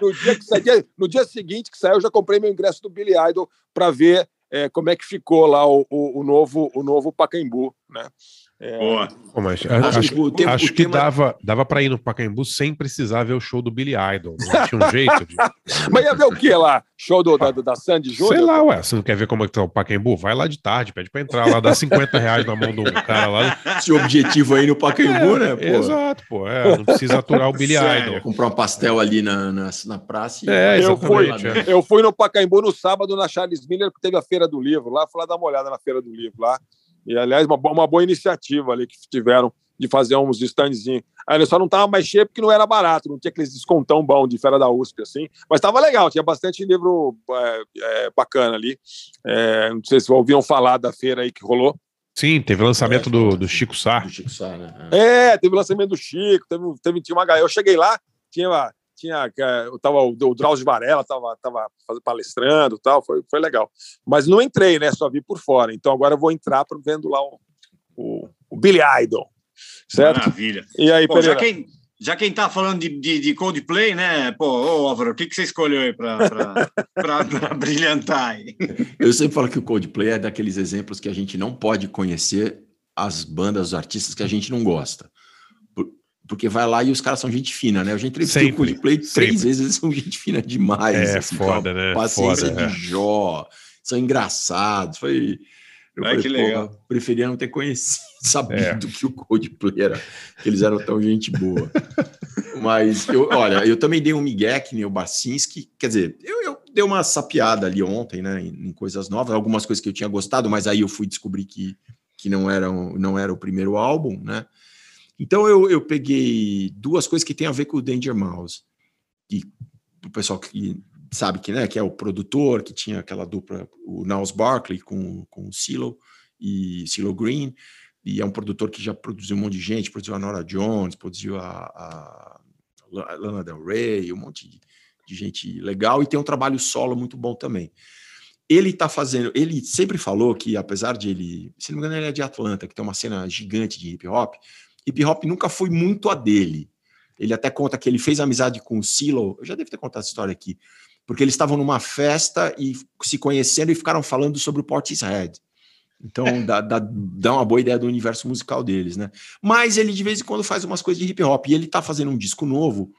Speaker 5: No dia, que no dia seguinte que saiu, eu já comprei meu ingresso do Billy Idol para ver é, como é que ficou lá o, o, o novo, o novo Pacaembu, né? É,
Speaker 4: Boa.
Speaker 6: Pô, mas
Speaker 7: Acho
Speaker 6: acho,
Speaker 7: que o tema-
Speaker 6: acho
Speaker 7: o
Speaker 6: que
Speaker 7: tema-
Speaker 6: dava, dava para ir no Pacaembu sem precisar ver o show do Billy Idol. Não tinha um jeito de.
Speaker 5: Mas ia ver o que lá? Show do, da, da Sandy Júnior?
Speaker 6: Sei lá, ué. Você não quer ver como é que tá o Pacaembu? Vai lá de tarde, pede pra entrar lá, dá 50 reais na mão do cara lá.
Speaker 7: Esse objetivo aí no Pacaembu, né? Pô?
Speaker 6: Exato, pô. É, não precisa aturar o Billy
Speaker 4: Sério.
Speaker 6: Idol.
Speaker 7: Comprar um pastel ali na, na, na praça e
Speaker 6: É,
Speaker 5: Eu fui,
Speaker 6: é.
Speaker 5: eu fui no Pacaembu no sábado na Charles Miller, que teve a Feira do Livro lá, fui lá dar uma olhada na Feira do Livro lá. E, aliás, uma, uma boa iniciativa ali que tiveram de fazer uns standzinhos. Aí só não tava mais cheio porque não era barato, não tinha aqueles descontão bom de Feira da USP, assim. Mas tava legal, tinha bastante livro é, é, bacana ali. É, não sei se ouviram falar da feira aí que rolou.
Speaker 6: Sim, teve lançamento do, do Chico Sá.
Speaker 7: do Chico Sá, né?
Speaker 5: É, teve o lançamento do Chico, teve, teve tinha uma galera. Eu cheguei lá, tinha, tinha é, eu tava, o, o Drauzio Varela tava, tava palestrando e tal, foi, foi legal. Mas não entrei, né? Só vi por fora. Então agora eu vou entrar pra- vendo lá o, o, o Billy Idol. Certo?
Speaker 4: Maravilha.
Speaker 5: E aí,
Speaker 4: Pô, já, quem, já quem tá falando de, de, de Coldplay, né? Pô, ô Álvaro, o que, que você escolheu aí pra brilhantar aí?
Speaker 7: Eu sempre falo que o Coldplay é daqueles exemplos que a gente não pode conhecer as bandas, os artistas que a gente não gosta. Por- Porque vai lá e os caras são gente fina, né? A gente entrevistou o
Speaker 6: Sempre,
Speaker 7: Coldplay
Speaker 6: sempre.
Speaker 7: três vezes, eles são gente fina demais.
Speaker 6: É,
Speaker 7: assim,
Speaker 6: foda, né?
Speaker 7: Paciência
Speaker 6: Foda,
Speaker 7: de
Speaker 6: é.
Speaker 7: Jó, são engraçados. Foi. Eu
Speaker 4: Ai, que legal.
Speaker 7: "Pô, preferia não ter conhecido, sabido
Speaker 6: É.
Speaker 7: que o Coldplay era, que eles eram tão gente boa. Mas, eu, olha, eu também dei um migué que nem o Barcinski, quer dizer, eu, eu dei uma sapiada ali ontem, né, em, em coisas novas, algumas coisas que eu tinha gostado, mas aí eu fui descobrir que, que não, eram, não era o primeiro álbum, né. Então eu, eu peguei duas coisas que tem a ver com o Danger Mouse, que o pessoal que sabe que, né, que é o produtor, que tinha aquela dupla, o Niles Barkley com, com o Silo e Silo Green, e é um produtor que já produziu um monte de gente, produziu a Nora Jones, produziu a, a La- Lana Del Rey, um monte de, de gente legal, e tem um trabalho solo muito bom também. Ele tá fazendo, ele sempre falou que, apesar de ele, se não me engano, ele é de Atlanta, que tem uma cena gigante de hip hop, hip hop nunca foi muito a dele. Ele até conta que ele fez amizade com o Silo, eu já devo ter contado essa história aqui, porque eles estavam numa festa e se conhecendo e ficaram falando sobre o Portishead. Então dá, dá, dá uma boa ideia do universo musical deles, né? Mas ele de vez em quando faz umas coisas de hip hop e ele tá fazendo um disco novo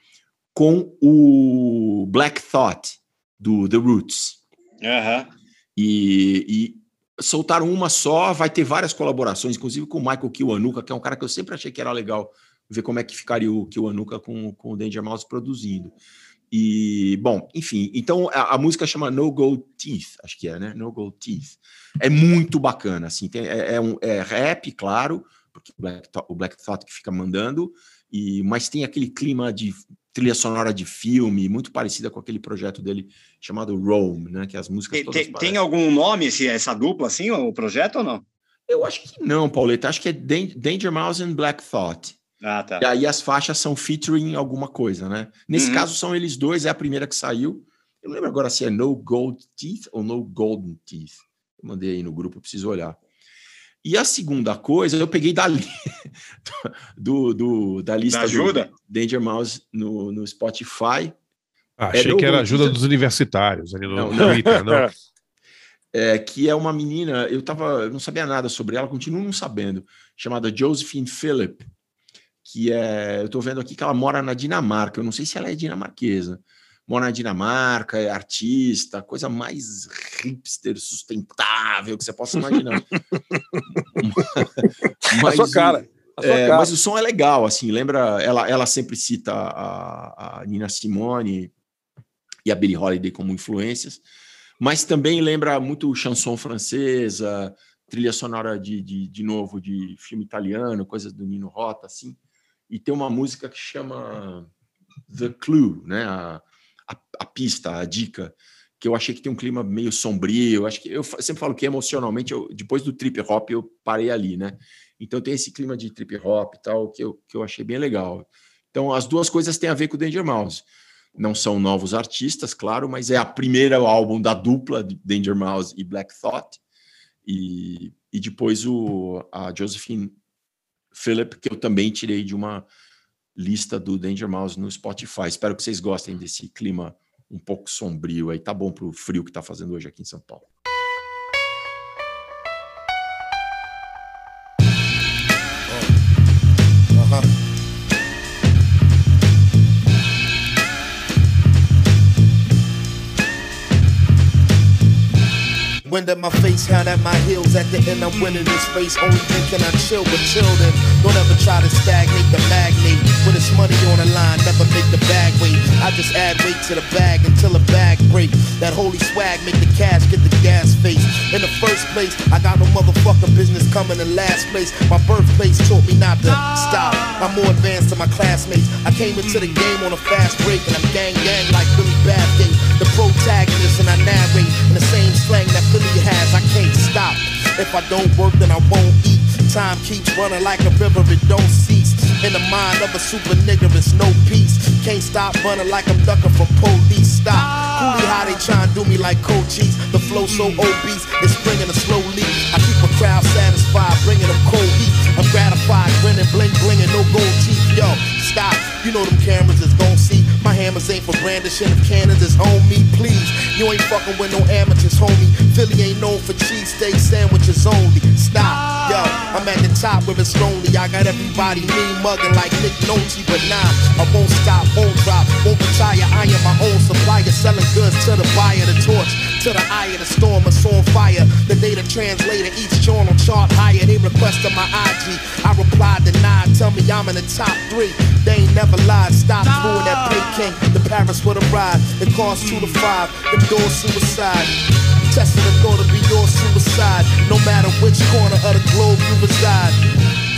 Speaker 7: com o Black Thought do The Roots.
Speaker 4: Aham.
Speaker 7: E, e soltaram uma só, vai ter várias colaborações, inclusive com o Michael Kiwanuka, que é um cara que eu sempre achei que era legal ver como é que ficaria o Kiwanuka com, com o Danger Mouse produzindo. E, bom, enfim, então a, a música chama No Gold Teeth, acho que é, né? No Gold Teeth. É muito bacana, assim, tem, é, é um, é rap, claro, porque o Black, o Black Thought que fica mandando, e, mas tem aquele clima de trilha sonora de filme, muito parecida com aquele projeto dele chamado Rome, né? Que as músicas
Speaker 4: Tem,
Speaker 7: todas
Speaker 4: tem-
Speaker 7: parecem.
Speaker 4: tem algum nome esse, essa dupla, assim, o projeto ou não?
Speaker 7: Eu acho que não, Pauleta. Acho que é Dan- Danger Mouse and Black Thought.
Speaker 4: Ah, tá.
Speaker 7: E aí as faixas são featuring alguma coisa, né? Nesse
Speaker 4: Uhum.
Speaker 7: caso são eles dois, é a primeira que saiu. Eu não lembro agora se é No Gold Teeth ou No Golden Teeth. Eu mandei aí no grupo, eu preciso olhar. E a segunda coisa, eu peguei da, li- do, do- da lista
Speaker 4: Da ajuda?
Speaker 7: do Danger Mouse no, no Spotify.
Speaker 6: Ah, achei
Speaker 7: É,
Speaker 6: que era ajuda dos universitários ali no
Speaker 7: Não, não.
Speaker 6: Twitter, não.
Speaker 7: É, que é uma menina, eu tava, eu não sabia nada sobre ela, continuo não sabendo, chamada Josephine Phillip, que é, eu tô vendo aqui que ela mora na Dinamarca, eu não sei se ela é dinamarquesa, mora na Dinamarca, é artista, coisa mais hipster, sustentável que você possa imaginar.
Speaker 5: A sua cara. A sua
Speaker 7: é,
Speaker 5: cara.
Speaker 7: mas o som é legal, assim, lembra, ela, ela sempre cita a, a Nina Simone e a Billie Holiday como influências, mas também lembra muito chanson francesa, trilha sonora de, de, de novo de filme italiano, coisas do Nino Rota, assim, e tem uma música que chama The Clue, né, a, a, a pista, a dica, que eu achei que tem um clima meio sombrio, acho que eu sempre falo que emocionalmente, eu, depois do trip hop eu parei ali, né, então tem esse clima de trip hop e tal, que eu, que eu achei bem legal. Então as duas coisas têm a ver com o Danger Mouse. Não são novos artistas, claro, mas é a primeira álbum da dupla Danger Mouse e Black Thought. E, e depois o, a Josephine Phillip, que eu também tirei de uma lista do Danger Mouse no Spotify. Espero que vocês gostem desse clima um pouco sombrio aí. Tá bom pro frio que tá fazendo hoje aqui em São Paulo.
Speaker 13: Wind at my face, hand at my heels. At the end, I'm winning this race. Only thinking I chill with children. Don't ever try to stagnate the magnate. When it's money on the line, never make the bag wait. I just add weight to the bag until the bag break. That holy swag make the cash get the face. In the first place, I got no motherfucking business coming in last place. My birthplace taught me not to stop. I'm more advanced than my classmates. I came into the game on a fast break and I'm gang gang like Billy Bathgate. The protagonist and I narrate in the same slang that Philly has. I can't stop. If I don't work, then I won't eat. Time keeps running like a river, it don't cease. In the mind of a super nigga, it's no peace. Can't stop running like I'm ducking from police. Stop. Coolie how they tryna do me like cold cheese. The flow so obese, it's bringing a slow leak. I keep a crowd satisfied, bringing them cold heat. I'm gratified, grinning, bling, blinging, no gold teeth. Yo, stop. You know them cameras is gon' see. My hammers ain't for brandishing. If cannons is on me, please. You ain't fucking with no amateurs, homie. Philly ain't known for cheesesteak sandwiches only. Stop. Yo, I'm at the top where it's lonely. I got everybody mean mugging like Nick Nolte, but nah, I won't stop, won't drop, won't retire. I am my own supplier, selling goods to the buyer, the torch to the eye of the storm, it's on fire. The data translator, each journal chart higher. They requested my IG. I replied, denied. Tell me I'm in the top three. They ain't never lied. Stop doing that pay king. The Paris with a ride. It costs two to five. Them doors suicide. Testing the thought be your suicide. No matter which corner of the globe you reside.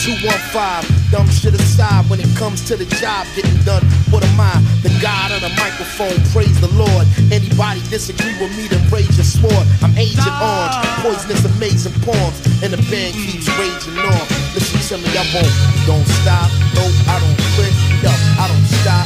Speaker 13: 215, dumb shit aside when it comes to the job getting done. What am I? The God of the microphone, praise the Lord. Anybody disagree with me, then rage your sword. I'm Agent Orange, poisonous, amazing poems. And the band keeps raging on. Listen to me, I won't. Don't stop, no, I don't quit. Yo, I don't stop,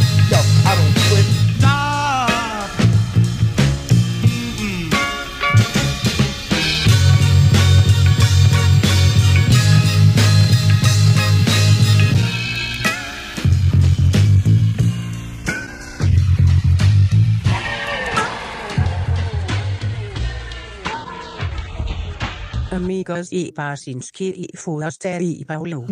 Speaker 13: Nikos
Speaker 3: Ebarsinski i Forstad i Paulo.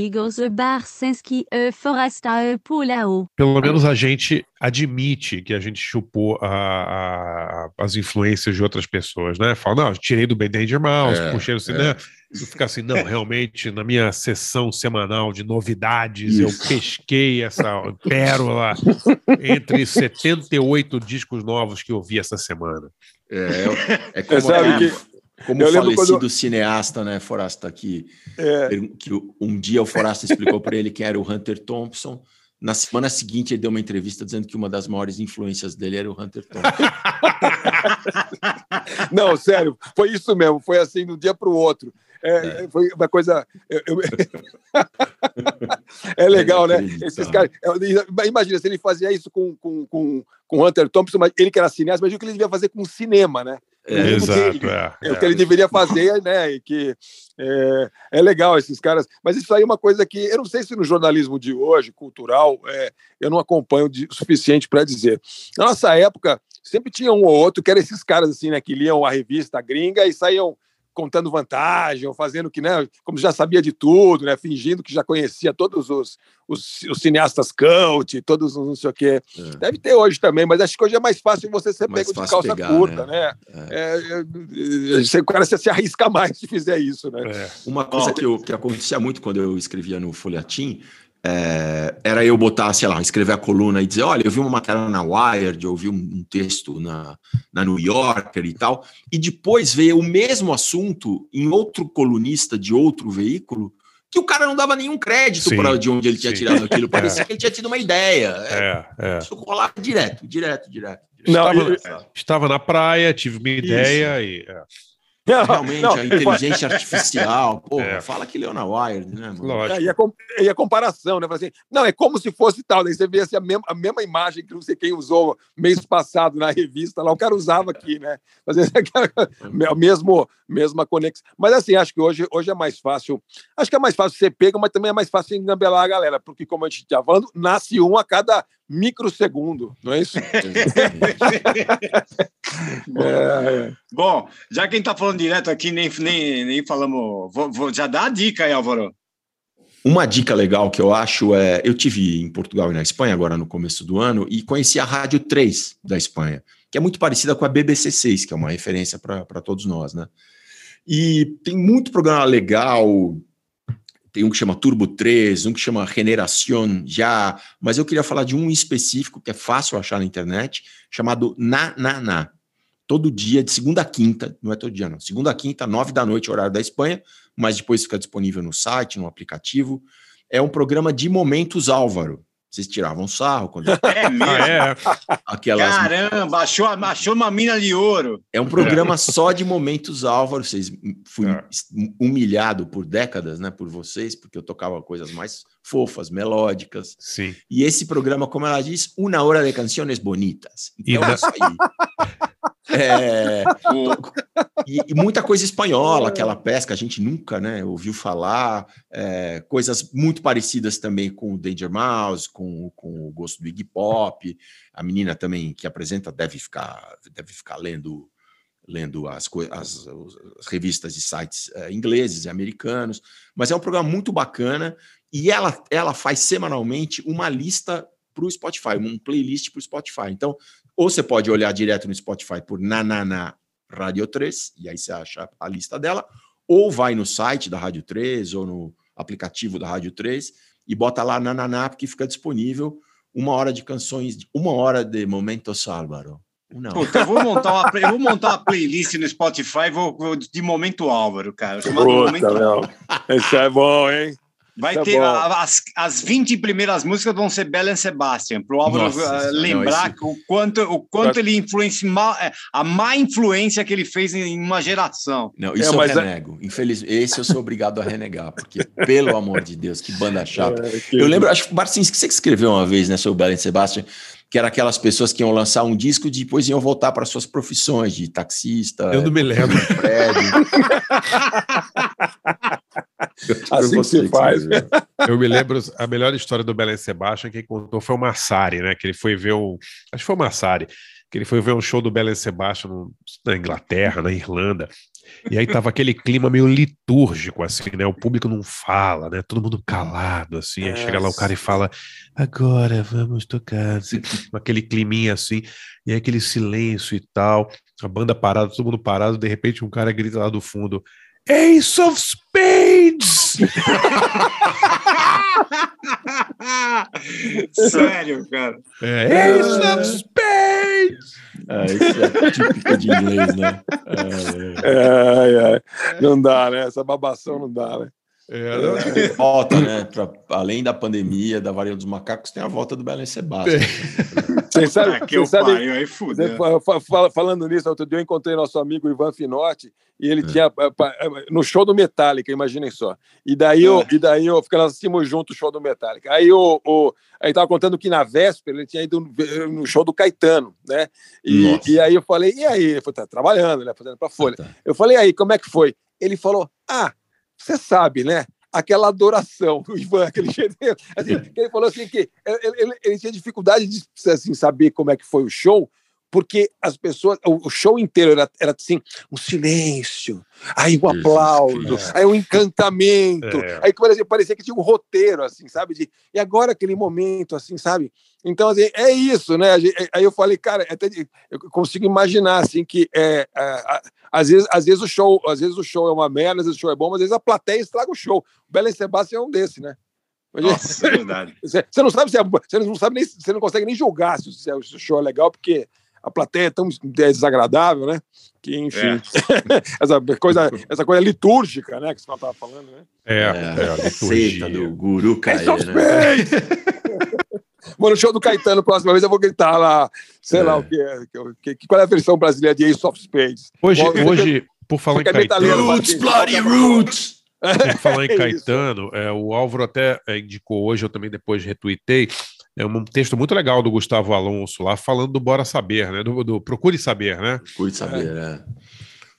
Speaker 14: Amigos Barsinski e Forasta Pulao.
Speaker 6: Pelo menos a gente admite que a gente chupou a- a- as influências de outras pessoas, né? Fala, não, eu tirei do Ben Danger Mouse,
Speaker 7: É,
Speaker 6: puxei no
Speaker 7: é.
Speaker 6: cinema. Isso fica assim, não, realmente, na minha sessão semanal de novidades, eu
Speaker 7: Isso.
Speaker 6: pesquei essa pérola entre 78 discos novos que eu vi essa semana.
Speaker 7: É, é como,
Speaker 5: Você sabe
Speaker 7: aquele-
Speaker 5: que-
Speaker 7: como
Speaker 5: eu
Speaker 7: o falecido
Speaker 5: quando-
Speaker 7: cineasta, né, Forasta, que,
Speaker 5: É.
Speaker 7: que um dia o Forasta explicou para ele quem era o Hunter Thompson. Na semana seguinte, ele deu uma entrevista dizendo que uma das maiores influências dele era o Hunter Thompson.
Speaker 5: Não, sério, foi isso mesmo, foi assim de um dia para o outro. É, Foi uma coisa. eu- é legal, né? Esses caras. eu- Imagina, se ele fazia isso com, com, com, com Hunter Thompson, mas ele que era cineasta, imagina o que ele devia fazer com o cinema, né? O mínimo que-
Speaker 6: Exato, é,
Speaker 5: é o
Speaker 6: é.
Speaker 5: que ele deveria fazer, né? E que é, é legal esses caras. Mas isso aí é uma coisa que eu não sei se no jornalismo de hoje, cultural, é, eu não acompanho de- o suficiente para dizer. Na nossa época, sempre tinha um ou outro que eram esses caras assim, né? Que liam a revista gringa e saíam contando vantagem, ou fazendo que, né, como já sabia de tudo, né, fingindo que já conhecia todos os, os, os cineastas cult, todos os não sei o quê. Deve ter hoje também, mas acho que hoje é mais fácil você ser
Speaker 7: Mais
Speaker 5: pego de calça
Speaker 7: pegar,
Speaker 5: curta,
Speaker 7: né?
Speaker 5: né? É, é, você- o cara se, se arrisca mais se fizer isso, né?
Speaker 6: É.
Speaker 7: Uma coisa que, eu, que acontecia muito quando eu escrevia no Folhetim é, era eu botar, sei lá, escrever a coluna e dizer: olha, eu vi uma matéria na Wired, eu vi um, texto na, na New Yorker e tal, e depois ver o mesmo assunto em outro colunista de outro veículo. Que o cara não dava nenhum crédito para de onde ele tinha
Speaker 6: sim.
Speaker 7: tirado aquilo. Parecia
Speaker 6: É.
Speaker 7: que ele tinha tido uma ideia.
Speaker 6: É, é.
Speaker 7: Isso rolava direto, direto, direto.
Speaker 5: Não,
Speaker 6: estava,
Speaker 5: e-
Speaker 6: estava na praia, tive uma ideia e. é.
Speaker 7: Realmente,
Speaker 5: Não,
Speaker 7: a inteligência artificial. Porra,
Speaker 6: É.
Speaker 7: fala que leu na Wired, né, mano?
Speaker 6: Lógico.
Speaker 5: É, e, a, e a comparação, né? Assim, não, é como se fosse tal. Daí você vê assim, a, mesma, a mesma imagem que não sei quem usou mês passado na revista, lá o cara usava aqui, né? Fazendo aquela a mesmo, mesma conexão. Mas assim, acho que hoje, hoje é mais fácil. Acho que é mais fácil ser pego, mas também é mais fácil engambelar a galera, porque, como a gente estava falando, nasce um a cada microsegundo, não é isso? É, é.
Speaker 4: Bom, já que a gente tá falando direto aqui, nem, nem, nem falamos. Vou, vou- já dá a dica aí, Álvaro.
Speaker 7: Uma dica legal que eu acho é. Eu tive em Portugal e na Espanha agora no começo do ano e conheci a Rádio 3 da Espanha, que é muito parecida com a BBC 6, que é uma referência para todos nós, né? E tem muito programa legal. Tem um que chama Turbo 3, um que chama Generación Já, mas eu queria falar de um específico que é fácil achar na internet, chamado Na Na Na. Todo dia, de segunda a quinta, não é todo dia, não. Segunda a quinta, nove da noite, horário da Espanha, mas depois fica disponível no site, no aplicativo. É um programa de momentos Álvaro. Vocês tiravam sarro quando
Speaker 4: É mesmo?
Speaker 6: Ah, é.
Speaker 7: aquelas.
Speaker 4: Caramba, achou, achou uma mina de ouro.
Speaker 7: É um programa só de momentos Álvaro. Vocês fui
Speaker 6: É.
Speaker 7: humilhado por décadas, né, por vocês, porque eu tocava coisas mais fofas, melódicas.
Speaker 6: Sim.
Speaker 7: E esse programa, como ela diz, uma hora de canções bonitas.
Speaker 6: E
Speaker 7: Então,
Speaker 6: na-
Speaker 7: isso aí. É, e, e muita coisa espanhola, aquela pesca, a gente nunca né, ouviu falar, é, coisas muito parecidas também com o Danger Mouse, com, com o gosto do Iggy Pop. A menina também que apresenta deve ficar, deve ficar lendo lendo as, as, as revistas e sites eh, ingleses e americanos, mas é um programa muito bacana e ela, ela faz semanalmente uma lista para o Spotify, um playlist para o Spotify. Então, ou você pode olhar direto no Spotify por Nanana Radio 3, e aí você acha a lista dela, ou vai no site da Rádio 3 ou no aplicativo da Rádio 3 e bota lá Nananá, porque fica disponível uma hora de canções, uma hora de Momentos Álvaro. Não.
Speaker 4: Puta, eu vou montar uma, eu vou montar uma playlist no Spotify vou, vou- de Momento Álvaro, cara. chamado Momento
Speaker 5: Puta, meu. Isso é bom, hein?
Speaker 4: Vai
Speaker 5: é
Speaker 4: ter a- as, as 20 primeiras músicas vão ser Bela and Sebastian, para o Álvaro
Speaker 7: Nossa
Speaker 4: lembrar
Speaker 7: não,
Speaker 4: o quanto, o quanto ele influencia, é, a má influência que ele fez em uma geração.
Speaker 7: Não, isso
Speaker 5: É,
Speaker 7: eu
Speaker 5: é-
Speaker 7: renego. Infelizmente, esse eu sou obrigado a renegar, porque, pelo amor de Deus, que banda chata.
Speaker 5: É, que-
Speaker 7: Eu lembro, acho que Barcinski, que você que escreveu uma vez, né, sobre o Belen Sebastian, que era aquelas pessoas que iam lançar um disco e depois iam voltar para suas profissões de taxista.
Speaker 6: Eu não me lembro.
Speaker 7: prédio.
Speaker 5: Assim
Speaker 7: Eu
Speaker 5: que faz.
Speaker 7: você escreveu.
Speaker 6: Eu me lembro, a melhor história do Belen Sebastian, quem contou foi o Massari, né? Que ele foi ver o. Acho que foi o Massari, que ele foi ver um show do Belen Sebastian na Inglaterra, na Irlanda. E aí tava aquele clima meio litúrgico, assim, né? O público não fala, né? Todo mundo calado, assim. Aí chega lá o cara e fala: agora vamos tocar, assim, aquele climinha assim, e aí aquele silêncio e tal, a banda parada, todo mundo parado, de repente um cara grita lá do fundo: Ace of Spades!
Speaker 4: Sério, cara.
Speaker 6: É, Ace of Spades!
Speaker 7: Ah, isso é típico de inglês, né? É,
Speaker 5: ai. Não dá, né? Essa babação não dá, né?
Speaker 6: É, não-
Speaker 7: é. Volta, né? pra- além da pandemia, da varíola dos macacos, tem a volta do Belen Sebastian.
Speaker 5: Vocês sabem,
Speaker 4: Ah, que eu
Speaker 5: vocês sabem-
Speaker 4: pariu, aí fudeu.
Speaker 5: Falando nisso, outro dia eu encontrei nosso amigo Ivan Finotti e
Speaker 4: É.
Speaker 5: ele tinha eh, pa- eh, no show do Metallica, imaginem só. E daí eu,
Speaker 4: É.
Speaker 5: e daí eu ficamos assistimos junto o show do Metallica. Aí o, o aí tava contando que na véspera ele tinha ido no- show do Caetano, né? E,
Speaker 7: Nossa.
Speaker 5: e aí eu falei, e aí? Ele falou, tá trabalhando, né? Fazendo pra Folha. Eu falei, e aí, como é que foi? Ele falou, ah, você sabe, né? Aquela adoração do Ivan, aquele jeito. Assim, ele falou assim que ele, ele- ele tinha dificuldade de assim, saber como é que foi o show, porque as pessoas, o, show inteiro era, era assim, um silêncio, aí o aplauso, aí o encantamento,
Speaker 6: É.
Speaker 5: aí parecia, parecia que tinha um roteiro, assim, sabe? De, e agora aquele momento, assim, sabe? Então, assim, é isso, né? Gente- Aí eu falei, cara, é até eu consigo imaginar, assim, que é, a- a- às, vezes, às vezes o show, às vezes o show é uma merda, às vezes o show é bom, mas às vezes a plateia estraga o show. O Belen Sebastião é um desse, né?
Speaker 4: Nossa, é verdade.
Speaker 5: Você não sabe se é, você não sabe nem você não consegue nem julgar é- se o show é legal porque a plateia é tão desagradável, né? Que enfim, essa coisa essa coisa litúrgica, né? Que você estava falando, né?
Speaker 6: É, é, a liturgia.
Speaker 7: Do guru Caê,
Speaker 5: of
Speaker 7: né?
Speaker 5: Bom, no show do Caetano, próxima vez eu vou gritar lá, sei lá o que, é, que, que- qual é a versão brasileira de Ace of Spades.
Speaker 6: Hoje,
Speaker 5: Bom,
Speaker 6: hoje por falar em
Speaker 5: é
Speaker 6: Caetano,
Speaker 5: Martins, Bloody
Speaker 7: Roots!
Speaker 6: por falar em
Speaker 5: É.
Speaker 6: Caetano, é, o Álvaro até é, indicou hoje, eu também depois retuitei, é um texto muito legal do Gustavo Alonso lá, falando do Bora Saber, né? Do, do Procure Saber, né?
Speaker 7: Procure saber, é.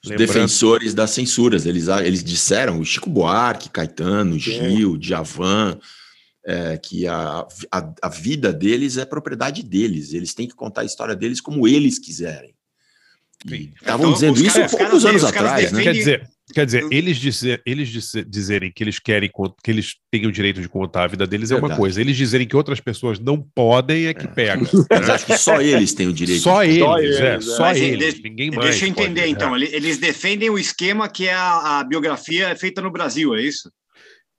Speaker 7: Os
Speaker 6: Lembrando-
Speaker 7: defensores das censuras, eles, eles disseram, o Chico Buarque, Caetano, Gil, Djavan, é, que a, a, a vida deles é propriedade deles, eles têm que contar a história deles como eles quiserem. E Estavam
Speaker 6: Então,
Speaker 7: dizendo
Speaker 6: os
Speaker 7: isso
Speaker 6: caras-
Speaker 7: poucos
Speaker 6: os
Speaker 7: anos
Speaker 6: caras
Speaker 7: atrás, né?
Speaker 6: Quer dizer, quer dizer eles, dizer, eles dizer- dizerem que eles querem que eles têm o direito de contar a vida deles é uma
Speaker 7: Verdade.
Speaker 6: coisa. Eles dizerem que outras pessoas não podem é que pega.
Speaker 7: Mas acho que só eles têm o direito.
Speaker 6: Só
Speaker 7: de-
Speaker 6: eles, é, só
Speaker 4: Mas
Speaker 6: eles.
Speaker 4: de-
Speaker 6: Ninguém mais.
Speaker 4: Deixa eu
Speaker 6: pode,
Speaker 4: entender,
Speaker 6: é.
Speaker 4: então. ele- Eles defendem o esquema que é a, a biografia feita no Brasil, é isso?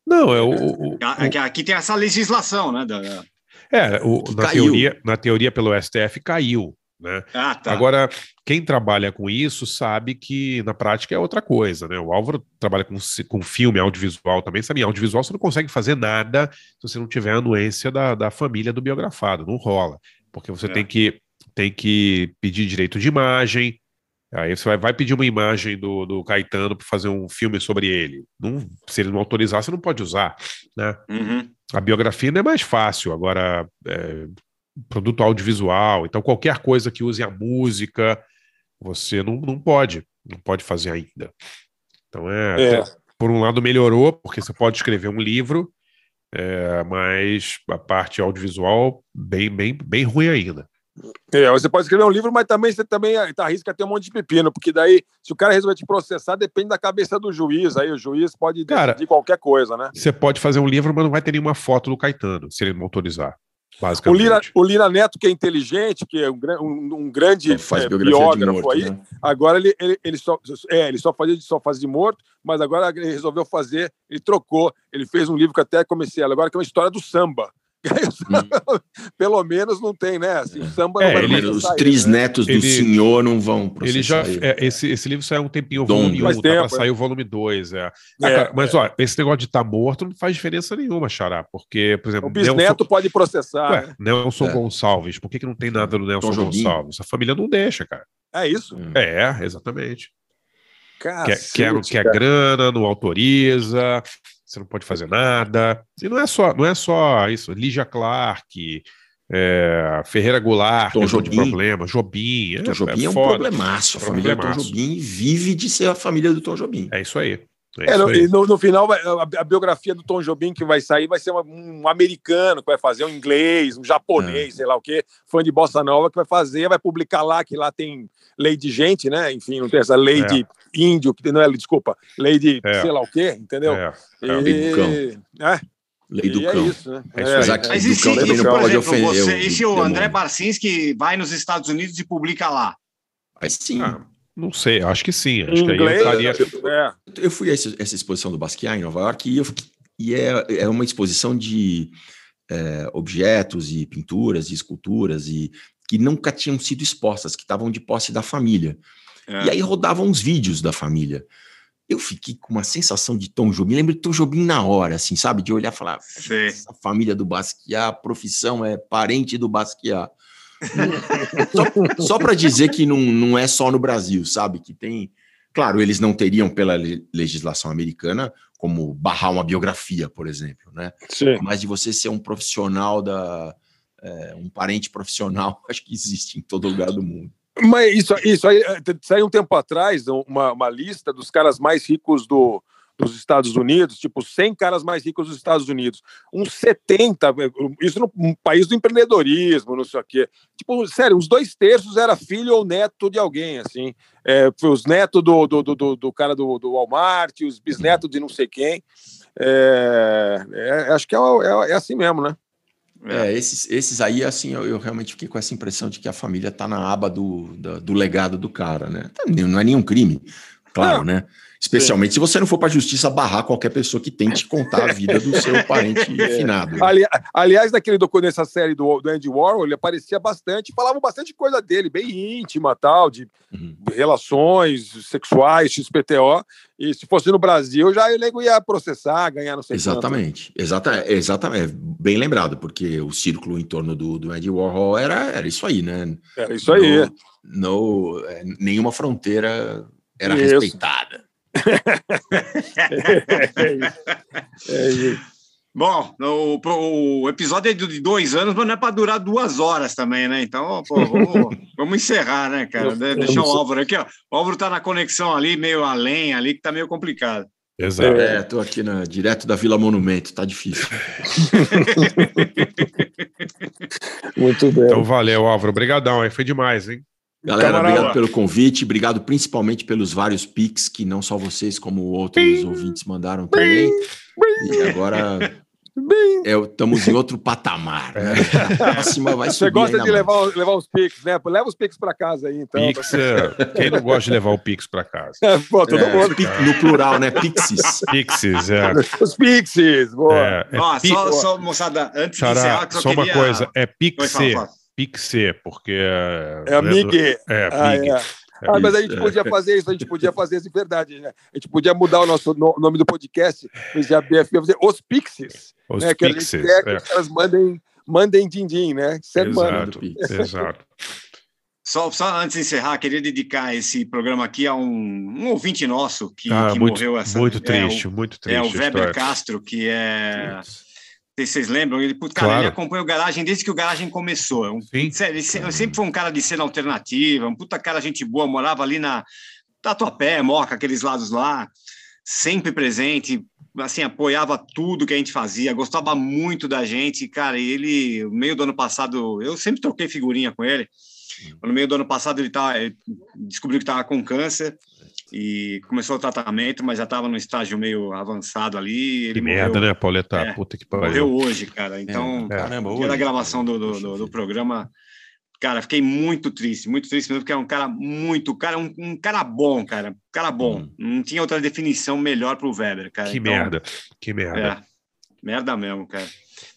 Speaker 6: Não, é o. o-
Speaker 4: que Aqui tem essa legislação, né? da-
Speaker 6: É, o- na,
Speaker 4: caiu.
Speaker 6: teoria, na teoria, pelo STF, caiu. Né?
Speaker 4: Ah, tá.
Speaker 6: Agora, quem trabalha com isso sabe que na prática é outra coisa. Né? O Álvaro trabalha com, com filme, audiovisual também. Sabe, audiovisual você não consegue fazer nada se você não tiver a anuência da, da família do biografado. Não rola. Porque você
Speaker 4: É.
Speaker 6: tem, que, tem que pedir direito de imagem. Aí você vai, vai pedir uma imagem do, do Caetano para fazer um filme sobre ele. Não, se ele não autorizar, você não pode usar. Né?
Speaker 4: Uhum.
Speaker 6: A biografia ainda é mais fácil, agora é, produto audiovisual, então qualquer coisa que use a música, você não, não pode, não pode fazer ainda. Então é,
Speaker 5: É.
Speaker 6: até- por um lado melhorou, porque você pode escrever um livro, é, mas a parte audiovisual bem, bem, bem ruim ainda.
Speaker 5: É, você pode escrever um livro, mas também você também tá, arrisca ter um monte de pepino, porque daí, se o cara resolver te processar, depende da cabeça do juiz. Aí o juiz pode
Speaker 6: Cara,
Speaker 5: decidir qualquer coisa, né?
Speaker 6: Você pode fazer um livro, mas não vai ter nenhuma foto do Caetano, se ele não autorizar.
Speaker 5: O. Lira, o Lira Neto, que é inteligente, que é um, um- um grande
Speaker 7: faz
Speaker 5: é, biógrafo
Speaker 7: morto,
Speaker 5: aí,
Speaker 7: né?
Speaker 5: agora ele, ele, ele, só, é, ele só fazia só faz de morto, mas agora ele resolveu fazer, ele trocou, ele fez um livro que até comecei a agora, que é uma história do samba. Samba, Pelo menos não tem, né? Assim, o samba não
Speaker 6: É,
Speaker 5: vai
Speaker 6: ele-
Speaker 7: Os
Speaker 5: ele,
Speaker 7: trisnetos do
Speaker 6: Ele-
Speaker 7: senhor não vão processar
Speaker 6: Ele já, é, esse, esse livro saiu um tempinho, volume 1,
Speaker 5: Faz
Speaker 6: tá pra
Speaker 5: tempo,
Speaker 6: sair
Speaker 5: é.
Speaker 6: o volume 2. É. Ah,
Speaker 5: É,
Speaker 6: cara, mas, ó, esse negócio de estar morto não faz diferença nenhuma, Xará, porque, por exemplo,
Speaker 5: O bisneto pode processar.
Speaker 6: Ué,
Speaker 5: né?
Speaker 6: Nelson
Speaker 7: É.
Speaker 6: Gonçalves, por que, que não tem nada do Nelson
Speaker 7: Tom.
Speaker 6: Gonçalves? A família não deixa, cara.
Speaker 5: É isso?
Speaker 6: É, exatamente. Quer,
Speaker 5: Cacete,
Speaker 6: quer, quer
Speaker 5: cara.
Speaker 6: grana, não autoriza, você não pode fazer nada. E não é só, não é só isso. Lígia Clark, é, Ferreira Goulart,
Speaker 7: Tom
Speaker 6: um monte de
Speaker 7: Jobim.
Speaker 6: problema, Jobim.
Speaker 7: Tom Jobim é, um
Speaker 6: foda.
Speaker 7: problemaço. A família do Tom. Jobim vive de ser a família do Tom Jobim.
Speaker 6: É isso aí. É
Speaker 5: É, no, e no, no final, a, a biografia do Tom Jobim que vai sair vai ser uma- um americano que vai fazer um inglês, um
Speaker 6: É.
Speaker 5: japonês, sei lá o quê, fã de bossa nova que vai fazer, vai publicar lá que lá tem lei de gente, né? Enfim, não tem essa lei
Speaker 6: É.
Speaker 5: de índio que não é, desculpa, lei de
Speaker 6: É.
Speaker 5: sei lá o quê, entendeu?
Speaker 6: É,
Speaker 5: E-
Speaker 6: é.
Speaker 7: Lei do cão.
Speaker 5: É,
Speaker 7: Lei do
Speaker 5: é
Speaker 7: cão.
Speaker 5: isso, né?
Speaker 6: É
Speaker 7: que
Speaker 4: Mas e se, por exemplo,
Speaker 7: ofender
Speaker 4: você,
Speaker 7: o
Speaker 4: e se o
Speaker 7: demônio.
Speaker 4: André Barcinski vai nos Estados Unidos e publica lá?
Speaker 7: Mas sim.
Speaker 6: Ah, não sei, acho que sim. Acho que
Speaker 5: inglês,
Speaker 6: entraria.
Speaker 5: é.
Speaker 7: Eu fui a esse- essa exposição do Basquiat em Nova York e, eu fiquei- e é, é uma exposição de é, objetos e pinturas e esculturas e que nunca tinham sido expostas, que estavam de posse da família.
Speaker 4: É.
Speaker 7: E aí rodavam uns vídeos da família. Eu fiquei com uma sensação de Tom Jobim, lembro de Tom Jobim na hora, assim, sabe? De olhar e falar, essa família do Basquiat, a profissão é parente do Basquiat. Só, só para dizer que não, não é só no Brasil, sabe? Que tem. Claro, eles não teriam, pela le- legislação americana, como barrar uma biografia, por exemplo, né?
Speaker 5: Sim.
Speaker 7: Mas de você ser um profissional da. é, um parente profissional, acho que existe em todo lugar do mundo.
Speaker 5: Mas isso, isso aí, eh, saiu um tempo atrás uma, uma lista dos caras mais ricos do, dos Estados Unidos, tipo 100 caras mais ricos dos Estados Unidos. Uns 70, eh, isso num país do empreendedorismo, não sei o quê. Tipo, sério, uns dois terços era filho ou neto de alguém, assim. É, foi os netos do, do, do, do- do cara do, do Walmart, os bisnetos de não sei quem. É, é, acho que é, é, é assim mesmo, né?
Speaker 7: É, esses, esses aí, assim, eu, eu realmente fiquei com essa impressão de que a família tá na aba do, da- do legado do cara, né? Não é nenhum crime, claro, né? Especialmente se você não for para a justiça barrar qualquer pessoa que tente contar a vida do seu parente finado. né?
Speaker 5: Ali- aliás, naquele docu- nessa série do, do Andy Warhol, ele aparecia bastante, falava bastante coisa dele, bem íntima, tal, de relações sexuais, XPTO. E se fosse no Brasil, já o nego ia processar, ganhar não sei quanto.
Speaker 7: Exatamente, exata, exatamente, bem lembrado, porque o círculo em torno do, do Andy Warhol era, era isso aí, né?
Speaker 5: Era isso aí.
Speaker 7: No, no- é, nenhuma fronteira era
Speaker 5: Isso.
Speaker 7: respeitada.
Speaker 5: É isso.
Speaker 4: Bom, o, o episódio é de dois anos, mas não é para durar duas horas também, né? Então, pô, vamos, vamos encerrar, né, cara? De- Deixar o Álvaro aqui, ó. O Álvaro tá na conexão ali, meio além ali, que tá meio complicado.
Speaker 6: Exato.
Speaker 7: É, tô aqui na, direto da Vila Monumento, tá difícil.
Speaker 5: Muito bem.
Speaker 6: Então valeu, Álvaro. Obrigadão, aí foi demais, hein?
Speaker 7: Galera,
Speaker 6: Camarada.
Speaker 7: obrigado pelo convite, obrigado principalmente pelos vários pics que não só vocês, como outros ouvintes mandaram também. E agora é, estamos em outro patamar. Né? A próxima vai
Speaker 5: Você
Speaker 7: subir
Speaker 5: gosta
Speaker 7: ainda
Speaker 5: de levar, levar os pics, né? Leva os pics para casa aí, então.
Speaker 6: Pix, é, quem não gosta de levar o Pix para casa?
Speaker 5: Pô, todo
Speaker 7: É,
Speaker 5: mundo.
Speaker 7: no plural, né? Pixies.
Speaker 6: Pixies, é.
Speaker 5: Os pixies, boa.
Speaker 6: É, é
Speaker 4: Ó, só, só, moçada, antes de
Speaker 6: Xará,
Speaker 4: encerrar, que
Speaker 6: só,
Speaker 4: só,
Speaker 6: uma
Speaker 4: queria...
Speaker 6: coisa, é
Speaker 4: Oi,
Speaker 6: Pixê,
Speaker 4: fala, fala.
Speaker 6: Pixê, porque... É,
Speaker 5: É amigue.
Speaker 6: É,
Speaker 5: Ah,
Speaker 6: amigue.
Speaker 5: é. Ah, mas a gente
Speaker 7: Isso, é.
Speaker 5: podia fazer isso, a gente podia fazer isso de verdade, né? A gente podia mudar o nosso no- nome do podcast, vez de ABF, fazer Os Pixies.
Speaker 6: Os
Speaker 5: né? Que a
Speaker 6: Pixies,
Speaker 5: gente quer que
Speaker 6: é.
Speaker 5: os caras mandem, mandem din-din, né? Mano.
Speaker 6: Exato, exato.
Speaker 4: Só, só antes de encerrar, queria dedicar esse programa aqui a um, um ouvinte nosso que,
Speaker 6: Ah,
Speaker 4: que
Speaker 6: muito,
Speaker 4: morreu essa.
Speaker 6: muito
Speaker 4: é,
Speaker 6: triste,
Speaker 4: o-
Speaker 6: muito
Speaker 4: É o
Speaker 6: triste a
Speaker 4: Weber
Speaker 6: história.
Speaker 4: Castro, que é. Sei se vocês lembram, ele, cara,
Speaker 6: Claro.
Speaker 4: ele acompanha o Garagem desde que o Garagem começou. É um, sério, ele se- sempre foi um cara de cena alternativa, um puta cara gente boa, morava ali na Tatuapé, Moca, aqueles lados lá, sempre presente, assim, apoiava tudo que a gente fazia, gostava muito da gente, cara, e ele, no meio do ano passado, eu sempre troquei figurinha com ele, no meio do ano passado ele, tá, ele descobriu que estava com câncer, e começou o tratamento, mas já estava no estágio meio avançado ali. Ele
Speaker 6: Que merda,
Speaker 4: morreu-
Speaker 6: né, Pauleta?
Speaker 4: É,
Speaker 6: Puta que pariu.
Speaker 4: Morreu hoje, cara. Então,
Speaker 6: É, caramba, hoje?
Speaker 4: da gravação do, do, do- do programa, cara, fiquei muito triste, muito triste mesmo, porque é um cara muito, cara, um, um cara bom, cara, um cara bom. Não tinha outra definição melhor pro Weber, cara.
Speaker 6: Que
Speaker 4: Então,
Speaker 6: merda, que merda.
Speaker 4: É, merda mesmo, cara.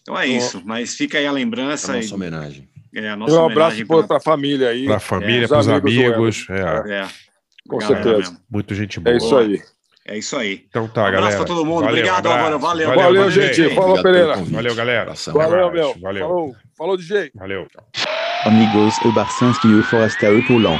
Speaker 4: Então é isso, mas fica aí a lembrança.
Speaker 7: A nossa
Speaker 4: e-
Speaker 7: homenagem.
Speaker 4: É, a nossa
Speaker 5: um abraço para
Speaker 4: pra-
Speaker 5: a família aí.
Speaker 6: Pra família,
Speaker 5: os
Speaker 6: pros
Speaker 5: do
Speaker 6: amigos.
Speaker 5: Weber.
Speaker 6: É,
Speaker 4: É,
Speaker 5: Com
Speaker 4: galera
Speaker 5: certeza.
Speaker 4: mesmo.
Speaker 6: muito gente boa.
Speaker 5: É isso aí.
Speaker 4: É isso aí.
Speaker 6: Então tá,
Speaker 4: Um abraço
Speaker 6: galera.
Speaker 4: pra todo mundo.
Speaker 6: Valeu,
Speaker 4: Obrigado,
Speaker 6: abraço.
Speaker 4: Álvaro. Valeu.
Speaker 5: Valeu,
Speaker 6: Valeu,
Speaker 5: gente. Falou, Pereira.
Speaker 6: Valeu, galera.
Speaker 5: Valeu, meu.
Speaker 6: Valeu.
Speaker 5: Falou, falou DJ.
Speaker 6: Valeu.
Speaker 2: Amigos e Barcinski e Forasta e Poulon.